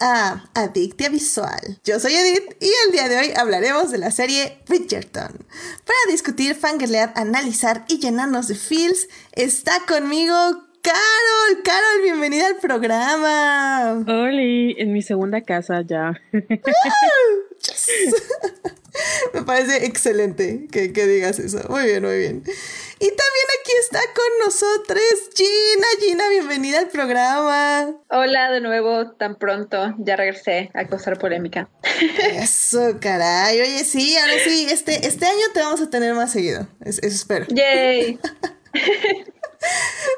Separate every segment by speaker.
Speaker 1: a Adictia Visual. Yo soy Edith y el día de hoy hablaremos de la serie Bridgerton. Para discutir, fangirlear, analizar y llenarnos de feels, está conmigo Carol. Carol, bienvenida al programa.
Speaker 2: Hola, en mi segunda casa ya.
Speaker 1: Me parece excelente que, que, digas eso. Muy bien, muy bien. Y también aquí está con nosotros Gina. Gina, bienvenida al programa.
Speaker 3: Hola de nuevo, tan pronto. Ya regresé a causar polémica.
Speaker 1: Eso, caray. Oye, sí, ahora sí, este, este año te vamos a tener más seguido. eso espero.
Speaker 3: Yay.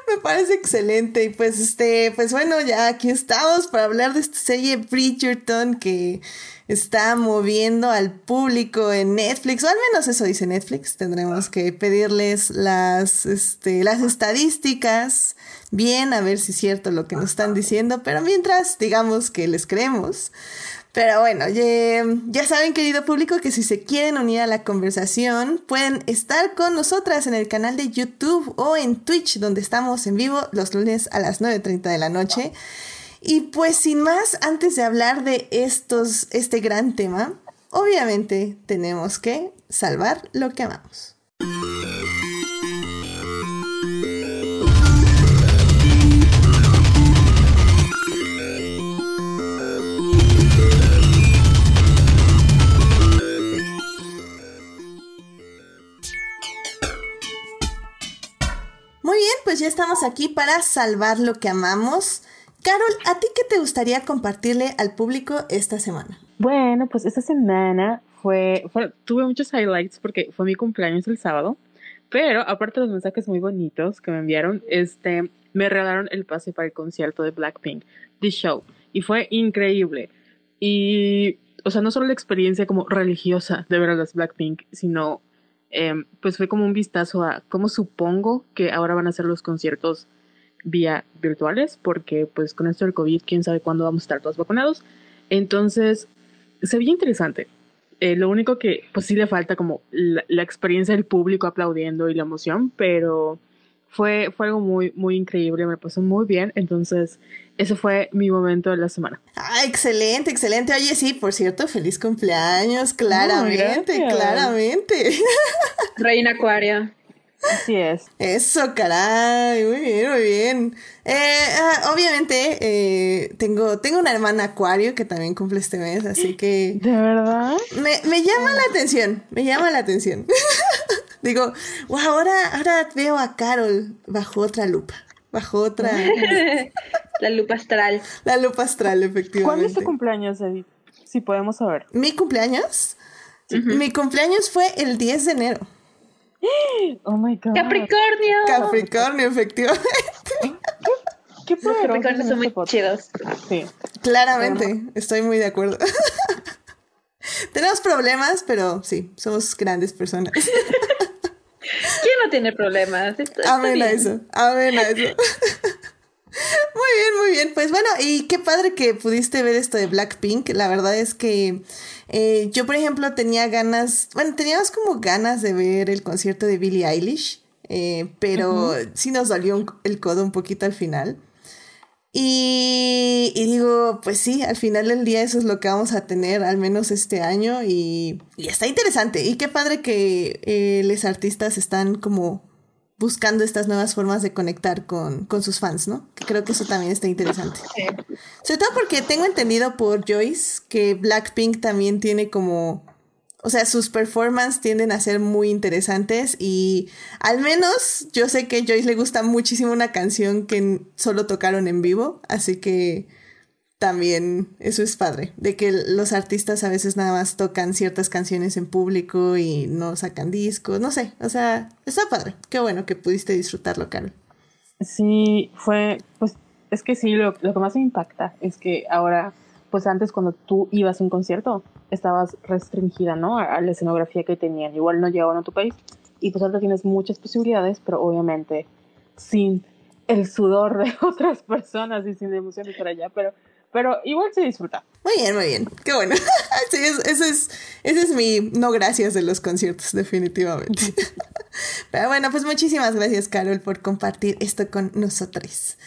Speaker 1: Me parece excelente. Y pues, este, pues bueno, ya aquí estamos para hablar de esta serie Bridgerton que está moviendo al público en Netflix, o al menos eso dice Netflix. Tendremos que pedirles las, este, las estadísticas bien, a ver si es cierto lo que nos están diciendo, pero mientras digamos que les creemos. Pero bueno, ya, saben, querido público, que si se quieren unir a la conversación, pueden estar con nosotras en el canal de YouTube o en Twitch, donde estamos en vivo los lunes a las 9.30 de la noche. Y pues sin más, antes de hablar de estos, este gran tema, obviamente tenemos que salvar lo que amamos. Muy bien, pues ya estamos aquí para salvar lo que amamos. Carol, ¿a ti qué te gustaría compartirle al público esta semana?
Speaker 2: Bueno, pues esta semana fue, tuve muchos highlights porque fue mi cumpleaños el sábado, pero aparte de los mensajes muy bonitos que me enviaron, este, me regalaron el pase para el concierto de Blackpink, The Show, y fue increíble. Y, o sea, no solo la experiencia como religiosa de ver a las Blackpink, sino, em, pues fue como un vistazo a cómo supongo que ahora van a ser los conciertos vía virtuales, porque pues con esto del COVID, quién sabe cuándo vamos a estar todos vacunados. Entonces, se veía interesante. Eh, lo único que pues sí le falta como la, experiencia del público aplaudiendo y la emoción, pero fue, fue algo muy, muy increíble, me pasó muy bien, entonces ese fue mi momento de la semana.
Speaker 1: Ah, excelente, excelente. Oye, sí, por cierto, feliz cumpleaños, claramente, claramente.
Speaker 3: Reina Acuaria.
Speaker 2: Así es.
Speaker 1: Eso, caray, muy bien, muy bien. Eh, ah, obviamente, eh, tengo, tengo una hermana Acuario que también cumple este mes, así que...
Speaker 2: ¿De verdad?
Speaker 1: Me, llama la atención, me llama la atención. Digo, wow, ahora, ahora veo a Carol bajo otra lupa, bajo otra...
Speaker 3: la lupa astral.
Speaker 1: La lupa astral, efectivamente.
Speaker 2: ¿Cuándo es tu cumpleaños, Edith? Si podemos saber.
Speaker 1: ¿Mi cumpleaños? Mi cumpleaños fue el 10 de enero.
Speaker 2: Oh my god.
Speaker 3: Capricornio.
Speaker 1: Capricornio, efectivamente.
Speaker 3: ¿Qué, qué Los Capricornios son muy chidos.
Speaker 1: Sí. Claramente, estoy muy de acuerdo. Tenemos problemas, pero sí, somos grandes personas.
Speaker 3: ¿Quién no tiene problemas?
Speaker 1: Amén a eso, amén a eso. Bien. Pues bueno, y qué padre que pudiste ver esto de Blackpink. La verdad es que eh, yo, por ejemplo, tenía ganas, bueno, teníamos como ganas de ver el concierto de Billie Eilish, eh, pero sí nos dolió el codo un poquito al final. Y, digo, pues sí, al final del día eso es lo que vamos a tener, al menos este año, y, está interesante. Y qué padre que eh, los artistas están como buscando estas nuevas formas de conectar con, sus fans, ¿no? Que creo que eso también está interesante. Sobre todo porque tengo entendido por Joyce que Blackpink también tiene como... O sea, sus performances tienden a ser muy interesantes y al menos yo sé que Joyce le gusta muchísimo una canción que solo tocaron en vivo, así que también eso es padre, de que los artistas a veces nada más tocan ciertas canciones en público y no sacan discos, no sé, o sea, está padre, qué bueno que pudiste disfrutarlo, Carol.
Speaker 2: Sí, fue, pues es que sí, lo, que más me impacta es que ahora, pues antes cuando tú ibas a un concierto, estabas restringida, ¿no? A, la escenografía que tenían, igual no llegaban a tu país, y pues ahora tienes muchas posibilidades, pero obviamente sin el sudor de otras personas y sin emociones por allá, pero pero igual se disfruta.
Speaker 1: Muy bien, muy bien. Qué bueno. sí, ese es, ese es mi no gracias de los conciertos, definitivamente. Pero bueno, pues muchísimas gracias, Carol, por compartir esto con nosotros.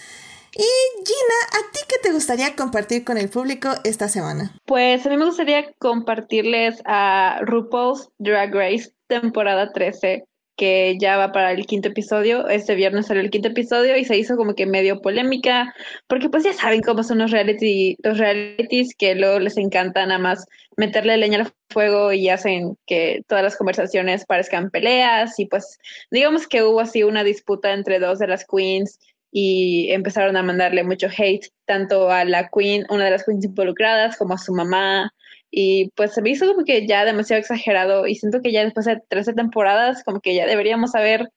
Speaker 1: Y Gina, ¿a ti qué te gustaría compartir con el público esta semana?
Speaker 3: Pues a mí me gustaría compartirles a RuPaul's Drag Race temporada 13 que ya va para el quinto episodio. Este viernes salió el quinto episodio y se hizo como que medio polémica, porque pues ya saben cómo son los reality, los realities que luego les encanta nada más meterle leña al fuego y hacen que todas las conversaciones parezcan peleas y pues digamos que hubo así una disputa entre dos de las queens y empezaron a mandarle mucho hate tanto a la queen, una de las queens involucradas, como a su mamá. Y pues se me hizo como que ya demasiado exagerado y siento que ya después de 13 temporadas como que ya deberíamos saber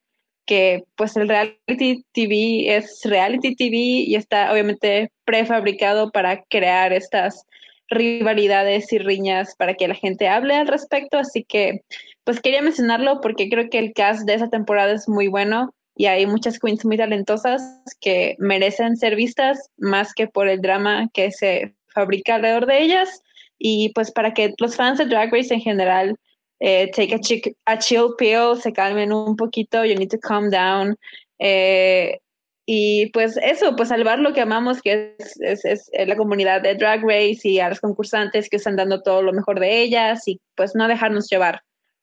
Speaker 3: que pues el reality TV es reality TV y está obviamente prefabricado para crear estas rivalidades y riñas para que la gente hable al respecto. Así que pues quería mencionarlo porque creo que el cast de esa temporada es muy bueno y hay muchas queens muy talentosas que merecen ser vistas más que por el drama que se fabrica alrededor de ellas y pues para que los fans de Drag Race en general eh, take a, chill pill, se calmen un poquito, you need to calm down. Eh, y pues eso, pues salvar lo que amamos, que es, es, la comunidad de Drag Race y a los concursantes que están dando todo lo mejor de ellas y pues no dejarnos llevar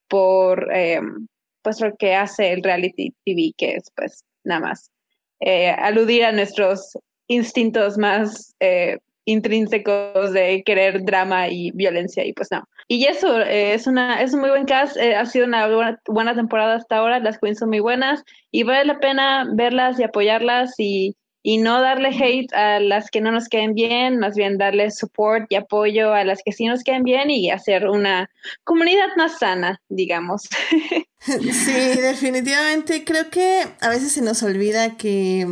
Speaker 3: por, eh, pues lo que hace el reality TV, que es pues nada más eh, aludir a nuestros instintos más eh, intrínsecos de querer drama y violencia y pues no. Y eso eh, es una es un muy buen cast, ha sido una buena, buena, temporada hasta ahora, las queens son muy buenas y vale la pena verlas y apoyarlas y y no darle hate a las que no nos queden bien, más bien darle support y apoyo a las que sí nos queden bien y hacer una comunidad más sana, digamos.
Speaker 1: Sí, definitivamente. Creo que a veces se nos olvida que,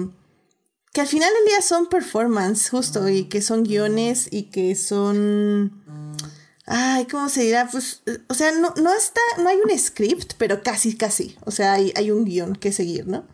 Speaker 1: que al final del día son performance, justo, y que son guiones y que son... Ay, ¿cómo se dirá? Pues, o sea, no, no está, no hay un script, pero casi, casi. O sea, hay, hay un guion que seguir, ¿no?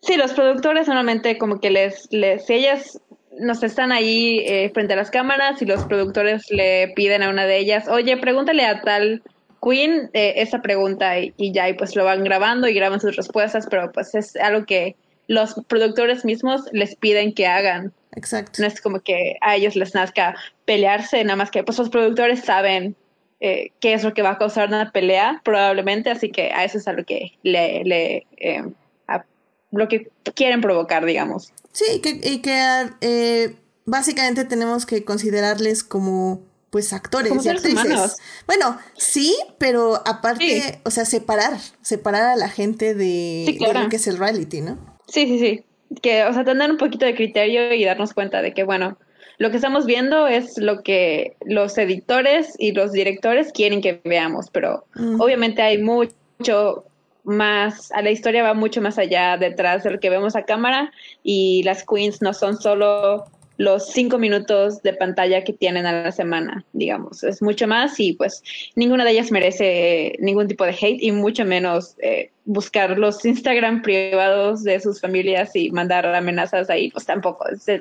Speaker 3: Sí, los productores normalmente como que les, les ellas nos están ahí eh, frente a las cámaras y los productores le piden a una de ellas, oye, pregúntale a tal Queen eh, esa pregunta y, ya, y pues lo van grabando y graban sus respuestas, pero pues es algo que los productores mismos les piden que hagan.
Speaker 1: Exacto.
Speaker 3: No es como que a ellos les nazca pelearse, nada más que pues los productores saben eh, qué es lo que va a causar una pelea, probablemente, así que a eso es a lo que le, le lo que quieren provocar, digamos.
Speaker 1: Sí, que, y que eh, básicamente tenemos que considerarles como pues actores y actrices. Bueno, sí, pero aparte, o sea, separar, separar a la gente de, lo que es el reality, ¿no?
Speaker 3: Sí, sí, sí. Que, o sea, tener un poquito de criterio y darnos cuenta de que, bueno, lo que estamos viendo es lo que los editores y los directores quieren que veamos, pero obviamente hay mucho más, a la historia va mucho más allá detrás de lo que vemos a cámara y las queens no son solo los cinco minutos de pantalla que tienen a la semana, digamos, es mucho más y pues ninguna de ellas merece ningún tipo de hate y mucho menos eh, buscar los Instagram privados de sus familias y mandar amenazas ahí, pues tampoco, eh,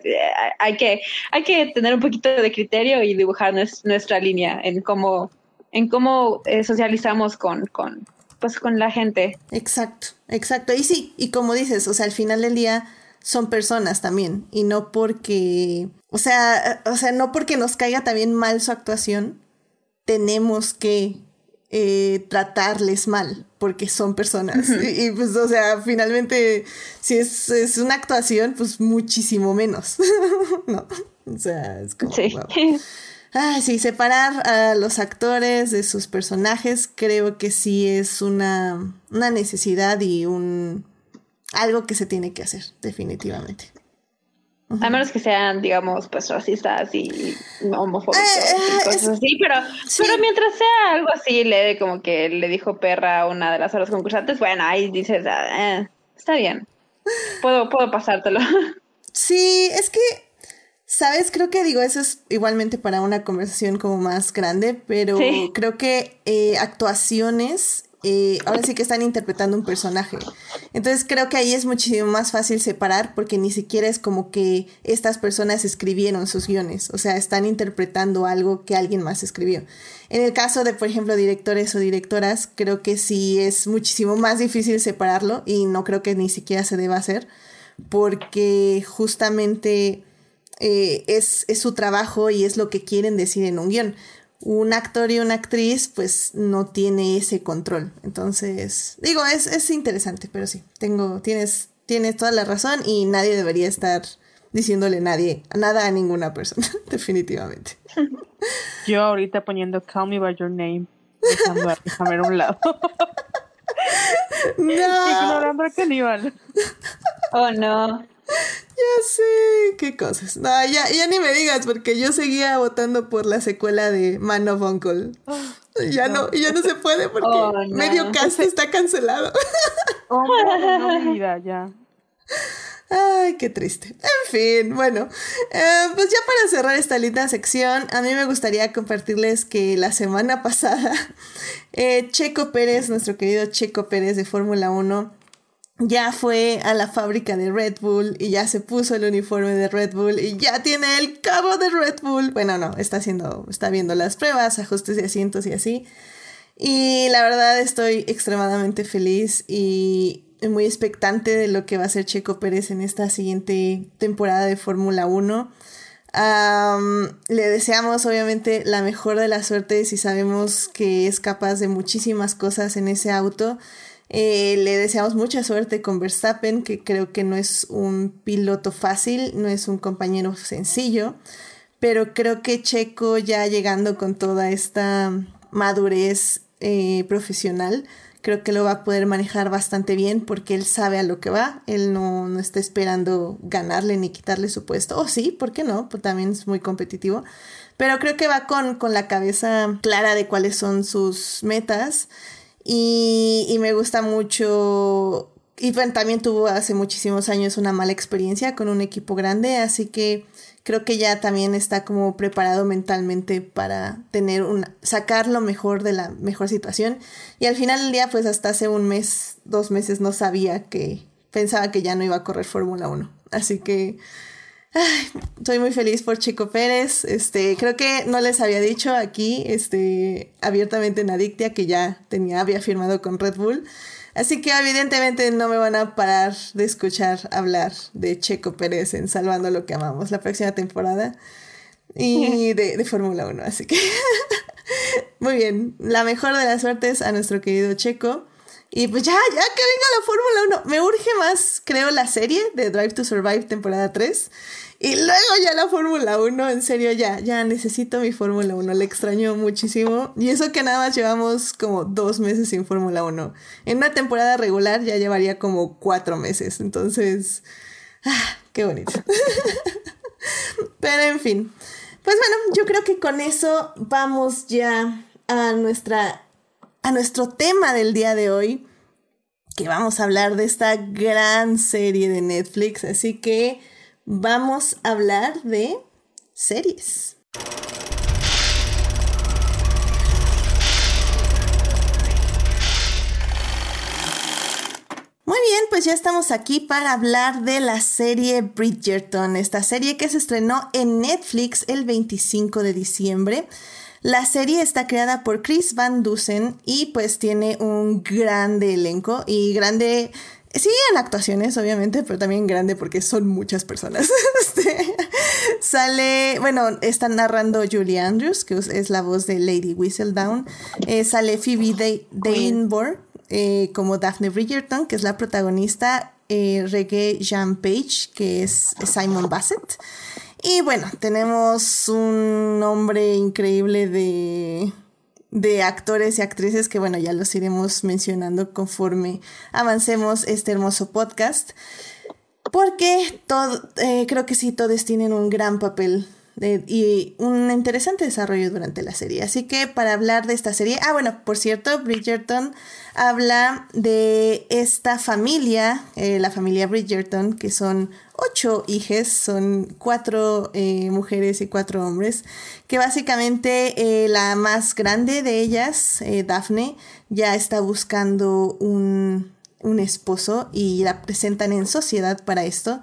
Speaker 3: hay, que, hay que tener un poquito de criterio y dibujar nuestra línea en cómo, en cómo eh, socializamos con, con, pues con la gente.
Speaker 1: Exacto, exacto. Y sí, y como dices, o sea, al final del día son personas también y no porque, o sea, o sea, no porque nos caiga también mal su actuación, tenemos que eh, tratarles mal porque son personas. y, pues, o sea, finalmente, si es, es una actuación, pues muchísimo menos, ¿no? O sea, es como... Sí. Ah, sí, separar a los actores de sus personajes creo que sí es una, una necesidad y un algo que se tiene que hacer, definitivamente.
Speaker 3: A menos que sean, digamos, pues racistas y homofóbicos y eh, cosas así, pero, pero mientras sea algo así, le como que le dijo perra a una de las otras concursantes, bueno, ahí dices, ah, eh, está bien, puedo, puedo pasártelo.
Speaker 1: Sí, es que Sabes, creo que digo, eso es igualmente para una conversación como más grande, pero creo que eh, actuaciones eh, ahora sí que están interpretando un personaje. Entonces creo que ahí es muchísimo más fácil separar porque ni siquiera es como que estas personas escribieron sus guiones, o sea, están interpretando algo que alguien más escribió. En el caso de, por ejemplo, directores o directoras, creo que sí es muchísimo más difícil separarlo y no creo que ni siquiera se deba hacer porque justamente eh, es, es su trabajo y es lo que quieren decir en un guion un actor y una actriz pues no tiene ese control. Entonces, digo, es, es interesante, pero sí, tengo, tienes, tienes toda la razón y nadie debería estar diciéndole nadie, nada a ninguna persona, definitivamente.
Speaker 2: Yo ahorita poniendo Call Me By Your Name, dejando a a un lado. No. Ignorando a caníbal.
Speaker 3: Oh no.
Speaker 1: Ya sé, qué cosas. No, ya, ya ni me digas, porque yo seguía votando por la secuela de Man of Uncle. ya no, ya no se puede porque oh, medio cast está cancelado.
Speaker 2: oh, no, vida, ya.
Speaker 1: Ay, qué triste. En fin, bueno, eh, pues ya para cerrar esta linda sección, a mí me gustaría compartirles que la semana pasada, eh, Checo Pérez, nuestro querido Checo Pérez de Fórmula 1, ya fue a la fábrica de Red Bull y ya se puso el uniforme de Red Bull y ya tiene el carro de Red Bull. Bueno, no, está haciendo, está viendo las pruebas, ajustes de asientos y así. Y la verdad estoy extremadamente feliz y muy expectante de lo que va a hacer Checo Pérez en esta siguiente temporada de Fórmula 1. le deseamos obviamente la mejor de las suertes y sabemos que es capaz de muchísimas cosas en ese auto. Eh, le deseamos mucha suerte con Verstappen, que creo que no es un piloto fácil, no es un compañero sencillo, pero creo que Checo ya llegando con toda esta madurez eh, profesional, creo que lo va a poder manejar bastante bien porque él sabe a lo que va, él no, no está esperando ganarle ni quitarle su puesto, o sí, ¿por qué no? Pues también es muy competitivo, pero creo que va con, con la cabeza clara de cuáles son sus metas y, me gusta mucho. Y bueno, también tuvo hace muchísimos años una mala experiencia con un equipo grande, así que creo que ya también está como preparado mentalmente para tener un, sacar lo mejor de la mejor situación. Y al final del día, pues hasta hace un mes, dos meses no sabía que, pensaba que ya no iba a correr Fórmula 1. Así que Ay, estoy muy feliz por Chico Pérez. Este, creo que no les había dicho aquí, este, abiertamente en Adictia que ya tenía, había firmado con Red Bull. Así que evidentemente no me van a parar de escuchar hablar de Checo Pérez en Salvando lo que amamos la próxima temporada y de, de Fórmula 1. Así que muy bien, la mejor de las suertes a nuestro querido Checo. Y pues ya, ya que venga la Fórmula 1. Me urge más, creo, la serie de Drive to Survive temporada 3. Y luego ya la Fórmula 1, en serio, ya, ya necesito mi Fórmula 1, le extraño muchísimo. Y eso que nada más llevamos como dos meses sin Fórmula 1. En una temporada regular ya llevaría como cuatro meses, entonces, ah, qué bonito. Pero en fin, pues bueno, yo creo que con eso vamos ya a nuestra, a nuestro tema del día de hoy, que vamos a hablar de esta gran serie de Netflix, así que vamos a hablar de series. Muy bien, pues ya estamos aquí para hablar de la serie Bridgerton, esta serie que se estrenó en Netflix el 25 de diciembre. La serie está creada por Chris Van Dusen y pues tiene un grande elenco y grande Sí, en actuaciones, obviamente, pero también grande porque son muchas personas. Este, sale, bueno, está narrando Julie Andrews, que es la voz de Lady Whistledown. Eh, sale Phoebe Dainbor eh, como Daphne Bridgerton, que es la protagonista. Eh, Reggae Jean Page, que es Simon Bassett. Y bueno, tenemos un nombre increíble de de actores y actrices que bueno, ya los iremos mencionando conforme avancemos este hermoso podcast. Porque todo, eh, creo que sí, todos tienen un gran papel y un interesante desarrollo durante la serie. Así que para hablar de esta serie, ah bueno, por cierto, Bridgerton habla de esta familia, eh, la familia Bridgerton, que son ocho hijas, son cuatro eh, mujeres y cuatro hombres, que básicamente eh, la más grande de ellas, Daphne, ya está buscando un, un esposo y la presentan en sociedad para esto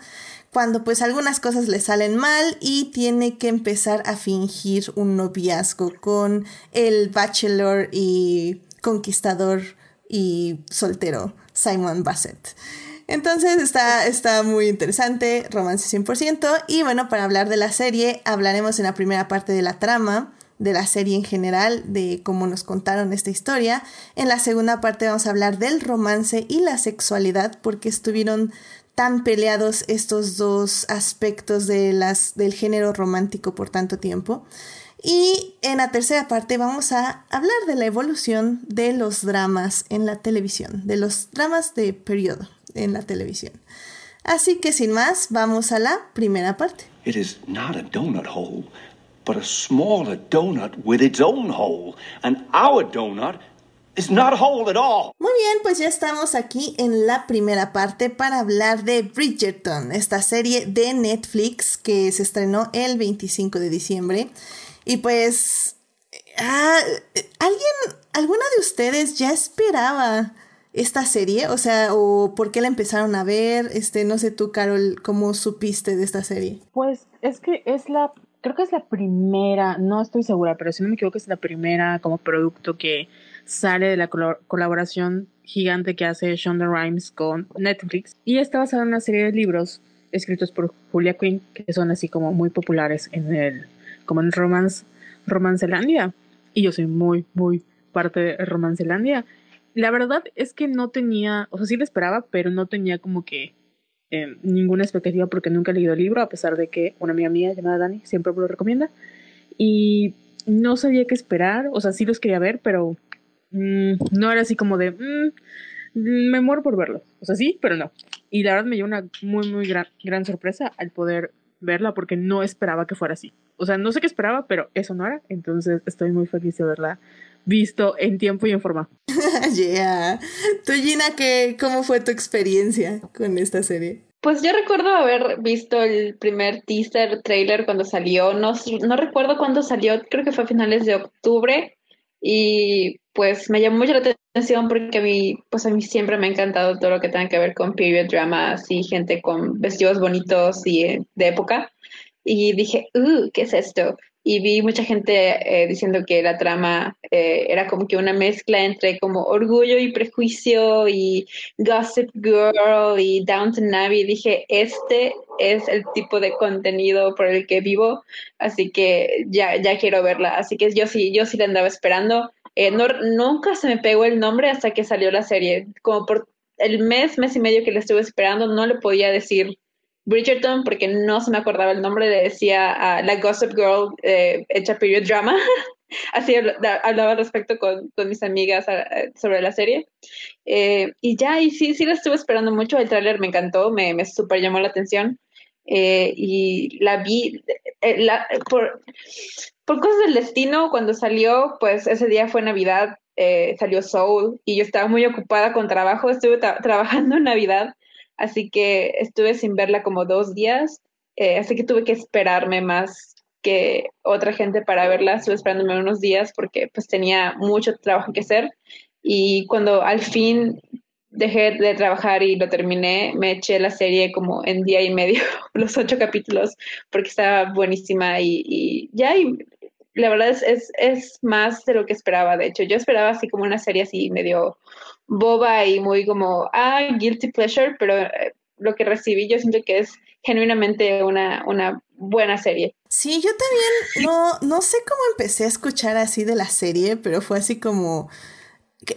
Speaker 1: cuando pues algunas cosas le salen mal y tiene que empezar a fingir un noviazgo con el bachelor y conquistador y soltero Simon Bassett. Entonces está, está muy interesante, romance 100%. Y bueno, para hablar de la serie, hablaremos en la primera parte de la trama, de la serie en general, de cómo nos contaron esta historia. En la segunda parte vamos a hablar del romance y la sexualidad, porque estuvieron tan peleados estos dos aspectos de las, del género romántico por tanto tiempo. Y en la tercera parte vamos a hablar de la evolución de los dramas en la televisión, de los dramas de periodo en la televisión. Así que sin más, vamos a la primera parte. It is not a donut hole, but a smaller donut with its own hole. And our donut is not a hole at all. Muy bien, pues ya estamos aquí en la primera parte para hablar de Bridgerton, esta serie de Netflix que se estrenó el 25 de diciembre. Y pues, ah, ¿alguien, alguna de ustedes ya esperaba esta serie? O sea, o por qué la empezaron a ver? Este, no sé tú, Carol, ¿cómo supiste de esta serie?
Speaker 2: Pues es que es la, creo que es la primera, no estoy segura, pero si no me equivoco es la primera como producto que sale de la colaboración gigante que hace Shonda Rhimes con Netflix y está basada en una serie de libros escritos por Julia Quinn que son así como muy populares en el como en romance Romancelandia y yo soy muy muy parte de Romancelandia la verdad es que no tenía, o sea, sí lo esperaba, pero no tenía como que eh, ninguna expectativa porque nunca he leído el libro, a pesar de que una amiga mía llamada Dani siempre me lo recomienda. Y no sabía qué esperar, o sea, sí los quería ver, pero mm, no era así como de, mm, me muero por verlo. O sea, sí, pero no. Y la verdad me dio una muy, muy gran, gran sorpresa al poder verla porque no esperaba que fuera así. O sea, no sé qué esperaba, pero eso no era. Entonces estoy muy feliz de verla visto en tiempo y en forma.
Speaker 1: yeah. Tú, Gina, ¿qué, ¿cómo fue tu experiencia con esta serie?
Speaker 3: Pues yo recuerdo haber visto el primer teaser trailer cuando salió, no, no recuerdo cuándo salió, creo que fue a finales de octubre y pues me llamó mucho la atención porque a mí, pues a mí siempre me ha encantado todo lo que tenga que ver con period dramas y gente con vestidos bonitos y eh, de época y dije, uh, ¿qué es esto? Y vi mucha gente eh, diciendo que la trama eh, era como que una mezcla entre como orgullo y prejuicio y Gossip Girl y Downton Abbey. Dije, este es el tipo de contenido por el que vivo, así que ya, ya quiero verla. Así que yo sí, yo sí la andaba esperando. Eh, no, nunca se me pegó el nombre hasta que salió la serie. Como por el mes, mes y medio que la estuve esperando, no le podía decir Bridgerton, porque no se me acordaba el nombre, le decía a la Gossip Girl eh, hecha period drama. Así hablaba al respecto con, con, mis amigas sobre la serie. Eh, y ya, y sí, sí la estuve esperando mucho. El tráiler me encantó, me, me super llamó la atención. Eh, y la vi la, por, por cosas del destino, cuando salió, pues ese día fue Navidad, salió Soul y yo estaba muy ocupada con trabajo, estuve trabajando en Navidad así que estuve sin verla como dos días, eh, así que tuve que esperarme más que otra gente para verla, estuve esperándome unos días porque pues tenía mucho trabajo que hacer. Y cuando al fin dejé de trabajar y lo terminé, me eché la serie como en día y medio, los ocho capítulos, porque estaba buenísima y, ya, y la verdad es, es, es, más de lo que esperaba, de hecho, yo esperaba así como una serie así medio boba y muy como, ah, guilty pleasure, pero eh, lo que recibí yo siento que es genuinamente una, una buena serie.
Speaker 1: Sí, yo también no, no sé cómo empecé a escuchar así de la serie, pero fue así como...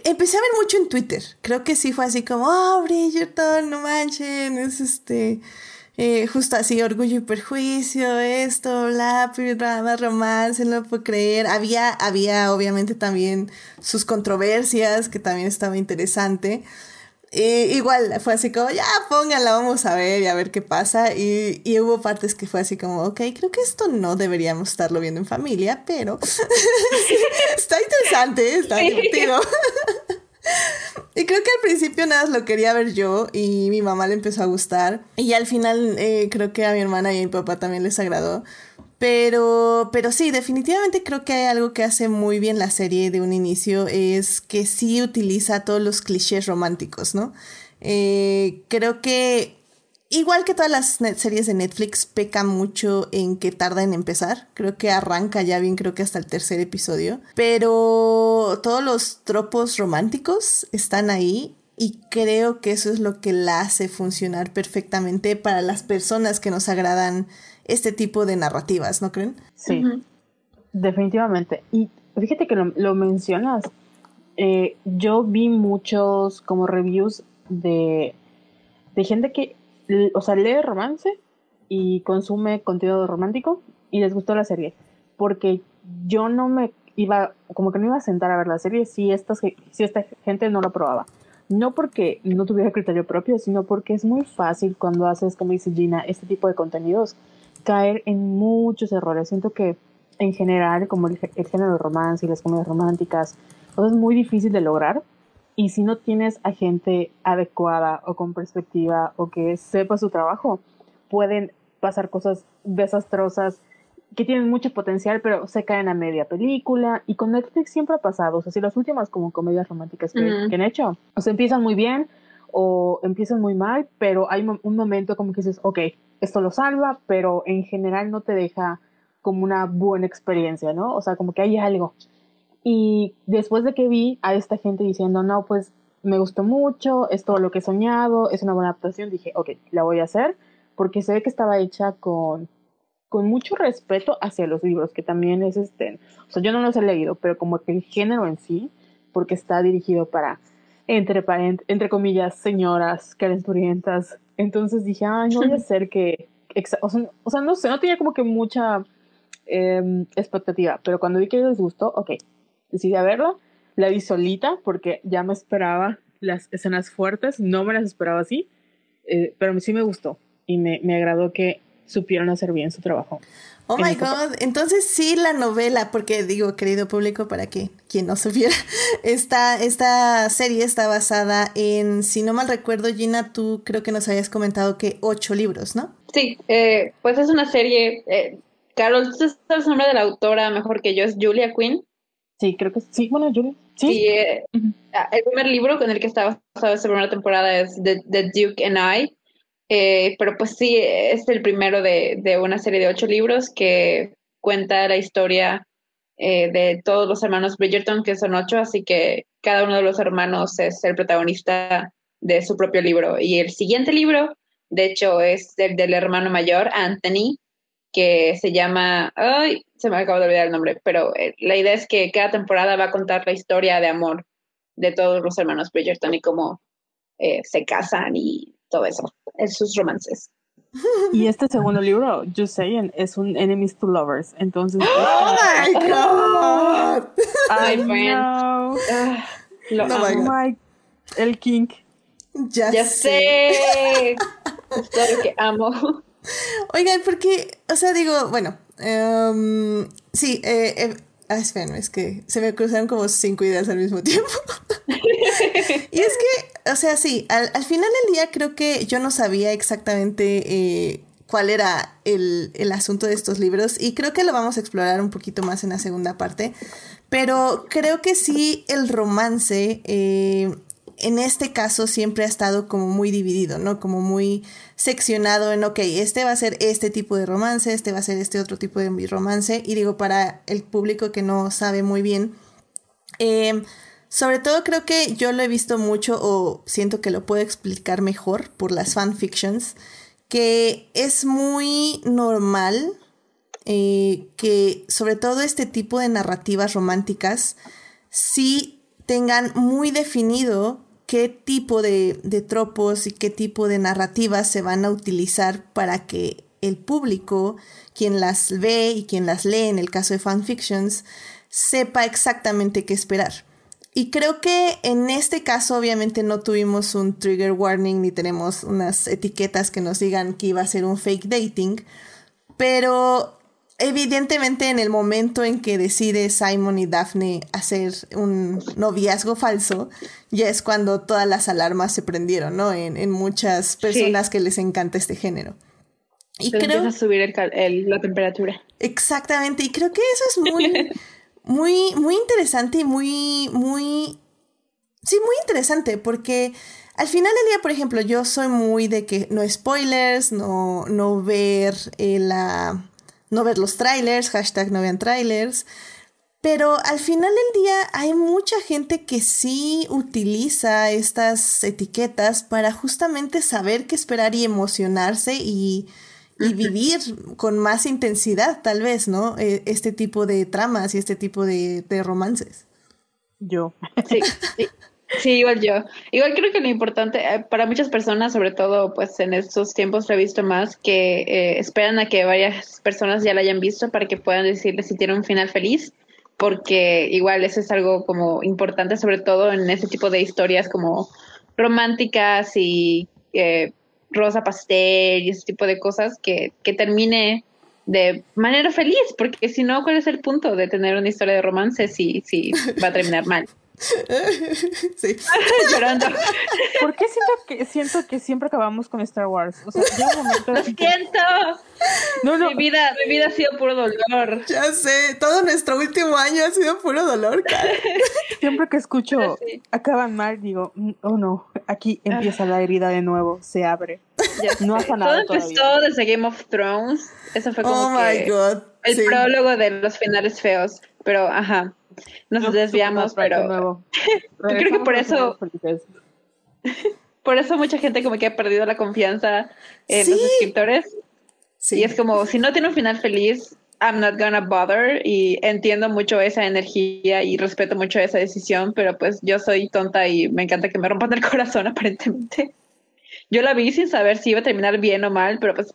Speaker 1: Empecé a ver mucho en Twitter. Creo que sí fue así como, oh, Bridgerton, no manchen, es este... Eh, justo así, orgullo y perjuicio, esto, la drama, romance, no lo puedo creer. Había, había obviamente también sus controversias, que también estaba interesante. igual fue así como, ya pónganla, vamos a ver y a ver qué pasa. Y, y, hubo partes que fue así como, ok, creo que esto no deberíamos estarlo viendo en familia, pero está interesante, está divertido. Y creo que al principio nada lo quería ver yo y mi mamá le empezó a gustar. Y al final eh, creo que a mi hermana y a mi papá también les agradó. Pero, pero sí, definitivamente creo que hay algo que hace muy bien la serie de un inicio, es que sí utiliza todos los clichés románticos, ¿no? Eh, creo que igual que todas las series de Netflix, peca mucho en que tarda en empezar. Creo que arranca ya bien, creo que hasta el tercer episodio. Pero todos los tropos románticos están ahí y creo que eso es lo que la hace funcionar perfectamente para las personas que nos agradan este tipo de narrativas, ¿no creen?
Speaker 2: Sí, definitivamente. Y fíjate que lo, mencionas. Eh, yo vi muchos como reviews de, de gente que, o sea, lee romance y consume contenido romántico y les gustó la serie. Porque yo no me iba, como que no iba a sentar a ver la serie si, estas, si esta gente no lo probaba. No porque no tuviera criterio propio, sino porque es muy fácil cuando haces, como dice Gina, este tipo de contenidos, caer en muchos errores. Siento que en general, como el, género de romance y las comedias románticas, es muy difícil de lograr. Y si no tienes a gente adecuada o con perspectiva o que sepa su trabajo, pueden pasar cosas desastrosas que tienen mucho potencial, pero se caen a media película. Y con Netflix siempre ha pasado. O sea, si las últimas como comedias románticas que, han hecho, o sea, empiezan muy bien o empiezan muy mal, pero hay un momento como que dices, ok, esto lo salva, pero en general no te deja como una buena experiencia, ¿no? O sea, como que hay algo. Y después de que vi a esta gente diciendo, no, pues me gustó mucho, es todo lo que he soñado, es una buena adaptación, dije, ok, la voy a hacer, porque se ve que estaba hecha con con mucho respeto hacia los libros, que también es este, o sea, yo no los he leído, pero como que el género en sí, porque está dirigido para, entre, entre comillas, señoras calenturientas. Entonces dije, ay, no voy a ser que, o sea, no sé, no tenía como que mucha em, expectativa, pero cuando vi que les gustó, ok, decidí a verla, la vi solita porque ya me esperaba las escenas fuertes, no me las esperaba así, eh, pero sí me gustó y me, me agradó que supieron hacer bien su trabajo.
Speaker 1: Oh my god, entonces sí la novela, porque digo, querido público, para que quien no supiera, esta, esta serie está basada en, si no mal recuerdo, Gina, tú creo que nos habías comentado que ocho libros, ¿no?
Speaker 3: Sí, eh, pues es una serie, eh, Carol, ¿tú sabes el nombre de la autora mejor que yo? ¿Es Julia Quinn?
Speaker 2: Sí, creo que sí, bueno, Julia.
Speaker 3: Sí, eh, ah, el primer libro con el que está basada esta primera temporada es The, The Duke and I, eh, pero pues sí, es el primero de, de, una serie de ocho libros que cuenta la historia eh, de todos los hermanos Bridgerton, que son ocho, así que cada uno de los hermanos es el protagonista de su propio libro. Y el siguiente libro, de hecho, es el del hermano mayor, Anthony, que se llama, ay, se me acaba de olvidar el nombre, pero eh, la idea es que cada temporada va a contar la historia de amor de todos los hermanos Bridgerton y cómo se casan y todo eso, en sus romances.
Speaker 2: Y este segundo libro, Just Saying, es un Enemies to Lovers. Entonces.
Speaker 1: ¡Oh, my God!
Speaker 3: ¡Ay, no.
Speaker 2: lo no amo. el King.
Speaker 1: Ya, ya sé.
Speaker 3: es todo lo que amo.
Speaker 1: Oigan, porque, o sea, digo, bueno, um, sí, eh, eh Ah, es que se me cruzaron como cinco ideas al mismo tiempo. y es que, o sea, sí, al, final del día creo que yo no sabía exactamente eh, cuál era el, asunto de estos libros y creo que lo vamos a explorar un poquito más en la segunda parte. Pero creo que sí, el romance eh, en este caso siempre ha estado como muy dividido, ¿no? Como muy seccionado en, ok, este va a ser este tipo de romance, este va a ser este otro tipo de romance. Y digo, para el público que no sabe muy bien, em, sobre todo creo que yo lo he visto mucho o siento que lo puedo explicar mejor por las fanfictions, que es muy normal eh, que sobre todo este tipo de narrativas románticas sí tengan muy definido qué tipo de, tropos y qué tipo de narrativas se van a utilizar para que el público, quien las ve y quien las lee en el caso de fanfictions, sepa exactamente qué esperar. Y creo que en este caso obviamente no tuvimos un trigger warning ni tenemos unas etiquetas que nos digan que iba a ser un fake dating, pero evidentemente en el momento en que decide Simon y Daphne hacer un noviazgo falso, ya es cuando todas las alarmas se prendieron, ¿no? En, muchas personas que les encanta este género.
Speaker 3: Y creo... a subir la temperatura.
Speaker 1: Exactamente, y creo que eso es muy, muy, muy interesante y muy, muy... Sí, muy interesante, porque al final del día, por ejemplo, yo soy muy de que no spoilers, no, no ver eh, la no ver los trailers, hashtag no vean trailers. Pero al final del día hay mucha gente que sí utiliza estas etiquetas para justamente saber qué esperar y emocionarse y, y vivir con más intensidad, tal vez, ¿no? E, este tipo de tramas y este tipo de, de romances.
Speaker 2: Yo.
Speaker 3: Sí, sí. Sí, igual yo. Igual creo que lo importante eh, para muchas personas, sobre todo pues en estos tiempos lo he visto más, que eh, esperan a que varias personas ya la hayan visto para que puedan decirle si tiene un final feliz, porque igual eso es algo como importante, sobre todo en ese tipo de historias como románticas y eh, rosa pastel y ese tipo de cosas, que, que termine de manera feliz, porque si no, ¿cuál es el punto de tener una historia de romance si, si va a terminar mal?
Speaker 1: sí.
Speaker 3: Llorando.
Speaker 2: ¿Por qué siento que, siento que siempre acabamos con Star Wars? O sea, llega un momento
Speaker 3: Lo siento.
Speaker 2: No, no,
Speaker 3: Mi vida, mi vida ha sido puro dolor.
Speaker 1: Ya sé, todo nuestro último año ha sido puro dolor, cara.
Speaker 2: siempre que escucho
Speaker 3: Sí.
Speaker 2: acaban mal, digo, mm, oh no, aquí empieza la herida de nuevo, se abre.
Speaker 3: Ya
Speaker 2: No ha sanado
Speaker 3: Todo empezó
Speaker 2: todavía.
Speaker 3: desde Game of Thrones. Eso fue como
Speaker 1: Oh my
Speaker 3: que
Speaker 1: god.
Speaker 3: el
Speaker 1: sí.
Speaker 3: prólogo de los finales feos. Pero, ajá, nos
Speaker 2: No,
Speaker 3: desviamos, pero
Speaker 2: nuevo.
Speaker 3: creo que por eso- por eso mucha gente como que ha perdido la confianza en
Speaker 1: Sí.
Speaker 3: los escritores.
Speaker 1: Sí.
Speaker 3: Y es como, si no tiene un final feliz, I'm not gonna bother. Y entiendo mucho esa energía y respeto mucho esa decisión, pero pues yo soy tonta y me encanta que me rompan el corazón aparentemente. Yo la vi sin saber si iba a terminar bien o mal, pero pues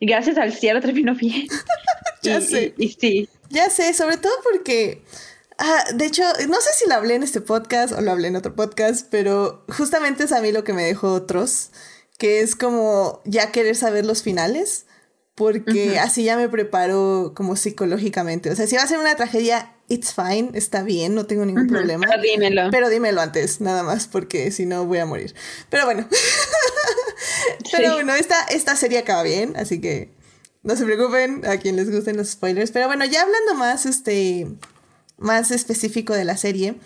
Speaker 3: gracias al cielo terminó bien.
Speaker 1: Ya
Speaker 3: y,
Speaker 1: sé.
Speaker 3: y- y sí,
Speaker 1: Ya sé, sobre todo porque. Ah, de hecho, no sé si lo hablé en este podcast o lo hablé en otro podcast, pero justamente es a mí lo que me dejó otros, que es como ya querer saber los finales, porque así ya me preparo como psicológicamente. O sea, si va a ser una tragedia, it's fine, está bien, no tengo ningún problema.
Speaker 3: pero dímelo.
Speaker 1: Pero dímelo antes, nada más, porque si no voy a morir. Pero bueno. Pero
Speaker 3: Sí.
Speaker 1: bueno, esta, esta serie acaba bien, así que no se preocupen a quien les gusten los spoilers. Pero bueno, ya hablando más, este, más específico de la serie.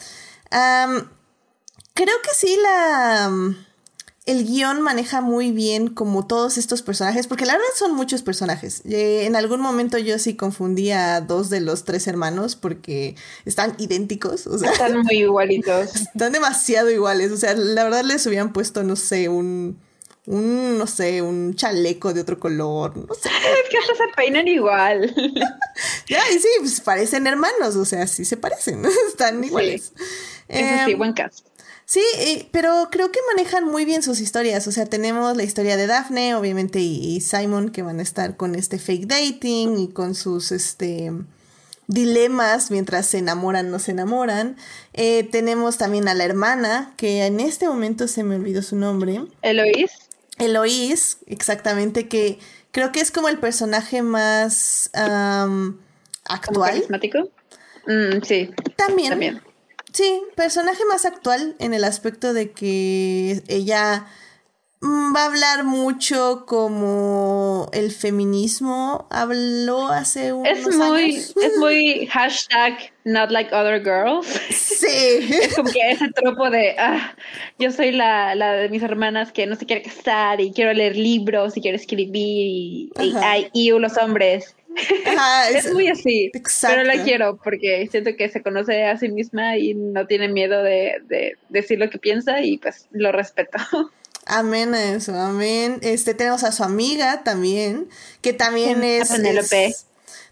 Speaker 1: creo que sí la... el guion maneja muy bien como todos estos personajes, porque la verdad son muchos personajes. Eh, en algún momento yo sí confundí a dos de los tres hermanos porque están idénticos, o sea,
Speaker 3: Están muy igualitos.
Speaker 1: están demasiado iguales. O sea, la verdad les hubieran puesto, no sé, un, un, no sé, un chaleco de otro color, no sé.
Speaker 3: Es que hasta se peinan igual.
Speaker 1: Ya, y sí, pues parecen hermanos, o sea, sí se parecen, están iguales.
Speaker 3: Eso sí,
Speaker 1: Em,
Speaker 3: buen cast.
Speaker 1: Sí, pero creo que manejan muy bien sus historias. O sea, tenemos la historia de Daphne, obviamente, y, Simon, que van a estar con este fake dating y con sus este dilemas mientras se enamoran, no se enamoran. Eh, tenemos también a la hermana, que en este momento se me olvidó su nombre.
Speaker 3: Eloís,
Speaker 1: Eloís, exactamente, que creo que es como el personaje más
Speaker 3: como
Speaker 1: actual.
Speaker 3: carismático. Mm, sí,
Speaker 1: También.
Speaker 3: también.
Speaker 1: Sí, personaje más actual en el aspecto de que ella va a hablar mucho como el feminismo habló hace unos
Speaker 3: Es muy,
Speaker 1: años.
Speaker 3: es muy hashtag not like other girls.
Speaker 1: Sí.
Speaker 3: Es como que ese tropo de ah, yo soy la, la de mis hermanas que no se quiere casar y quiero leer libros y quiero escribir y, ay, y los hombres.
Speaker 1: Ajá,
Speaker 3: Es muy así.
Speaker 1: Exacto.
Speaker 3: Pero la quiero porque siento que se conoce a sí misma y no tiene miedo de, de decir lo que piensa y pues lo respeto.
Speaker 1: Amén a eso, amén. Este, tenemos a su amiga también, que también es,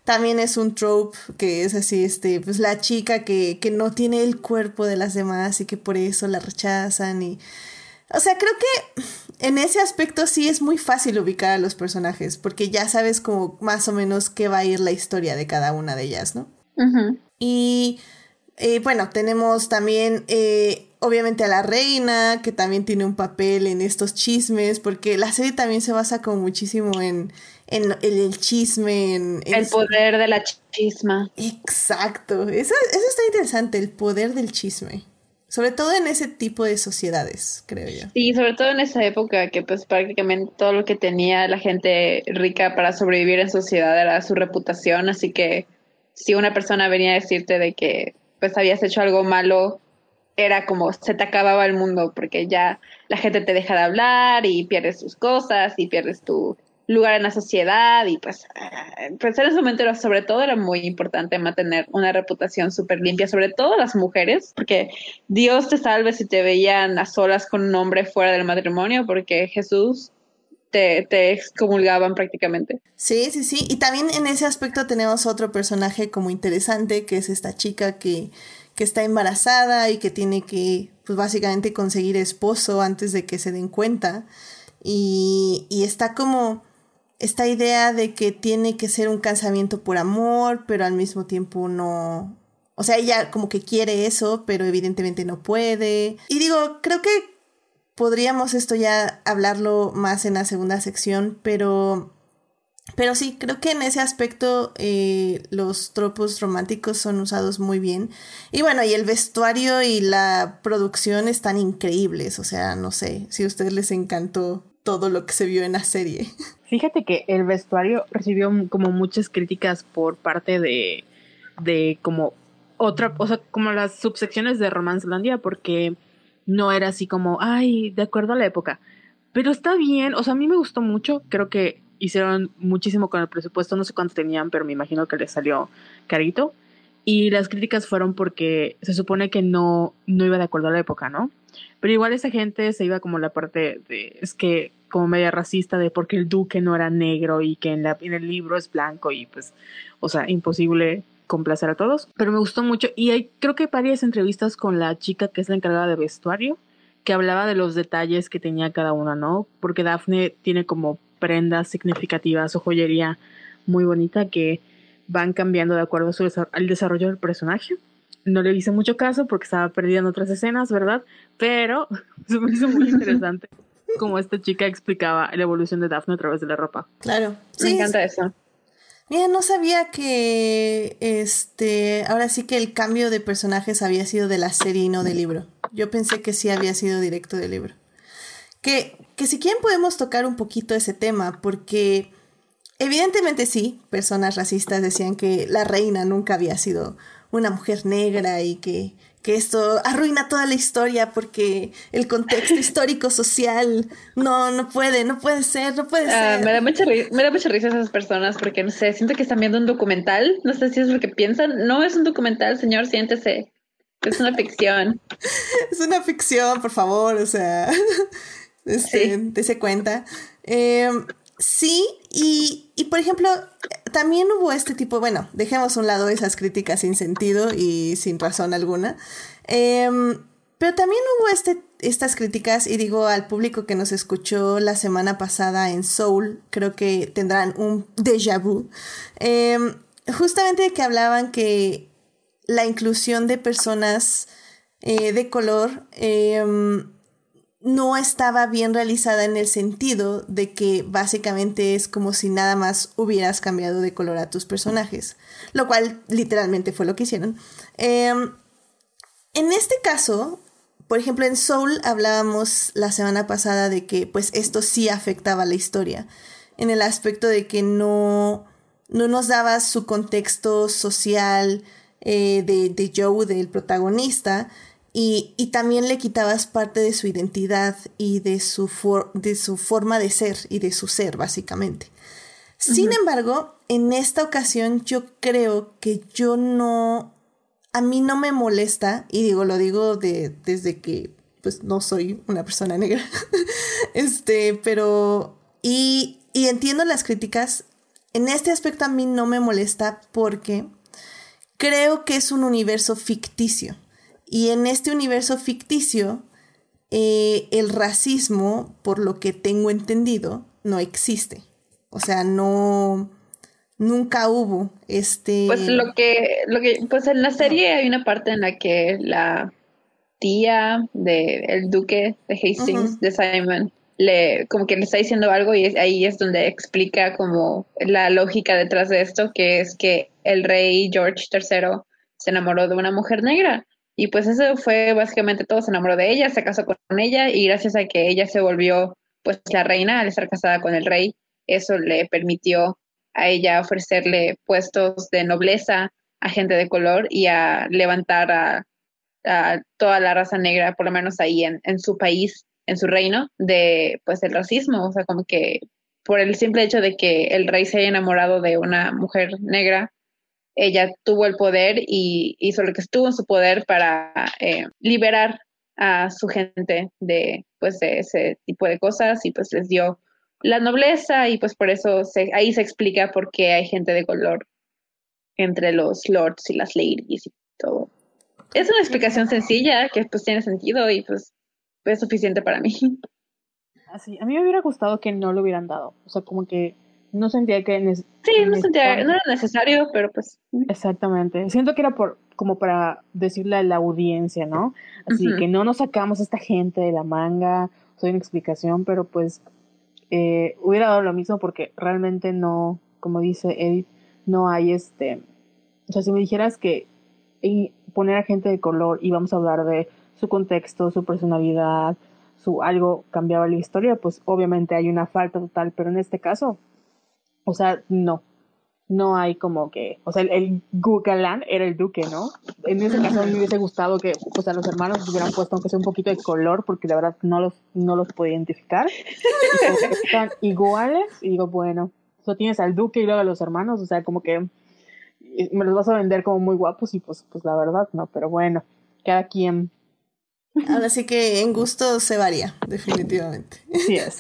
Speaker 1: también es un trope, que es así, este, pues la chica que, que no tiene el cuerpo de las demás y que por eso la rechazan y... O sea, creo que en ese aspecto sí es muy fácil ubicar a los personajes, porque ya sabes como más o menos qué va a ir la historia de cada una de ellas, ¿no? Y eh, bueno, tenemos también eh, obviamente a la reina, que también tiene un papel en estos chismes, porque la serie también se basa como muchísimo en, en, en el chisme, en... en-
Speaker 3: El poder de la chisma.
Speaker 1: Exacto, eso, eso está interesante, el poder del chisme. Sobre todo en ese tipo de sociedades, creo yo.
Speaker 3: Sí, sobre todo en esa época que pues prácticamente todo lo que tenía la gente rica para sobrevivir en sociedad era su reputación, así que si una persona venía a decirte de que pues habías hecho algo malo, era como se te acababa el mundo porque ya la gente te deja de hablar y pierdes tus cosas y pierdes tu lugar en la sociedad y pues, eh, pues en ese momento era, sobre todo era muy importante mantener una reputación súper limpia, sobre todo las mujeres, porque Dios te salve si te veían a solas con un hombre fuera del matrimonio, porque Jesús te, te, excomulgaban prácticamente.
Speaker 1: Sí, sí, sí. Y también en ese aspecto tenemos otro personaje como interesante, que es esta chica que, que está embarazada y que tiene que, pues básicamente conseguir esposo antes de que se den cuenta. Y, y está como esta idea de que tiene que ser un casamiento por amor, pero al mismo tiempo no... O sea, ella como que quiere eso, pero evidentemente no puede. Y digo, creo que podríamos esto ya hablarlo más en la segunda sección, pero... Pero sí, creo que en ese aspecto eh, los tropos románticos son usados muy bien. Y bueno, y el vestuario y la producción están increíbles. O sea, no sé si a ustedes les encantó todo lo que se vio en la serie.
Speaker 2: Fíjate que el vestuario recibió como muchas críticas por parte de, de como otra, o sea, como las subsecciones de Romancelandia, porque no era así como, ay, de acuerdo a la época. Pero está bien, o sea, a mí me gustó mucho, creo que hicieron muchísimo con el presupuesto, no sé cuánto tenían, pero me imagino que les salió carito. Y las críticas fueron porque se supone que no, no iba de acuerdo a la época, ¿no? Pero igual esa gente se iba como la parte de, es que como media racista de porque el duque no era negro y que en, la, en el libro es blanco y pues, o sea, imposible complacer a todos. Pero me gustó mucho y hay creo que varias entrevistas con la chica que es la encargada de vestuario que hablaba de los detalles que tenía cada una, ¿no? Porque Daphne tiene como prendas significativas o joyería muy bonita que van cambiando de acuerdo al desarrollo del personaje. No le hice mucho caso porque estaba perdida en otras escenas, ¿verdad? Pero se me hizo muy interesante como esta chica explicaba la evolución de Daphne a través de la ropa.
Speaker 1: Claro.
Speaker 3: me encanta eso.
Speaker 1: Mira, no sabía que este, ahora sí que el cambio de personajes había sido de la serie y no del libro. Yo pensé que sí había sido directo del libro. Que, que si quieren podemos tocar un poquito ese tema, porque evidentemente sí, personas racistas decían que la reina nunca había sido una mujer negra y que que esto arruina toda la historia porque el contexto histórico social no no puede no puede ser no puede ah,
Speaker 3: ser. me da mucha me da mucha risa esas personas porque no sé siento que están viendo un documental no sé si es lo que piensan no es un documental señor siéntese es una ficción.
Speaker 1: Es una ficción por favor o sea este, sí. cuenta. Eh, sí y, y por ejemplo también hubo este tipo, bueno, dejemos a un lado esas críticas sin sentido y sin razón alguna. Em, pero también hubo este, estas críticas, y digo al público que nos escuchó la semana pasada en Soul, creo que tendrán un déjà vu. Em, justamente que hablaban que la inclusión de personas eh, de color em, no estaba bien realizada en el sentido de que básicamente es como si nada más hubieras cambiado de color a tus personajes, lo cual literalmente fue lo que hicieron. Em, en este caso, por ejemplo, en Soul hablábamos la semana pasada de que pues esto sí afectaba la historia, en el aspecto de que no, no nos daba su contexto social eh, de, de Joe, del protagonista, y, también le quitabas parte de su identidad y de su, de su forma de ser y de su ser, básicamente. Sin embargo, en esta ocasión yo creo que yo no, a mí no me molesta, y digo, lo digo de, desde que pues no soy una persona negra, este, pero, y, y entiendo las críticas, en este aspecto a mí no me molesta porque creo que es un universo ficticio. Y en este universo ficticio, eh, el racismo, por lo que tengo entendido, no existe. O sea, no, nunca hubo este.
Speaker 3: Pues lo que, lo que, pues en la serie hay una parte en la que la tía del duque de Hastings, de Simon, le, como que le está diciendo algo y ahí es donde explica como la lógica detrás de esto, que es que el rey George III se enamoró de una mujer negra y pues eso fue básicamente todo, se enamoró de ella, se casó con ella y gracias a que ella se volvió pues la reina al estar casada con el rey, eso le permitió a ella ofrecerle puestos de nobleza a gente de color y a levantar a, toda la raza negra, por lo menos ahí en, en, su país, en su reino, de pues el racismo, o sea, como que por el simple hecho de que el rey se haya enamorado de una mujer negra, ella tuvo el poder y hizo lo que estuvo en su poder para eh, liberar a su gente de pues de ese tipo de cosas y pues les dio la nobleza y pues por eso se, ahí se explica por qué hay gente de color entre los lords y las ladies y todo. Es una explicación sencilla que pues tiene sentido y pues es suficiente para mí.
Speaker 2: Así, a mí me hubiera gustado que no lo hubieran dado, o sea, como que no sentía que...
Speaker 3: Sí, no sentía, no era necesario, pero pues...
Speaker 2: Exactamente, siento que era por como para decirle a la audiencia, ¿no? Así que no nos sacamos a esta gente de la manga, soy una explicación, pero pues eh, hubiera dado lo mismo porque realmente no, como dice Edith, no hay este, o sea, si me dijeras que poner a gente de color y vamos a hablar de su contexto, su personalidad, su algo cambiaba la historia, pues obviamente hay una falta total, pero en este caso, o sea, no, no hay como que, o sea, el, el galán era el duque, ¿no? En ese caso me hubiese gustado que, pues a los hermanos hubieran puesto aunque sea un poquito de color, porque la verdad no los, no los puedo identificar. están iguales, y digo, bueno, eso tienes al duque y luego a los hermanos, o sea, como que me los vas a vender como muy guapos y pues, pues la verdad, no, pero bueno, cada quien.
Speaker 1: Ahora sí que en gusto se varía, definitivamente.
Speaker 2: Sí es.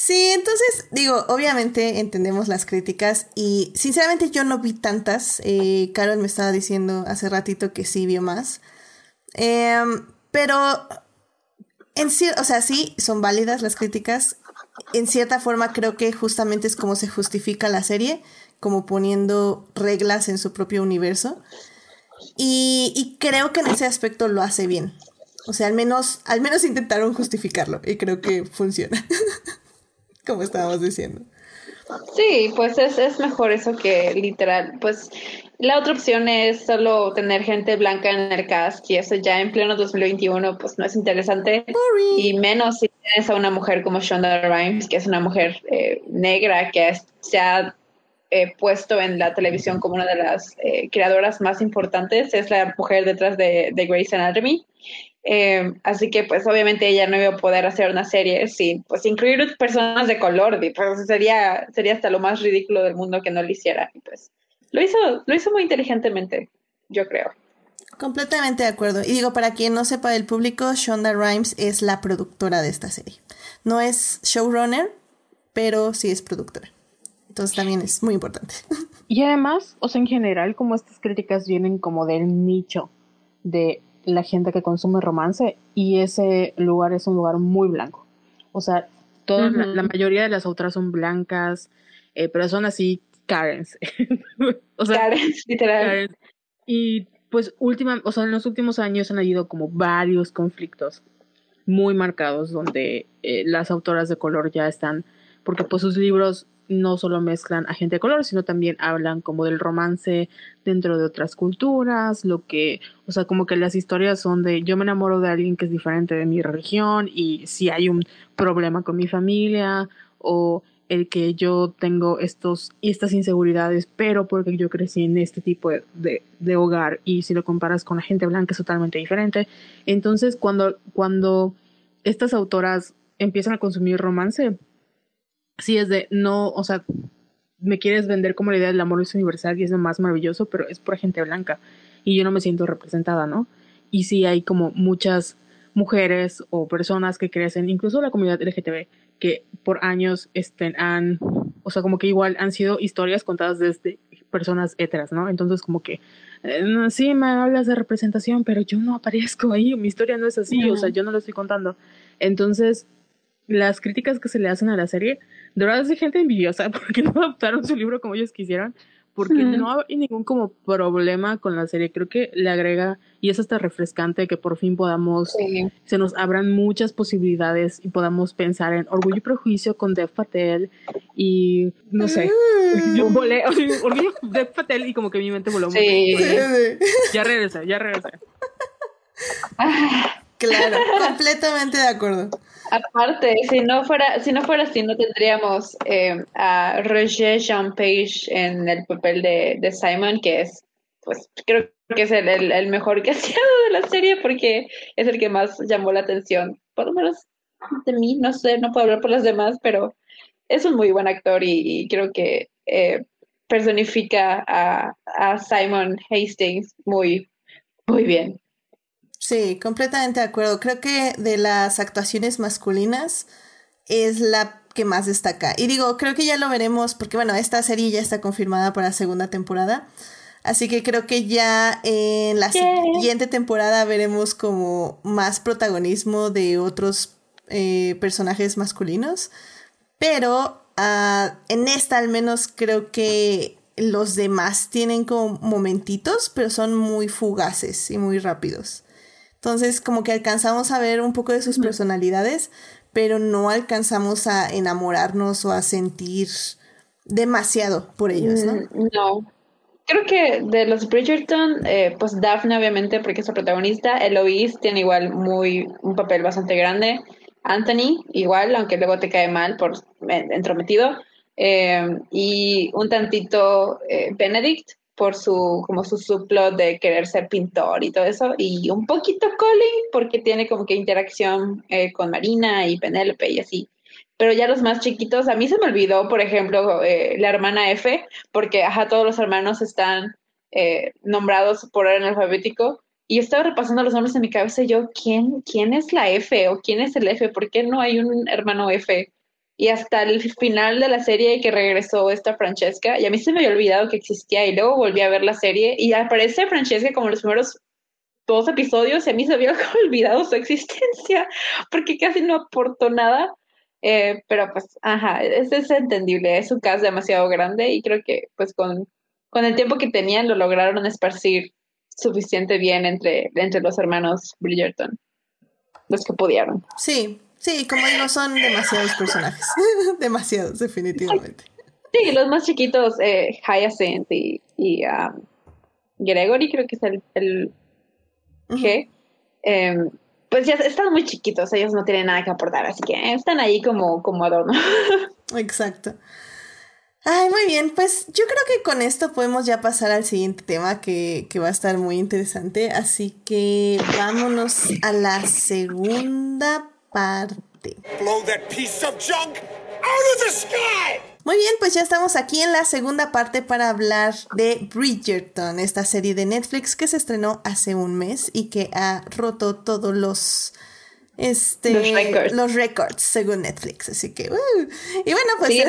Speaker 1: Sí, entonces digo, obviamente entendemos las críticas y sinceramente yo no vi tantas. Eh, Carol me estaba diciendo hace ratito que sí vio más. Em, pero en sí, o sea, sí, son válidas las críticas. En cierta forma creo que justamente es como se justifica la serie, como poniendo reglas en su propio universo. Y, y creo que en ese aspecto lo hace bien. O sea, al menos, al menos intentaron justificarlo y creo que funciona. como estábamos diciendo.
Speaker 3: Sí, pues es, es mejor eso que literal. Pues la otra opción es solo tener gente blanca en el cast y eso ya en pleno 2021 pues no es interesante. Y menos si tienes a una mujer como Shonda Rhimes, que es una mujer eh, negra que se ha puesto en la televisión como una de las eh, creadoras más importantes. Es la mujer detrás de, de Grey's Anatomy. Eh, así que pues obviamente ella no iba a poder hacer una serie sin pues incluir personas de color, pues sería, sería hasta lo más ridículo del mundo que no lo hiciera. Pues lo hizo, lo hizo muy inteligentemente, yo creo.
Speaker 1: Completamente de acuerdo. Y digo, para quien no sepa del público, Shonda Rhimes es la productora de esta serie. No es showrunner, pero sí es productora. Entonces también es muy importante.
Speaker 2: Y además, o sea, en general, como estas críticas vienen como del nicho de la gente que consume romance y ese lugar es un lugar muy blanco. O sea, toda la, mayoría de las otras son blancas, eh, pero son así Karens.
Speaker 3: o sea, Karens, literal.
Speaker 2: Y pues última, o sea, en los últimos años han habido como varios conflictos muy marcados donde eh, las autoras de color ya están, porque pues sus libros no solo mezclan a gente de color, sino también hablan como del romance dentro de otras culturas, lo que, o sea, como que las historias son de yo me enamoro de alguien que es diferente de mi religión y si hay un problema con mi familia o el que yo tengo estos estas inseguridades, pero porque yo crecí en este tipo de, de, hogar y si lo comparas con la gente blanca es totalmente diferente. Entonces, cuando, cuando estas autoras empiezan a consumir romance, sí es de no, o sea, me quieres vender como la idea del amor es universal y es lo más maravilloso, pero es por gente blanca y yo no me siento representada, ¿no? Y sí hay como muchas mujeres o personas que crecen, incluso la comunidad LGTB, que por años estén, han, o sea, como que igual han sido historias contadas desde personas heteras, ¿no? Entonces como que, eh, sí, me hablas de representación, pero yo no aparezco ahí, mi historia no es así, o sea, yo no lo estoy contando. Entonces, las críticas que se le hacen a la serie, de verdad es de gente envidiosa porque no adaptaron su libro como ellos quisieron, porque no hay ningún como problema con la serie. Creo que le agrega, y es hasta refrescante que por fin podamos, se nos abran muchas posibilidades y podamos pensar en Orgullo y Prejuicio con Dev Patel y no sé, mm. yo volé, Orgullo Dev Patel y como que mi mente voló. Sí. Ya regresé, ya regresé.
Speaker 1: Claro, completamente de acuerdo.
Speaker 3: Aparte, si no fuera, si no fuera así, no tendríamos eh, a Roger Jean Page en el papel de, Simon, que es, pues, creo que es el, el, mejor que ha sido de la serie porque es el que más llamó la atención, por lo menos de mí, no sé, no puedo hablar por los demás, pero es un muy buen actor y, creo que eh, personifica a, a, Simon Hastings muy, muy bien.
Speaker 1: Sí, completamente de acuerdo. Creo que de las actuaciones masculinas es la que más destaca. Y digo, creo que ya lo veremos porque, bueno, esta serie ya está confirmada para la segunda temporada. Así que creo que ya en la siguiente temporada veremos como más protagonismo de otros eh, personajes masculinos. Pero ah, en esta al menos creo que los demás tienen como momentitos, pero son muy fugaces y muy rápidos. Entonces como que alcanzamos a ver un poco de sus personalidades, pero no alcanzamos a enamorarnos o a sentir demasiado por ellos, ¿no?
Speaker 3: Mm, no. Creo que de los Bridgerton, eh, pues Daphne obviamente porque es la protagonista, Eloise tiene igual muy un papel bastante grande, Anthony igual, aunque luego te cae mal por entrometido, eh, y un tantito eh, Benedict por su como su subplot de querer ser pintor y todo eso, y un poquito Colin porque tiene como que interacción con Marina y Penélope y así pero ya los más chiquitos, a mí se me olvidó, por ejemplo, eh, la hermana F, porque ajá, todos los hermanos están eh, nombrados por orden alfabético. Y yo estaba repasando los nombres en mi cabeza yo, ¿quién, ¿quién es la F o quién es el F? ¿Por qué no hay un hermano F? Y hasta el final de la serie que regresó esta Francesca, y a mí se me había olvidado que existía, y luego volví a ver la serie, y aparece Francesca como los primeros dos episodios, y a mí se había olvidado su existencia, porque casi no aportó nada eh, pero pues, ajá, es, es entendible, es un caso demasiado grande y creo que pues con, con el tiempo que tenían lo lograron esparcir suficiente bien entre, entre los hermanos Bridgerton, los que pudieron.
Speaker 1: Sí, sí, como digo, son demasiados personajes, demasiados, definitivamente.
Speaker 3: Sí, los más chiquitos, eh, Hyacinth y, y um, Gregory creo que es el, el G pues ya están muy chiquitos, ellos no tienen nada que aportar, así que están ahí como, como adorno.
Speaker 1: Exacto. Ay, muy bien, pues yo creo que con esto podemos ya pasar al siguiente tema que, que va a estar muy interesante, así que vámonos a la segunda parte. Blow that piece of junk out of the sky! Muy bien, pues ya estamos aquí en la segunda parte para hablar de Bridgerton, esta serie de Netflix que se estrenó hace un mes y que ha roto todos los este los récords, según Netflix, así que uh. y bueno, pues
Speaker 3: sí,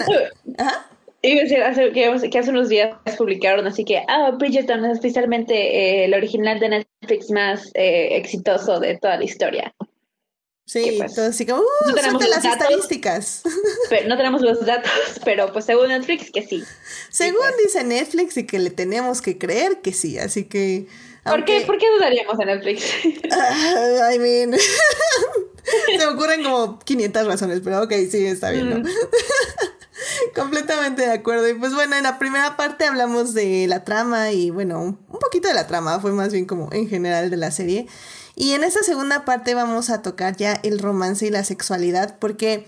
Speaker 3: decir, hace, que, hace unos días publicaron, así que, ah, Bridgerton es especialmente eh, el original de Netflix más eh, exitoso de toda la historia.
Speaker 1: Sí, pues, así como, uh, no tenemos las estadísticas.
Speaker 3: Pero, no tenemos los datos, pero pues según Netflix que sí.
Speaker 1: Según pues. dice Netflix y que le tenemos que creer que sí, así que...
Speaker 3: ¿Por, qué, ¿Por qué dudaríamos en Netflix?
Speaker 1: I mean, se me ocurren como 500 razones, pero ok, sí, está bien, Completamente de acuerdo. Y pues bueno, en la primera parte hablamos de la trama y bueno, un poquito de la trama, fue más bien como en general de la serie. Y en esta segunda parte vamos a tocar ya el romance y la sexualidad, porque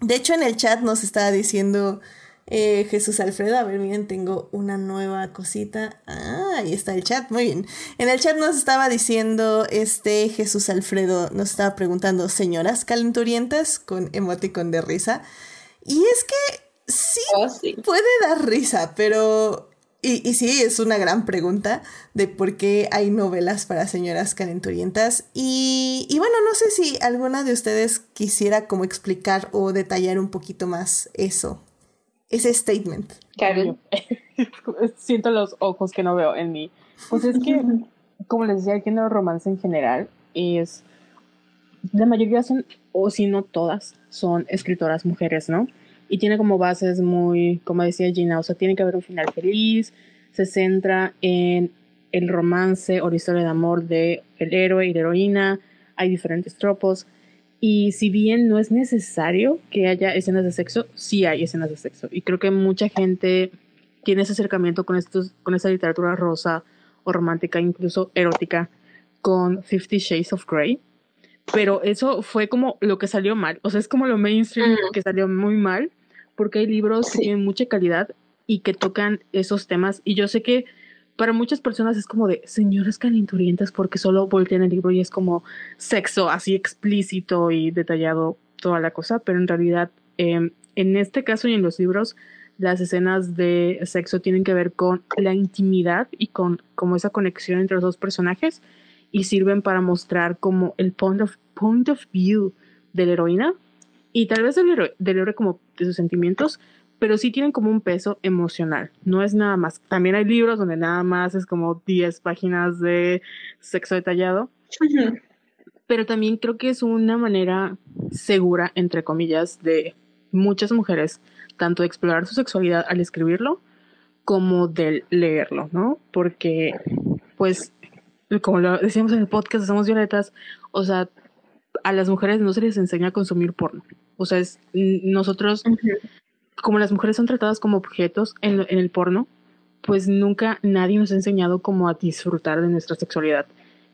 Speaker 1: de hecho en el chat nos estaba diciendo eh, Jesús Alfredo, a ver, miren, tengo una nueva cosita. Ah, ahí está el chat, muy bien. En el chat nos estaba diciendo este Jesús Alfredo, nos estaba preguntando, señoras calenturientas, con emoticon de risa. Y es que sí, oh, sí. puede dar risa, pero y, y, sí, es una gran pregunta de por qué hay novelas para señoras calenturientas. Y, y, bueno, no sé si alguna de ustedes quisiera como explicar o detallar un poquito más eso, ese statement.
Speaker 2: Karen. Siento los ojos que no veo en mí. Pues es que, como les decía, el género romance en general es... La mayoría son, o si no todas, son escritoras mujeres, ¿no? Y tiene como bases muy, como decía Gina, o sea, tiene que haber un final feliz, se centra en el romance o la historia de amor de el héroe y la heroína, hay diferentes tropos y si bien no es necesario que haya escenas de sexo, sí hay escenas de sexo y creo que mucha gente tiene ese acercamiento con estos con esa literatura rosa o romántica, incluso erótica con Fifty Shades of Grey. Pero eso fue como lo que salió mal. O sea, es como lo mainstream que salió muy mal porque hay libros que tienen mucha calidad y que tocan esos temas. Y yo sé que para muchas personas es como de señoras calenturientas porque solo voltean el libro y es como sexo así explícito y detallado toda la cosa, pero en realidad em, en este caso y en los libros, las escenas de sexo tienen que ver con la intimidad y con como esa conexión entre los dos personajes y sirven para mostrar como el point of, point of view de la heroína y tal vez del del héroe como de sus sentimientos, pero sí tienen como un peso emocional. No es nada más. También hay libros donde nada más es como 10 páginas de sexo detallado. Pero también creo que es una manera segura, entre comillas, de muchas mujeres, tanto de explorar su sexualidad al escribirlo, como de leerlo, ¿no? Porque, pues, como lo decíamos en el podcast, somos violetas, o sea, a las mujeres no se les enseña a consumir porno. O sea, es, nosotros como las mujeres son tratadas como objetos en, en, el porno, pues nunca nadie nos ha enseñado como a disfrutar de nuestra sexualidad.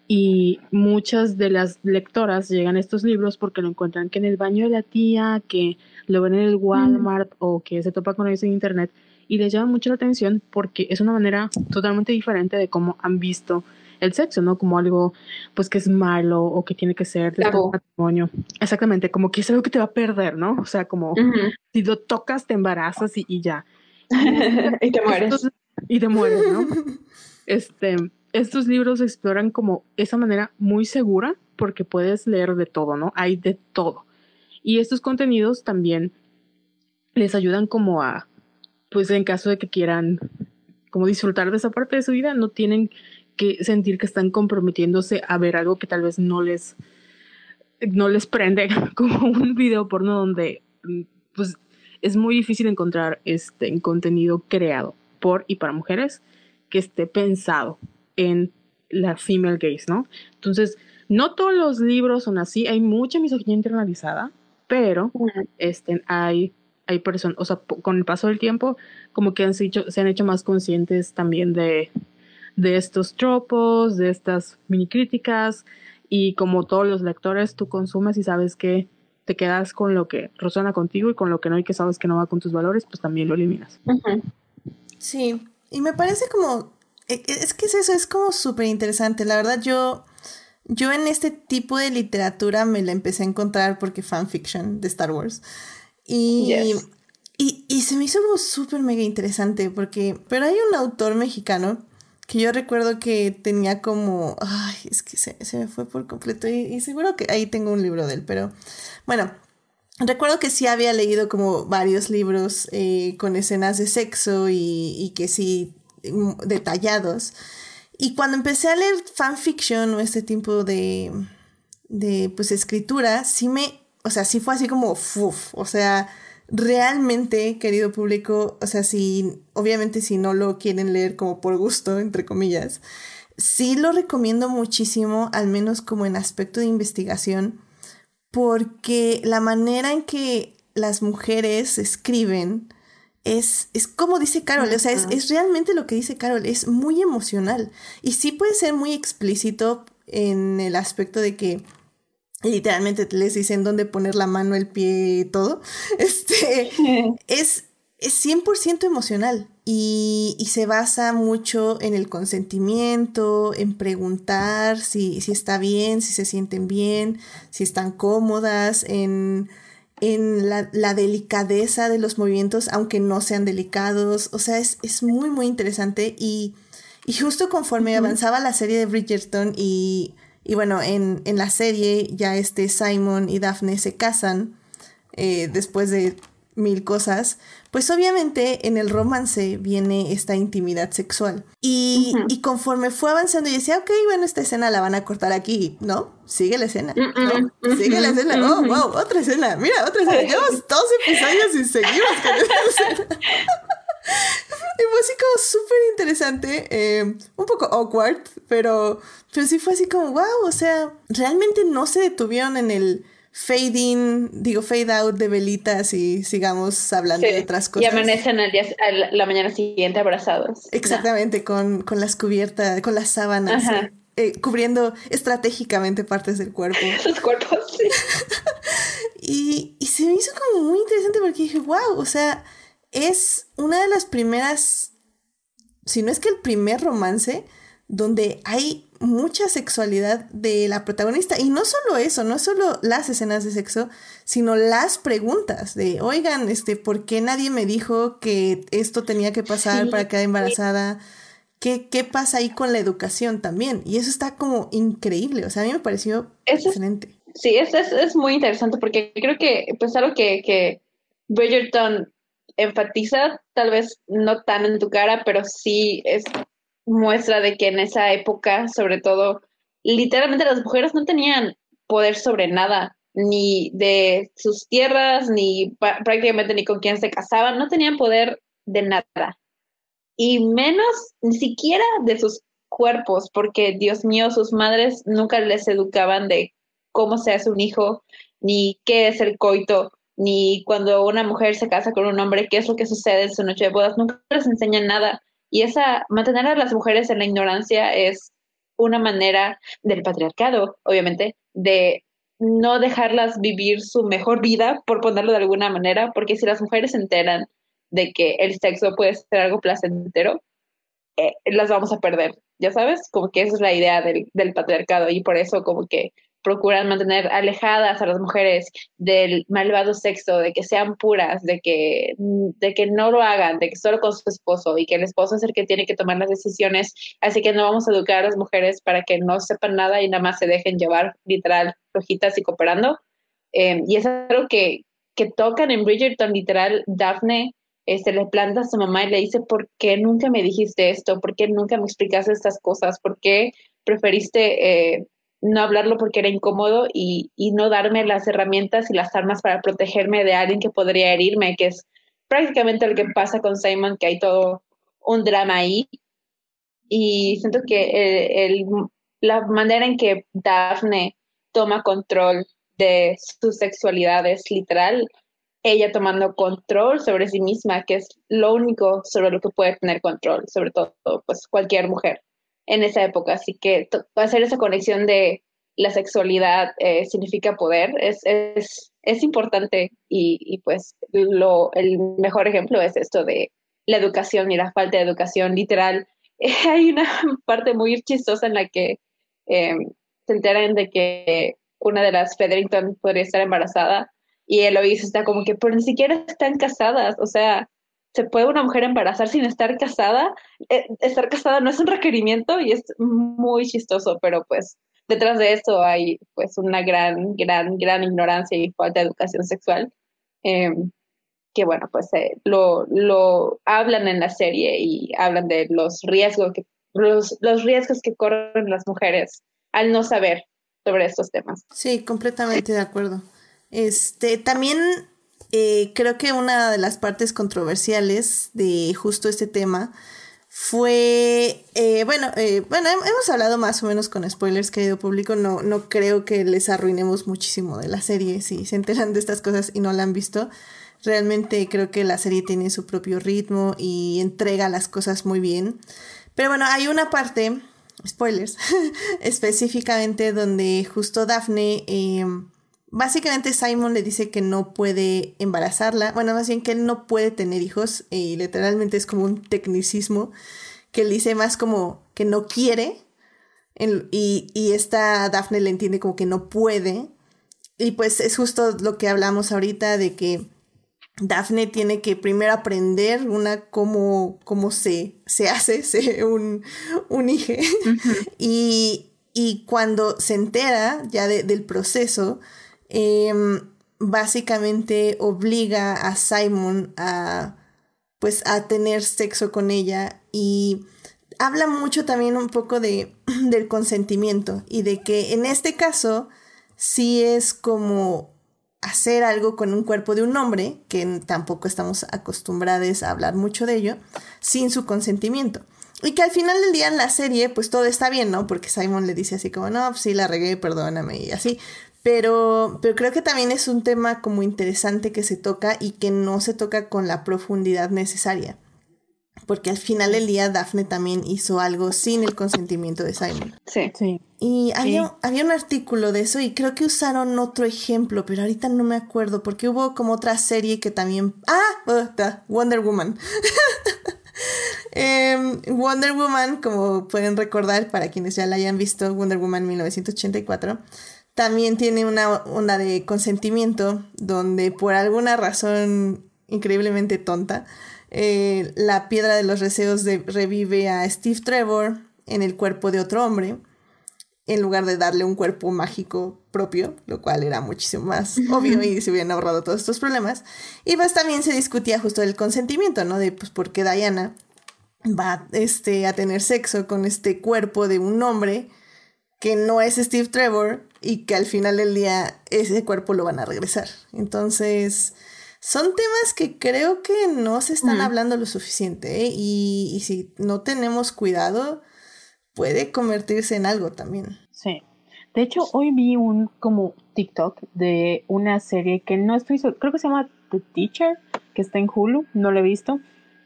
Speaker 2: Y muchas de las lectoras llegan a estos libros porque lo encuentran que en el baño de la tía, que lo ven en el Walmart o que se topa con ellos en internet y les llama mucho la atención porque es una manera totalmente diferente de cómo han visto el sexo, ¿no? Como algo, pues, que es malo o que tiene que ser de matrimonio. Exactamente, como que es algo que te va a perder, ¿no? O sea, como si lo tocas, te embarazas y, y ya.
Speaker 3: y te mueres.
Speaker 2: y te mueres, ¿no? este, estos libros exploran como esa manera muy segura porque puedes leer de todo, ¿no? Hay de todo. Y estos contenidos también les ayudan como a, pues en caso de que quieran como disfrutar de esa parte de su vida, no tienen que sentir que están comprometiéndose a ver algo que tal vez no les no les prende como un video porno donde pues es muy difícil encontrar este contenido creado por y para mujeres que esté pensado en la female gaze, ¿no? Entonces, no todos los libros son así, hay mucha misoginia internalizada, pero este, hay, hay personas, o sea, con el paso del tiempo, como que han hecho, se han hecho más conscientes también de, de estos tropos, de estas mini críticas y como todos los lectores tú consumes y sabes que te quedas con lo que resuena contigo y con lo que no y que sabes que no va con tus valores, pues también lo eliminas.
Speaker 1: Sí, y me parece como, e, e, es que es eso, es como súper interesante. La verdad yo, yo en este tipo de literatura me la empecé a encontrar porque fanfiction de Star Wars. Y, y, y se me hizo como súper mega interesante porque, pero hay un autor mexicano que yo recuerdo que tenía como, ay, es que se, me fue por completo y, seguro que ahí tengo un libro de él, pero bueno, recuerdo que sí había leído como varios libros eh, con escenas de sexo y, que sí, mm, detallados. Y cuando empecé a leer fanfiction o este tipo de, de pues escritura, sí me, o sea, sí fue así como, uf, o sea, realmente, querido público, o sea, si, obviamente si no lo quieren leer como por gusto, entre comillas, sí lo recomiendo muchísimo, al menos como en aspecto de investigación, porque la manera en que las mujeres escriben es, es como dice Carol, o sea, es, es realmente lo que dice Carol, es muy emocional. Y sí puede ser muy explícito en el aspecto de que literalmente les dicen dónde poner la mano, el pie, todo, este, es, es 100% emocional y, y, se basa mucho en el consentimiento, en preguntar si, si está bien, si se sienten bien, si están cómodas, en, en la, la, delicadeza de los movimientos, aunque no sean delicados. O sea, es, es muy, muy interesante y, y justo conforme avanzaba la serie de Bridgerton y y bueno, en, la serie ya este Simon y Daphne se casan eh, después de mil cosas, pues obviamente en el romance viene esta intimidad sexual. Y, conforme fue avanzando, yo decía, ok, bueno, esta escena la van a cortar aquí, ¿no? Sigue la escena, ¿no? Sigue la escena, oh, wow, otra escena, mira, otra escena, llevamos dos episodios y seguimos con esta escena. y fue así como súper interesante, eh, un poco awkward, pero, pero sí fue así como, wow, o sea, realmente no se detuvieron en el fade in, digo fade out de velitas y sigamos hablando de otras cosas.
Speaker 3: Y amanecen al día, a la mañana siguiente abrazados.
Speaker 1: Exactamente, con, con las cubiertas, con las sábanas. Eh, cubriendo estratégicamente partes del cuerpo.
Speaker 3: Los cuerpos, sí.
Speaker 1: y, y se me hizo como muy interesante porque dije, wow, o sea, es una de las primeras, si no es que el primer romance, donde hay mucha sexualidad de la protagonista. Y no solo eso, no solo las escenas de sexo, sino las preguntas de, oigan, este, ¿por qué nadie me dijo que esto tenía que pasar para quedar embarazada? ¿Qué, ¿Qué pasa ahí con la educación también? Y eso está como increíble. O sea, a mí me pareció excelente.
Speaker 3: Sí, es, es, es, muy interesante porque creo que, pues, algo que, que Bridgerton enfatiza, tal vez no tan en tu cara, pero sí es muestra de que en esa época, sobre todo, literalmente las mujeres no tenían poder sobre nada, ni de sus tierras, ni prácticamente ni con quién se casaban, no tenían poder de nada. Y menos ni siquiera de sus cuerpos, porque Dios mío, sus madres nunca les educaban de cómo se hace un hijo, ni qué es el coito, ni cuando una mujer se casa con un hombre, qué es lo que sucede en su noche de bodas, nunca les enseñan nada. Y esa, mantener a las mujeres en la ignorancia es una manera del patriarcado, obviamente, de no dejarlas vivir su mejor vida, por ponerlo de alguna manera, porque si las mujeres se enteran de que el sexo puede ser algo placentero, eh, las vamos a perder, ya sabes, como que esa es la idea del, del patriarcado y por eso como que procuran mantener alejadas a las mujeres del malvado sexo, de que sean puras, de que, de que no lo hagan, de que solo con su esposo y que el esposo es el que tiene que tomar las decisiones. Así que no vamos a educar a las mujeres para que no sepan nada y nada más se dejen llevar literal rojitas y cooperando. Eh, y es algo que, que tocan en Bridgerton, literal, Daphne se le planta a su mamá y le dice, ¿por qué nunca me dijiste esto? ¿Por qué nunca me explicaste estas cosas? ¿Por qué preferiste eh, no hablarlo porque era incómodo y, y, no darme las herramientas y las armas para protegerme de alguien que podría herirme, que es prácticamente lo que pasa con Simon, que hay todo un drama ahí. Y siento que el, la manera en que Daphne toma control de su sexualidad es literal ella tomando control sobre sí misma, que es lo único sobre lo que puede tener control, sobre todo pues cualquier mujer en esa época. Así que hacer esa conexión de la sexualidad eh, significa poder es, es, es importante y, y, pues lo, el mejor ejemplo es esto de la educación y la falta de educación literal. hay una parte muy chistosa en la que eh, se enteran de que una de las Federington podría estar embarazada y Eloise está como que, pero ni siquiera están casadas, o sea, ¿se puede una mujer embarazar sin estar casada? Eh, estar casada no es un requerimiento y es muy chistoso, pero pues detrás de eso hay pues una gran, gran, gran ignorancia y falta de educación sexual. Em, que bueno, pues eh, lo, lo hablan en la serie y hablan de los riesgos que, los, los riesgos que corren las mujeres al no saber sobre estos temas.
Speaker 1: Sí, completamente de acuerdo. Este, también eh, creo que una de las partes controversiales de justo este tema fue, eh, bueno, eh, bueno, hemos hablado más o menos con spoilers, querido público, no, no creo que les arruinemos muchísimo de la serie si se enteran de estas cosas y no la han visto. Realmente creo que la serie tiene su propio ritmo y entrega las cosas muy bien. Pero bueno, hay una parte, spoilers, específicamente donde justo Daphne Básicamente Simon le dice que no puede embarazarla, bueno, más bien que él no puede tener hijos y literalmente es como un tecnicismo que él dice más como que no quiere y, y esta Daphne le entiende como que no puede. Y pues es justo lo que hablamos ahorita de que Daphne tiene que primero aprender una cómo, cómo se, se hace un, un hijo. Y, y, cuando se entera ya del proceso, Em, básicamente obliga a Simon a pues a tener sexo con ella y habla mucho también un poco de, del consentimiento y de que en este caso sí es como hacer algo con un cuerpo de un hombre, que tampoco estamos acostumbrados a hablar mucho de ello, sin su consentimiento. Y que al final del día en la serie, pues todo está bien, ¿no? Porque Simon le dice así como, no, pues sí, la regué, perdóname, y así. Pero, pero creo que también es un tema como interesante que se toca y que no se toca con la profundidad necesaria. Porque al final del día Daphne también hizo algo sin el consentimiento de Simon.
Speaker 3: Sí, sí.
Speaker 1: Y había, había un artículo de eso y creo que usaron otro ejemplo, pero ahorita no me acuerdo porque hubo como otra serie que también... Ah, oh, Wonder Woman. Em, Wonder Woman, como pueden recordar, para quienes ya la hayan visto, Wonder Woman 1984, también tiene una onda de consentimiento donde por alguna razón increíblemente tonta, eh, la piedra de los deseos revive a Steve Trevor en el cuerpo de otro hombre en lugar de darle un cuerpo mágico propio, lo cual era muchísimo más obvio y se hubieran ahorrado todos estos problemas. Y pues también se discutía justo el consentimiento, ¿no? De pues por qué Diana va este, a tener sexo con este cuerpo de un hombre que no es Steve Trevor y que al final del día ese cuerpo lo van a regresar. Entonces, son temas que creo que no se están hablando lo suficiente ¿eh? y, y si no tenemos cuidado, puede convertirse en algo también.
Speaker 2: Sí. De hecho, hoy vi un como TikTok de una serie que no estoy creo que se llama The Teacher, que está en Hulu, no lo he visto,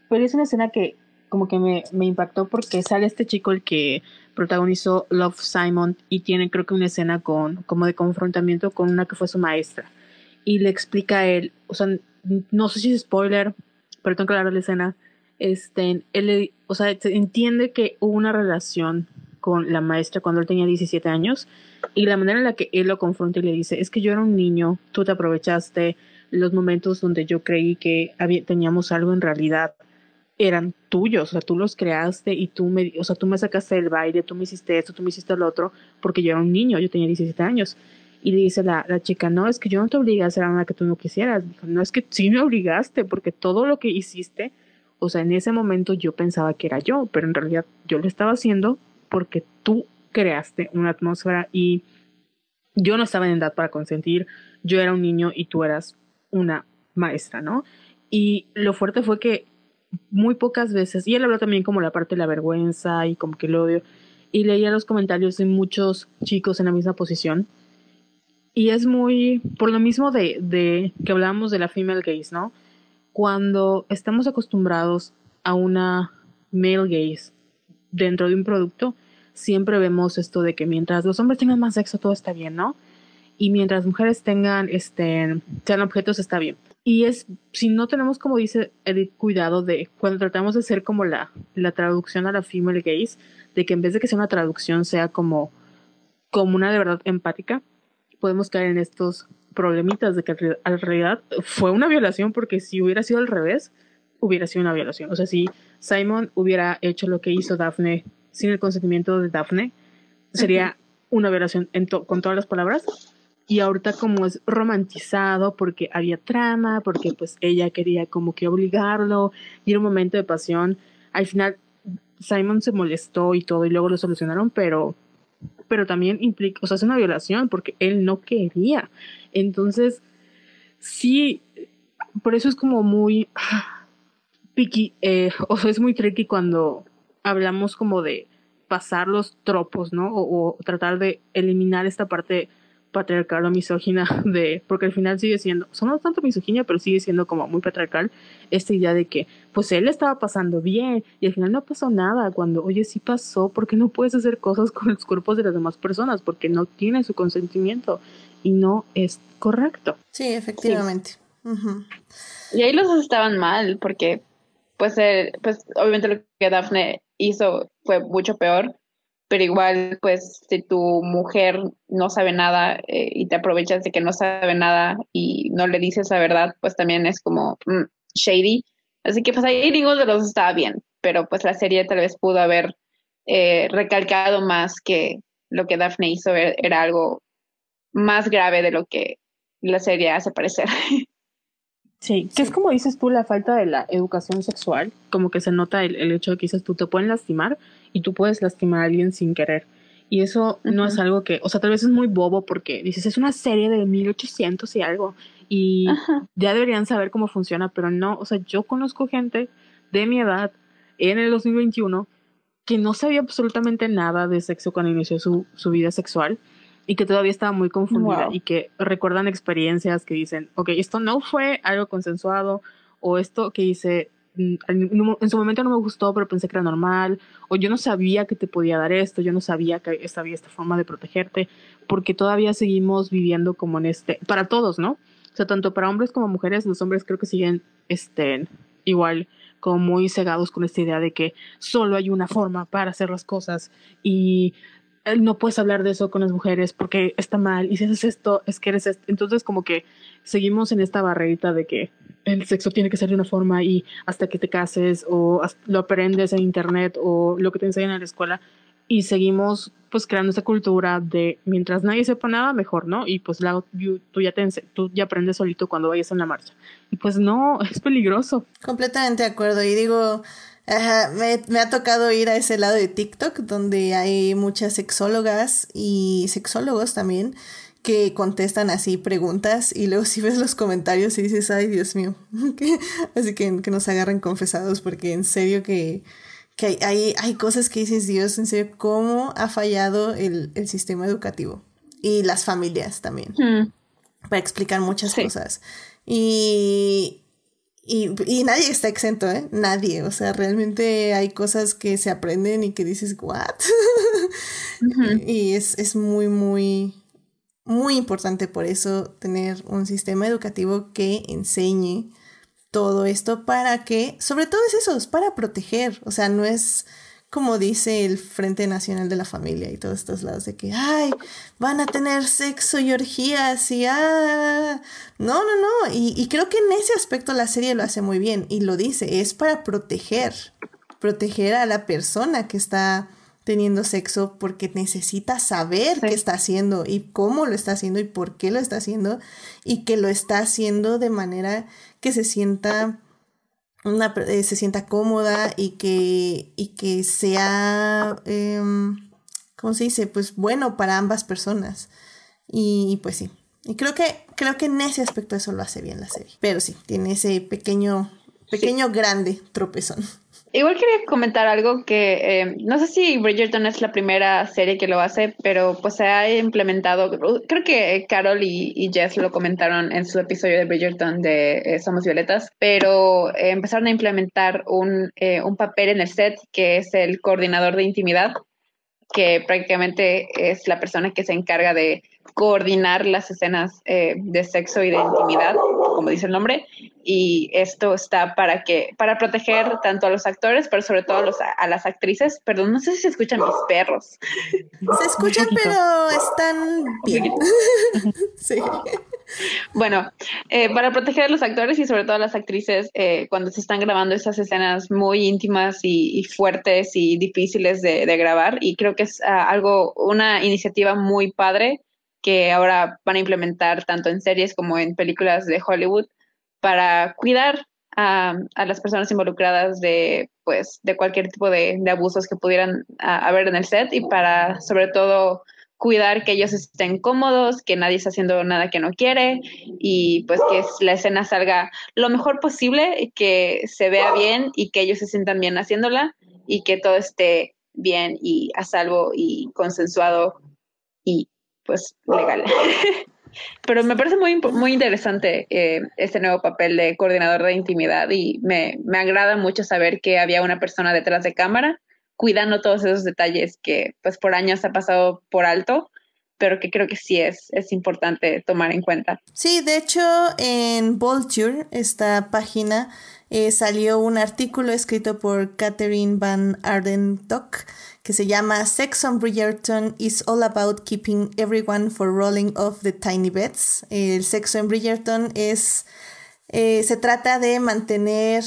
Speaker 2: pero es una escena que como que me, me impactó porque sale este chico el que protagonizó Love Simon y tiene creo que una escena con como de confrontamiento con una que fue su maestra. Y le explica a él, o sea, no sé si es spoiler, pero tengo que hablar de la escena, este, él, o sea, entiende que hubo una relación con la maestra cuando él tenía 17 años y la manera en la que él lo confronta y le dice, es que yo era un niño, tú te aprovechaste los momentos donde yo creí que había, teníamos algo en realidad eran tuyos, o sea, tú los creaste y tú me, o sea, tú me sacaste del baile, tú me hiciste esto, tú me hiciste lo otro, porque yo era un niño, yo tenía 17 años. Y le dice la, la chica, no, es que yo no te obligué a hacer nada que tú no quisieras. Dijo, no, es que sí me obligaste, porque todo lo que hiciste o sea, en ese momento yo pensaba que era yo, pero en realidad yo lo estaba haciendo porque tú creaste una atmósfera y yo no estaba en edad para consentir, yo era un niño y tú eras una maestra, ¿no? Y lo fuerte fue que muy pocas veces, y él habló también como la parte de la vergüenza y como que el odio, y leía los comentarios de muchos chicos en la misma posición. Y es muy, por lo mismo de, de que hablábamos de la female gaze, ¿no? cuando estamos acostumbrados a una male gaze dentro de un producto, siempre vemos esto de que mientras los hombres tengan más sexo todo está bien, ¿no? Y mientras mujeres tengan, este, sean objetos está bien. Y es, si no tenemos, como dice Edith, cuidado de cuando tratamos de ser como la, la traducción a la female gaze, de que en vez de que sea una traducción sea como, como una de verdad empática, podemos caer en estos problemitas de que en realidad fue una violación porque si hubiera sido al revés, hubiera sido una violación. O sea, si Simon hubiera hecho lo que hizo Daphne sin el consentimiento de Daphne, sería una violación con todas las palabras. Y ahorita como es romantizado porque había trama, porque pues ella quería como que obligarlo y era un momento de pasión, al final Simon se molestó y todo y luego lo solucionaron, pero pero también implica, o sea, es una violación porque él no quería. Entonces, sí, por eso es como muy picky, eh, o sea, es muy tricky cuando hablamos como de pasar los tropos, ¿no? O tratar de eliminar esta parte patriarcal o misógina de, porque al final sigue siendo, o no tanto misoginia, pero sigue siendo como muy patriarcal esta idea de que, pues él estaba pasando bien y al final no pasó nada, cuando, oye, sí pasó, porque no puedes hacer cosas con los cuerpos de las demás personas, porque no tiene su consentimiento y no es correcto.
Speaker 1: Sí, efectivamente.
Speaker 3: Y ahí los dos estaban mal, porque, pues, pues, obviamente lo que Daphne hizo fue mucho peor pero igual, pues, si tu mujer no sabe nada eh, y te aprovechas de que no sabe nada y no le dices la verdad, pues también es como mm, shady. Así que, pues, ahí ninguno de los estaba bien, pero pues la serie tal vez pudo haber eh, recalcado más que lo que Daphne hizo era algo más grave de lo que la serie hace parecer.
Speaker 2: Sí, que es como dices tú, la falta de la educación sexual, como que se nota el, el hecho de que dices tú te pueden lastimar y tú puedes lastimar a alguien sin querer. Y eso no es algo que, o sea, tal vez es muy bobo porque dices, es una serie de 1800 y algo, y ya deberían saber cómo funciona, pero no, o sea, yo conozco gente de mi edad en el 2021 que no sabía absolutamente nada de sexo cuando inició su, su vida sexual y que todavía estaba muy confundida y que recuerdan experiencias que dicen, ok, esto no fue algo consensuado o esto que hice en su momento no me gustó, pero pensé que era normal, o yo no sabía que te podía dar esto, yo no sabía que había esta forma de protegerte, porque todavía seguimos viviendo como en este, para todos, ¿no? O sea, tanto para hombres como mujeres, los hombres creo que siguen este, igual como muy cegados con esta idea de que solo hay una forma para hacer las cosas y no puedes hablar de eso con las mujeres porque está mal y si haces esto es que eres esto. entonces como que seguimos en esta barrerita de que el sexo tiene que ser de una forma y hasta que te cases o lo aprendes en internet o lo que te enseñan en la escuela y seguimos pues creando esa cultura de mientras nadie sepa nada mejor, ¿no? Y pues la, tú, ya te, tú ya aprendes solito cuando vayas en la marcha. Y pues no, es peligroso.
Speaker 1: Completamente de acuerdo. Y digo, me, me, ha tocado ir a ese lado de TikTok donde hay muchas sexólogas y sexólogos también que contestan así preguntas y luego si ves los comentarios y dices, ay Dios mío, así que, que nos agarran confesados porque en serio que que hay, hay, cosas que dices, Dios, en serio, cómo ha fallado el, sistema educativo y las familias también, hmm. para explicar muchas cosas. Y, y, nadie está exento, ¿eh? Nadie. O sea, realmente hay cosas que se aprenden y que dices, ¿what? y es, es muy, muy, muy importante por eso tener un sistema educativo que enseñe todo esto para que, sobre todo es eso, es para proteger, o sea, no es como dice el Frente Nacional de la Familia y todos estos lados de que, ay, van a tener sexo y orgías y, ah, no, no, no, y, y creo que en ese aspecto la serie lo hace muy bien y lo dice, es para proteger, proteger a la persona que está teniendo sexo porque necesita saber qué está haciendo y cómo lo está haciendo y por qué lo está haciendo y que lo está haciendo de manera que se sienta una eh, se sienta cómoda y que y que sea em, ¿cómo se dice? pues bueno para ambas personas. Y, pues sí. Y creo que creo que en ese aspecto eso lo hace bien la serie. Pero sí tiene ese pequeño pequeño grande tropezón
Speaker 3: Igual quería comentar algo que eh, no sé si Bridgerton es la primera serie que lo hace, pero pues se ha implementado, creo que Carol y, Jess lo comentaron en su episodio de Bridgerton de eh, Somos Violetas, pero eh, empezaron a implementar un, un papel en el set que es el coordinador de intimidad, que prácticamente es la persona que se encarga de coordinar las escenas eh, de sexo y de intimidad, como dice el nombre, y esto está para que para proteger tanto a los actores, pero sobre todo a, los, a las actrices. Perdón, no sé si se escuchan mis perros.
Speaker 1: Se escuchan, pero están bien.
Speaker 3: sí. Bueno, eh, para proteger a los actores y sobre todo a las actrices eh, cuando se están grabando esas escenas muy íntimas y, fuertes y difíciles de, grabar, y creo que es ah, algo, una iniciativa muy padre que ahora van a implementar tanto en series como en películas de Hollywood para cuidar a, las personas involucradas de pues de cualquier tipo de, abusos que pudieran haber en el set y para sobre todo cuidar que ellos estén cómodos, que nadie está haciendo nada que no quiere y pues que la escena salga lo mejor posible, que se vea bien y que ellos se sientan bien haciéndola y que todo esté bien y a salvo y consensuado y pues legal. Pero me parece muy, muy interesante eh, este nuevo papel de coordinador de intimidad y me, me agrada mucho saber que había una persona detrás de cámara cuidando todos esos detalles que pues por años ha pasado por alto, pero que creo que sí es, es importante tomar en cuenta.
Speaker 1: Sí, de hecho en Vulture, esta página, eh, salió un artículo escrito por Catherine Van Ardentock que se llama Sex on Bridgerton is all about keeping everyone for rolling off the tiny beds. El sexo en Bridgerton es, eh, se trata de mantener,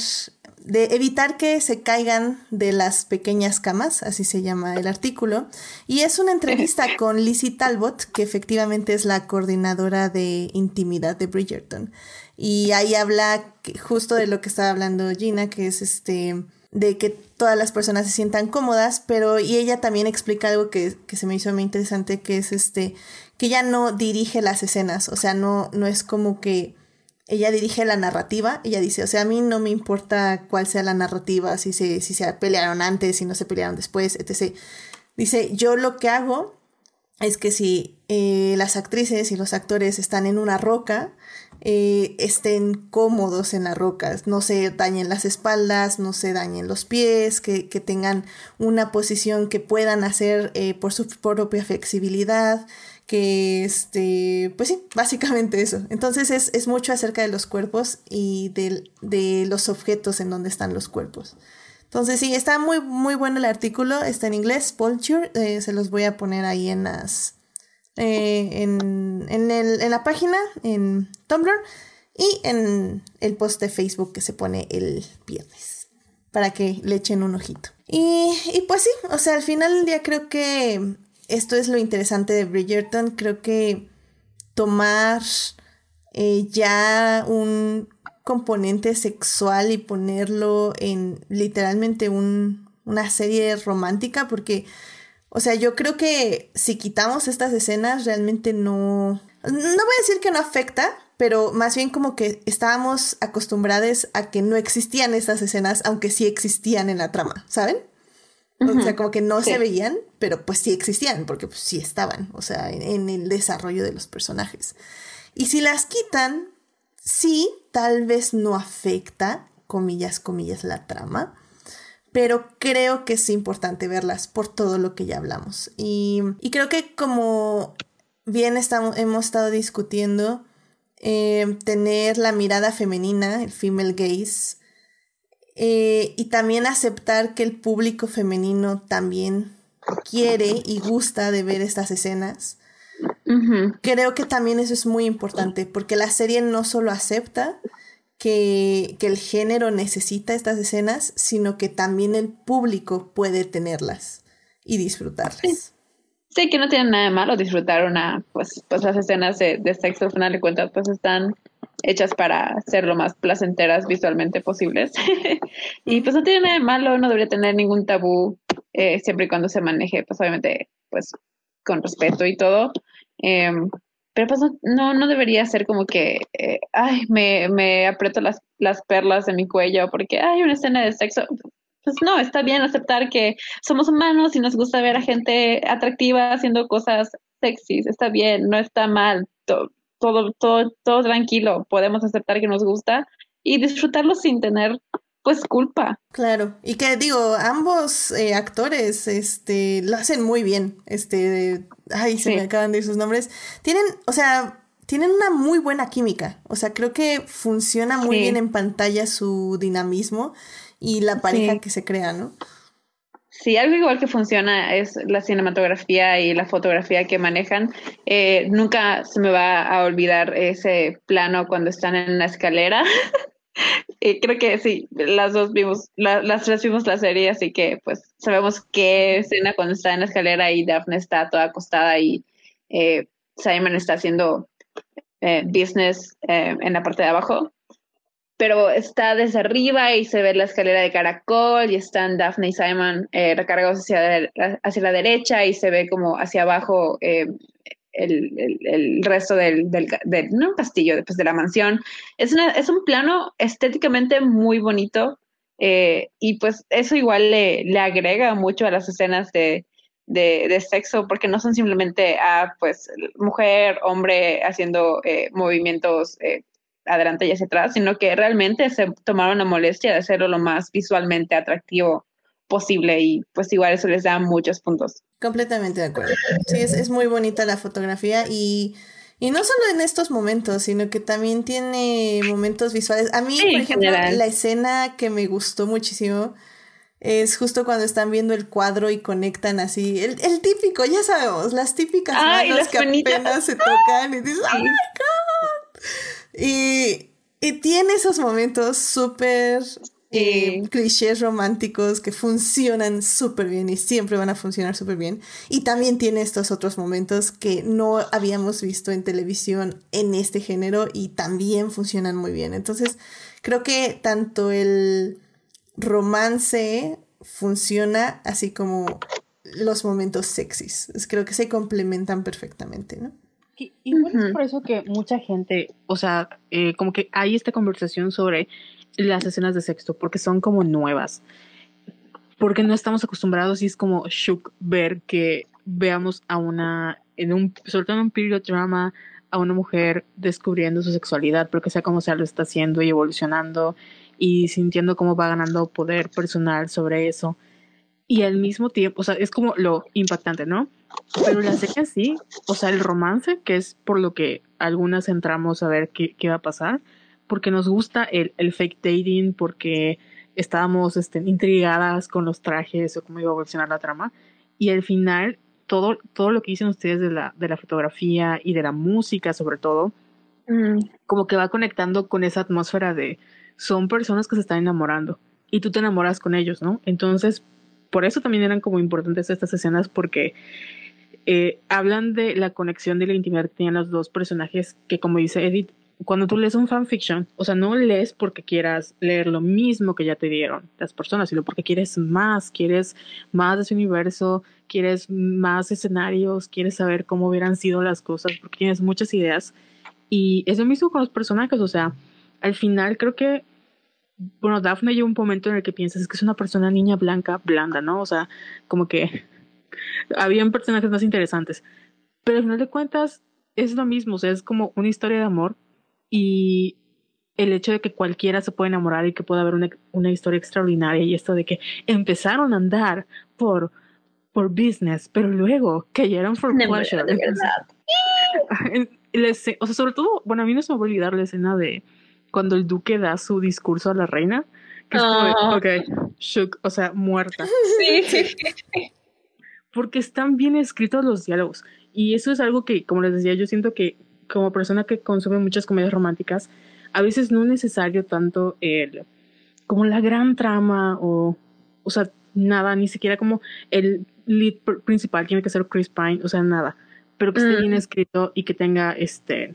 Speaker 1: de evitar que se caigan de las pequeñas camas, así se llama el artículo. Y es una entrevista con Lizzie Talbot, que efectivamente es la coordinadora de intimidad de Bridgerton. Y ahí habla justo de lo que estaba hablando Gina, que es este de que todas las personas se sientan cómodas, pero y ella también explica algo que, se me hizo muy interesante, que es este, que ella no dirige las escenas, o sea, no, no es como que ella dirige la narrativa, ella dice, o sea, a mí no me importa cuál sea la narrativa, si se, si se pelearon antes, si no se pelearon después, etc. Dice, yo lo que hago es que si eh, las actrices y los actores están en una roca, eh, estén cómodos en las rocas, no se dañen las espaldas, no se dañen los pies, que, tengan una posición que puedan hacer eh, por su propia flexibilidad, que este, pues sí, básicamente eso. Entonces es, es mucho acerca de los cuerpos y de, de, los objetos en donde están los cuerpos. Entonces sí, está muy, muy bueno el artículo, está en inglés, Vulture, eh, se los voy a poner ahí en las, eh, en, en, el, en la página, en Tumblr y en el post de Facebook que se pone el viernes, para que le echen un ojito. Y, y pues sí, o sea, al final del día creo que esto es lo interesante de Bridgerton. Creo que tomar eh, ya un componente sexual y ponerlo en literalmente un, una serie romántica, porque, o sea, yo creo que si quitamos estas escenas realmente no... No voy a decir que no afecta, pero más bien como que estábamos acostumbrados a que no existían estas escenas, aunque sí existían en la trama, ¿saben? O sea, como que no se veían, pero pues sí existían, porque pues sí estaban, o sea, en, el desarrollo de los personajes. Y si las quitan, sí, tal vez no afecta, comillas, comillas, la trama, pero creo que es importante verlas por todo lo que ya hablamos. Y, creo que como bien estamos, hemos estado discutiendo, eh, tener la mirada femenina, el female gaze, eh, y también aceptar que el público femenino también quiere y gusta de ver estas escenas. Creo que también eso es muy importante porque la serie no solo acepta que, el género necesita estas escenas, sino que también el público puede tenerlas y disfrutarlas.
Speaker 3: Sí, que no tiene nada de malo disfrutar una, pues, pues las escenas de, de sexo al final de cuentas pues están hechas para ser lo más placenteras visualmente posibles. y pues no tiene nada de malo, no debería tener ningún tabú, eh, siempre y cuando se maneje, pues obviamente, pues con respeto y todo. Em, pero pues no, no debería ser como que, eh, ay, me, me aprieto las, las perlas de mi cuello porque hay una escena de sexo. Pues no, está bien aceptar que somos humanos y nos gusta ver a gente atractiva haciendo cosas sexys, está bien, no está mal todo, todo, todo tranquilo, podemos aceptar que nos gusta y disfrutarlo sin tener pues culpa.
Speaker 1: Claro, y que digo, ambos eh, actores este lo hacen muy bien. Este, ay, se me acaban de ir sus nombres. Tienen, o sea, tienen una muy buena química. O sea, creo que funciona muy bien en pantalla su dinamismo y la pareja que se crea, ¿no?
Speaker 3: Sí, algo igual que funciona es la cinematografía y la fotografía que manejan. Eh, nunca se me va a olvidar ese plano cuando están en la escalera. y creo que sí, las dos vimos, las tres vimos la serie, así que pues sabemos qué escena cuando está en la escalera y Daphne está toda acostada y eh, Simon está haciendo eh, business en la parte de abajo pero está desde arriba y se ve la escalera de caracol y están Daphne y Simon eh, recargados hacia, hacia la derecha y se ve como hacia abajo eh, el, el, resto del, del, no castillo, después de la mansión. Es, una, es un plano estéticamente muy bonito eh, y pues eso igual le, le, agrega mucho a las escenas de, de, de sexo porque no son simplemente a ah, pues mujer, hombre haciendo eh, movimientos adelante y hacia atrás, sino que realmente se tomaron la molestia de hacerlo lo más visualmente atractivo posible y pues igual eso les da muchos puntos.
Speaker 1: Completamente de acuerdo. Sí, es, es muy bonita la fotografía y, y, no solo en estos momentos, sino que también tiene momentos visuales. A mí, por ejemplo, la escena que me gustó muchísimo es justo cuando están viendo el cuadro y conectan así. El, el típico, ya sabemos, las típicas manos que apenas se tocan y dices, ¡Oh my God! Y, tiene esos momentos súper eh, clichés románticos que funcionan súper bien y siempre van a funcionar súper bien. Y también tiene estos otros momentos que no habíamos visto en televisión en este género y también funcionan muy bien. Entonces, creo que tanto el romance funciona así como los momentos sexys. Creo que se complementan perfectamente, ¿no?
Speaker 2: Y, es por eso que mucha gente, o sea, eh, como que hay esta conversación sobre las escenas de sexo, porque son como nuevas. Porque no estamos acostumbrados y es como shock ver que veamos a una, en un, sobre todo en un period drama, a una mujer descubriendo su sexualidad, porque sea como sea lo está haciendo y evolucionando y sintiendo cómo va ganando poder personal sobre eso. Y al mismo tiempo, o sea, es como lo impactante, ¿no? Pero la serie sí, o sea, el romance, que es por lo que algunas entramos a ver qué, qué va a pasar, porque nos gusta el, el fake dating, porque estábamos este, intrigadas con los trajes o cómo iba a evolucionar la trama. Y al final, todo, todo lo que dicen ustedes de la, de la fotografía y de la música, sobre todo,
Speaker 3: Mm,
Speaker 2: como que va conectando con esa atmósfera de son personas que se están enamorando y tú te enamoras con ellos, ¿no? Entonces, por eso también eran como importantes estas escenas porque eh, hablan de la conexión de la intimidad que tenían los dos personajes que, como dice Edith, cuando tú lees un fanfiction, o sea, no lees porque quieras leer lo mismo que ya te dieron las personas, sino porque quieres más, quieres más de ese universo, quieres más escenarios, quieres saber cómo hubieran sido las cosas, porque tienes muchas ideas. Y es lo mismo con los personajes, o sea, al final creo que, bueno, Daphne llega un momento en el que piensas que es una persona niña blanca, blanda, ¿no? O sea, como que habían personajes más interesantes. Pero al final de cuentas es lo mismo, o sea, es como una historia de amor y el hecho de que cualquiera se puede enamorar y que pueda haber una, una historia extraordinaria y esto de que empezaron a andar por, por business, pero luego cayeron for
Speaker 3: de
Speaker 2: pleasure. La esce- o sea, sobre todo, bueno, a mí no se me va a olvidar la escena de cuando el duque da su discurso a la reina, que es como de,
Speaker 3: Ah.
Speaker 2: ok, shook, o sea, muerta.
Speaker 3: Sí.
Speaker 2: porque están bien escritos los diálogos. Y eso es algo que, como les decía, yo siento que como persona que consume muchas comedias románticas, a veces no es necesario tanto el, como la gran trama o, o sea, nada, ni siquiera como el lead pr- principal tiene que ser Chris Pine, o sea, nada, pero que esté
Speaker 3: Mm.
Speaker 2: bien escrito y que tenga este,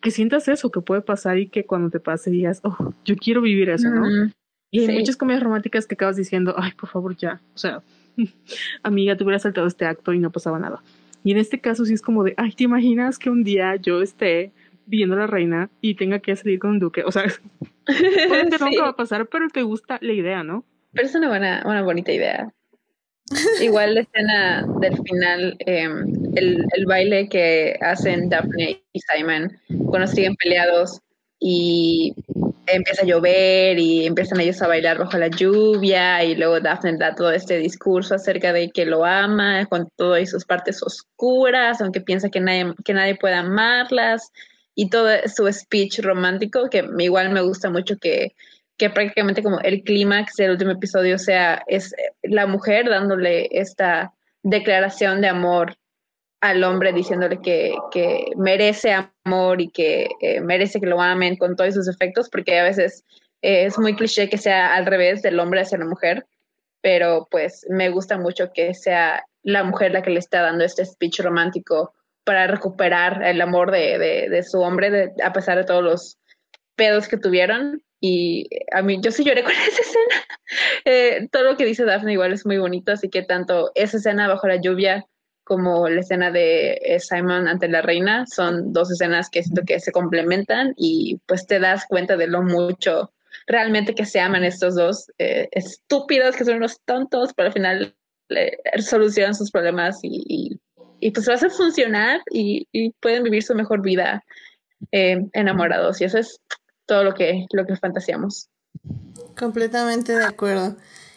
Speaker 2: que sientas eso, que puede pasar y que cuando te pase digas, oh, yo quiero vivir eso, ¿no?
Speaker 3: Mm,
Speaker 2: Y hay
Speaker 3: Sí.
Speaker 2: muchas comedias románticas que acabas diciendo, ay, por favor, ya. O sea, amiga, te hubiera saltado este acto y no pasaba nada. Y en este caso sí es como de, ay, ¿te imaginas que un día yo esté viendo a la reina y tenga que salir con un duque? O sea,
Speaker 3: Sí.
Speaker 2: nunca va a pasar, pero te gusta la idea, ¿no?
Speaker 3: Pero es una buena, una bonita idea. Igual la escena del final, em, el, el baile que hacen Daphne y Simon cuando siguen peleados y empieza a llover y empiezan ellos a bailar bajo la lluvia y luego Daphne da todo este discurso acerca de que lo ama con todas sus partes oscuras, aunque piensa que nadie, que nadie puede amarlas y todo su speech romántico que igual me gusta mucho que que prácticamente como el clímax del último episodio sea es la mujer dándole esta declaración de amor al hombre diciéndole que, que merece amor y que eh, merece que lo amen con todos sus efectos, porque a veces eh, es muy cliché que sea al revés del hombre hacia la mujer, pero pues me gusta mucho que sea la mujer la que le está dando este speech romántico para recuperar el amor de, de, su hombre a pesar de todos los pedos que tuvieron y a mí yo sí lloré con esa escena. Eh, todo lo que dice Daphne igual es muy bonito, así que tanto esa escena bajo la lluvia como la escena de eh, Simon ante la reina son dos escenas que siento que se complementan y pues te das cuenta de lo mucho realmente que se aman estos dos eh, estúpidos que son unos tontos, pero al final eh, solucionan sus problemas y, pues lo hacen funcionar y, y pueden vivir su mejor vida eh, enamorados y eso es todo lo que, lo que fantaseamos.
Speaker 1: Completamente de acuerdo.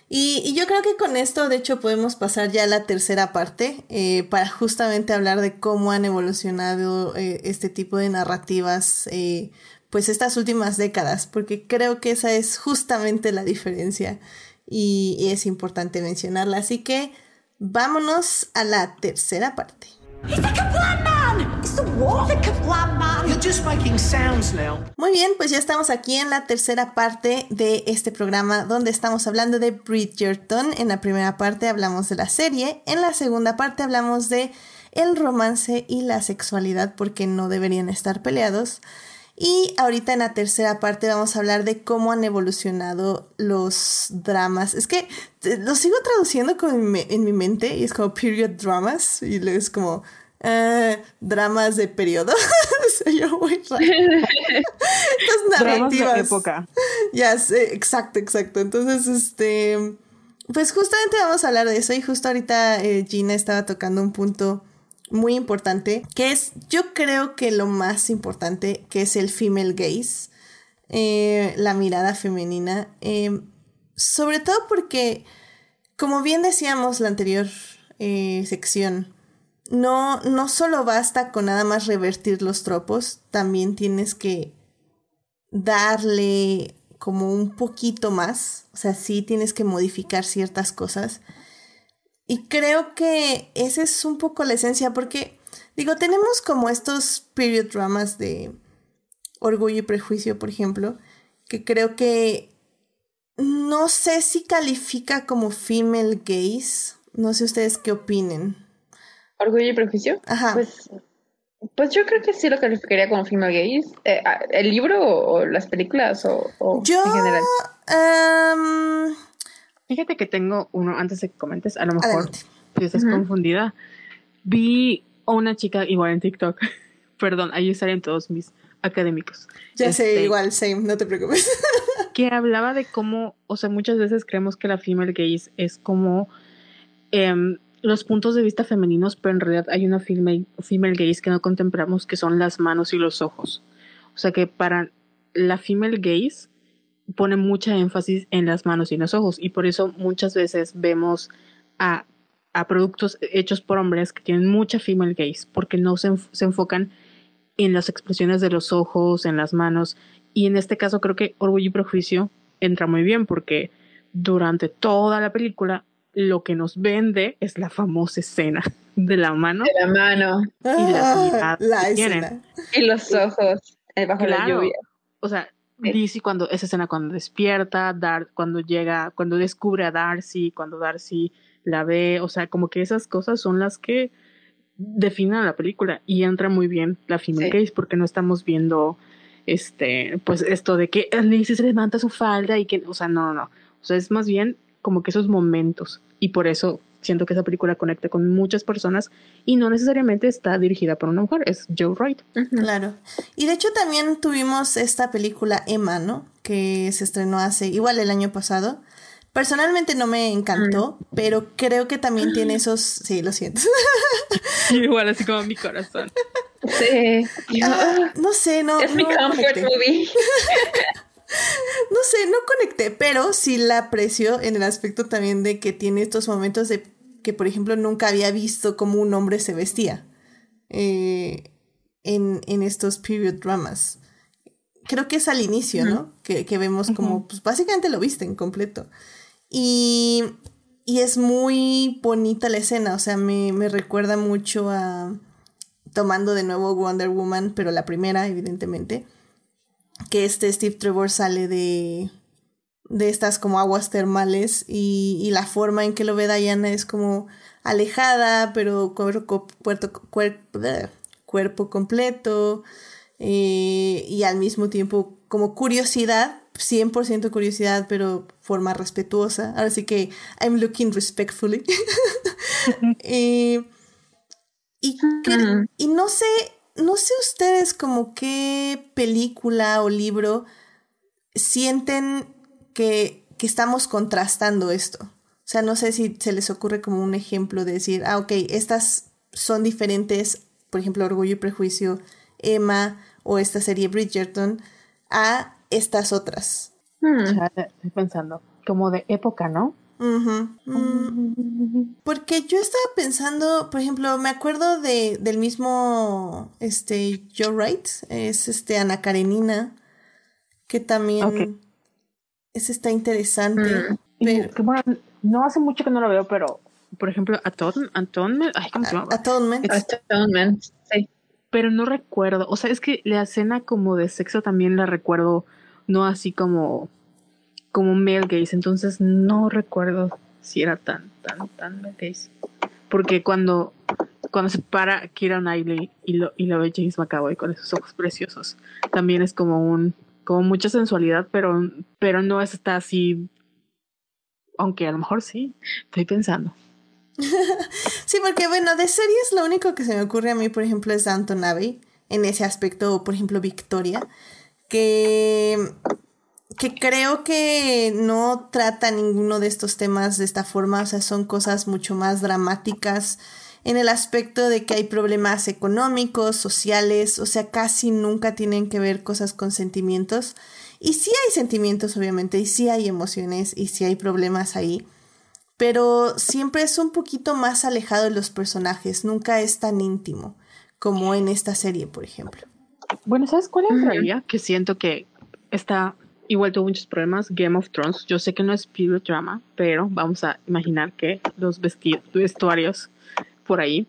Speaker 1: Y, y, yo creo que con esto, de hecho, podemos pasar ya a la tercera parte eh, para justamente hablar de cómo han evolucionado eh, este tipo de narrativas, eh, pues estas últimas décadas, porque creo que esa es justamente la diferencia y, y es importante mencionarla. Así que vámonos a la tercera parte. Muy bien, pues ya estamos aquí en la tercera parte de este programa donde estamos hablando de Bridgerton. En la primera parte hablamos de la serie, en la segunda parte hablamos de el romance y la sexualidad porque no deberían estar peleados. Y ahorita en la tercera parte vamos a hablar de cómo han evolucionado los dramas. Es que lo sigo traduciendo como en, mi, en mi mente y es como period dramas y luego es como Uh, dramas de periodo. Soy yo muy raro. Estas narrativas.
Speaker 2: Dramas de época.
Speaker 1: Ya exacto, exacto. Entonces, este. Pues justamente vamos a hablar de eso. Y justo ahorita eh, Gina estaba tocando un punto muy importante. Que es, yo creo que lo más importante, que es el female gaze. Eh, la mirada femenina. Eh, sobre todo porque, como bien decíamos la anterior eh, sección no, no solo basta con nada más revertir los tropos, también tienes que darle como un poquito más, o sea, sí tienes que modificar ciertas cosas. Y creo que esa es un poco la esencia, porque digo, tenemos como estos period dramas de Orgullo y Prejuicio, por ejemplo, que creo que no sé si califica como female gaze. No sé ustedes qué opinen.
Speaker 3: ¿Orgullo y prejuicio?
Speaker 1: Ajá.
Speaker 3: Pues, pues yo creo que sí lo calificaría como female gaze. Eh, ah, ¿El libro o, las películas o, o
Speaker 1: Yo.
Speaker 3: en general?
Speaker 1: am,
Speaker 2: Fíjate que tengo uno, antes de que comentes, a lo mejor
Speaker 1: Adelante.
Speaker 2: si estás confundida. Vi a una chica igual en TikTok. Perdón, ahí salen todos mis académicos.
Speaker 1: ya sé,
Speaker 2: Este,
Speaker 1: igual, same, no te preocupes.
Speaker 2: que hablaba de cómo, o sea, muchas veces creemos que la female gaze es como em, los puntos de vista femeninos, pero en realidad hay una female, female gaze que no contemplamos, que son las manos y los ojos. O sea que para la female gaze pone mucha énfasis en las manos y los ojos, y por eso muchas veces vemos a, a productos hechos por hombres que tienen mucha female gaze, porque no se, se enfocan en las expresiones de los ojos, en las manos, y en este caso creo que Orgullo y Prejuicio entra muy bien porque durante toda la película lo que nos vende es la famosa escena de la mano.
Speaker 3: De la mano
Speaker 2: Y las
Speaker 1: Ah,
Speaker 2: miradas
Speaker 1: la
Speaker 2: que tienen.
Speaker 1: escena.
Speaker 3: y los ojos eh, bajo la lluvia.
Speaker 2: O sea,
Speaker 3: Sí.
Speaker 2: Lizzie cuando esa escena cuando despierta, Dar cuando llega, cuando descubre a Darcy, cuando Darcy la ve, o sea, como que esas cosas son las que definen la película y entra muy bien la female
Speaker 3: Sí.
Speaker 2: gaze porque no estamos viendo este pues esto de que Lizzie se levanta su falda y que o sea, no, no, no. O sea, es más bien como que esos momentos y por eso siento que esa película conecta con muchas personas y no necesariamente está dirigida por una mujer, es Joe Wright.
Speaker 1: Claro. Y de hecho también tuvimos esta película Emma, ¿no? Que se estrenó hace, igual el año pasado. Personalmente no me encantó, pero creo que también tiene esos, sí, lo siento.
Speaker 2: Igual así como mi corazón.
Speaker 3: Sí.
Speaker 1: Ah, no sé, no.
Speaker 3: es mi
Speaker 1: no
Speaker 3: comfort
Speaker 1: conecté.
Speaker 3: movie.
Speaker 1: No sé, no conecté, pero sí la aprecio en el aspecto también de que tiene estos momentos de que, por ejemplo, nunca había visto cómo un hombre se vestía eh, en, en estos period dramas. Creo que es al inicio, ¿no? Que, que vemos como, pues básicamente lo visten completo. Y, y es muy bonita la escena, o sea, me, me recuerda mucho a, tomando de nuevo Wonder Woman, pero la primera, evidentemente que este Steve Trevor sale de, de estas como aguas termales y, y la forma en que lo ve Diana es como alejada, pero cuerpo, puerto- cuer- bleh, cuerpo completo eh, y al mismo tiempo como curiosidad, 100% curiosidad, pero forma respetuosa. Ahora sí que I'm looking respectfully. Eh, y,
Speaker 3: Ujú.
Speaker 1: y no sé, no sé ustedes como qué película o libro sienten que, que estamos contrastando esto. O sea, no sé si se les ocurre como un ejemplo de decir, ah, ok, estas son diferentes, por ejemplo, Orgullo y Prejuicio, Emma o esta serie Bridgerton, a estas otras.
Speaker 3: Hmm.
Speaker 2: Ya Estoy pensando, como de época, ¿no?
Speaker 1: Mm, Porque yo estaba pensando, por ejemplo, me acuerdo de, del mismo este Joe Wright, es este Ana Karenina, que también
Speaker 2: Ok.
Speaker 1: es está interesante.
Speaker 3: Mm.
Speaker 1: Pero,
Speaker 2: bueno, no hace mucho que no lo veo, pero por ejemplo, Aton, Atonement, ay, ¿cómo se llama?
Speaker 1: Atonement.
Speaker 3: Atonement, sí.
Speaker 2: Pero no recuerdo, o sea, es que la escena como de sexo también la recuerdo, no así como como male gaze, entonces no recuerdo si era tan, tan, tan male gaze. Porque cuando, cuando se para Kira Knightley y lo, y lo ve James McAvoy con esos ojos preciosos, también es como un, como mucha sensualidad, pero, pero no está así, aunque a lo mejor sí, estoy pensando.
Speaker 1: Sí, porque bueno, de series lo único que se me ocurre a mí, por ejemplo, es Downton Abbey, en ese aspecto, o por ejemplo Victoria, que, que creo que no trata ninguno de estos temas de esta forma, o sea, son cosas mucho más dramáticas en el aspecto de que hay problemas económicos, sociales, o sea, casi nunca tienen que ver cosas con sentimientos. Y sí hay sentimientos, obviamente, y sí hay emociones, y sí hay problemas ahí pero siempre es un poquito más alejado de los personajes, nunca es tan íntimo como en esta serie, por ejemplo.
Speaker 2: Bueno, ¿sabes cuál realidad Que siento que está igual tuvo muchos problemas. Game of Thrones. Yo sé que no es period drama, pero vamos a imaginar que los vestuarios por ahí.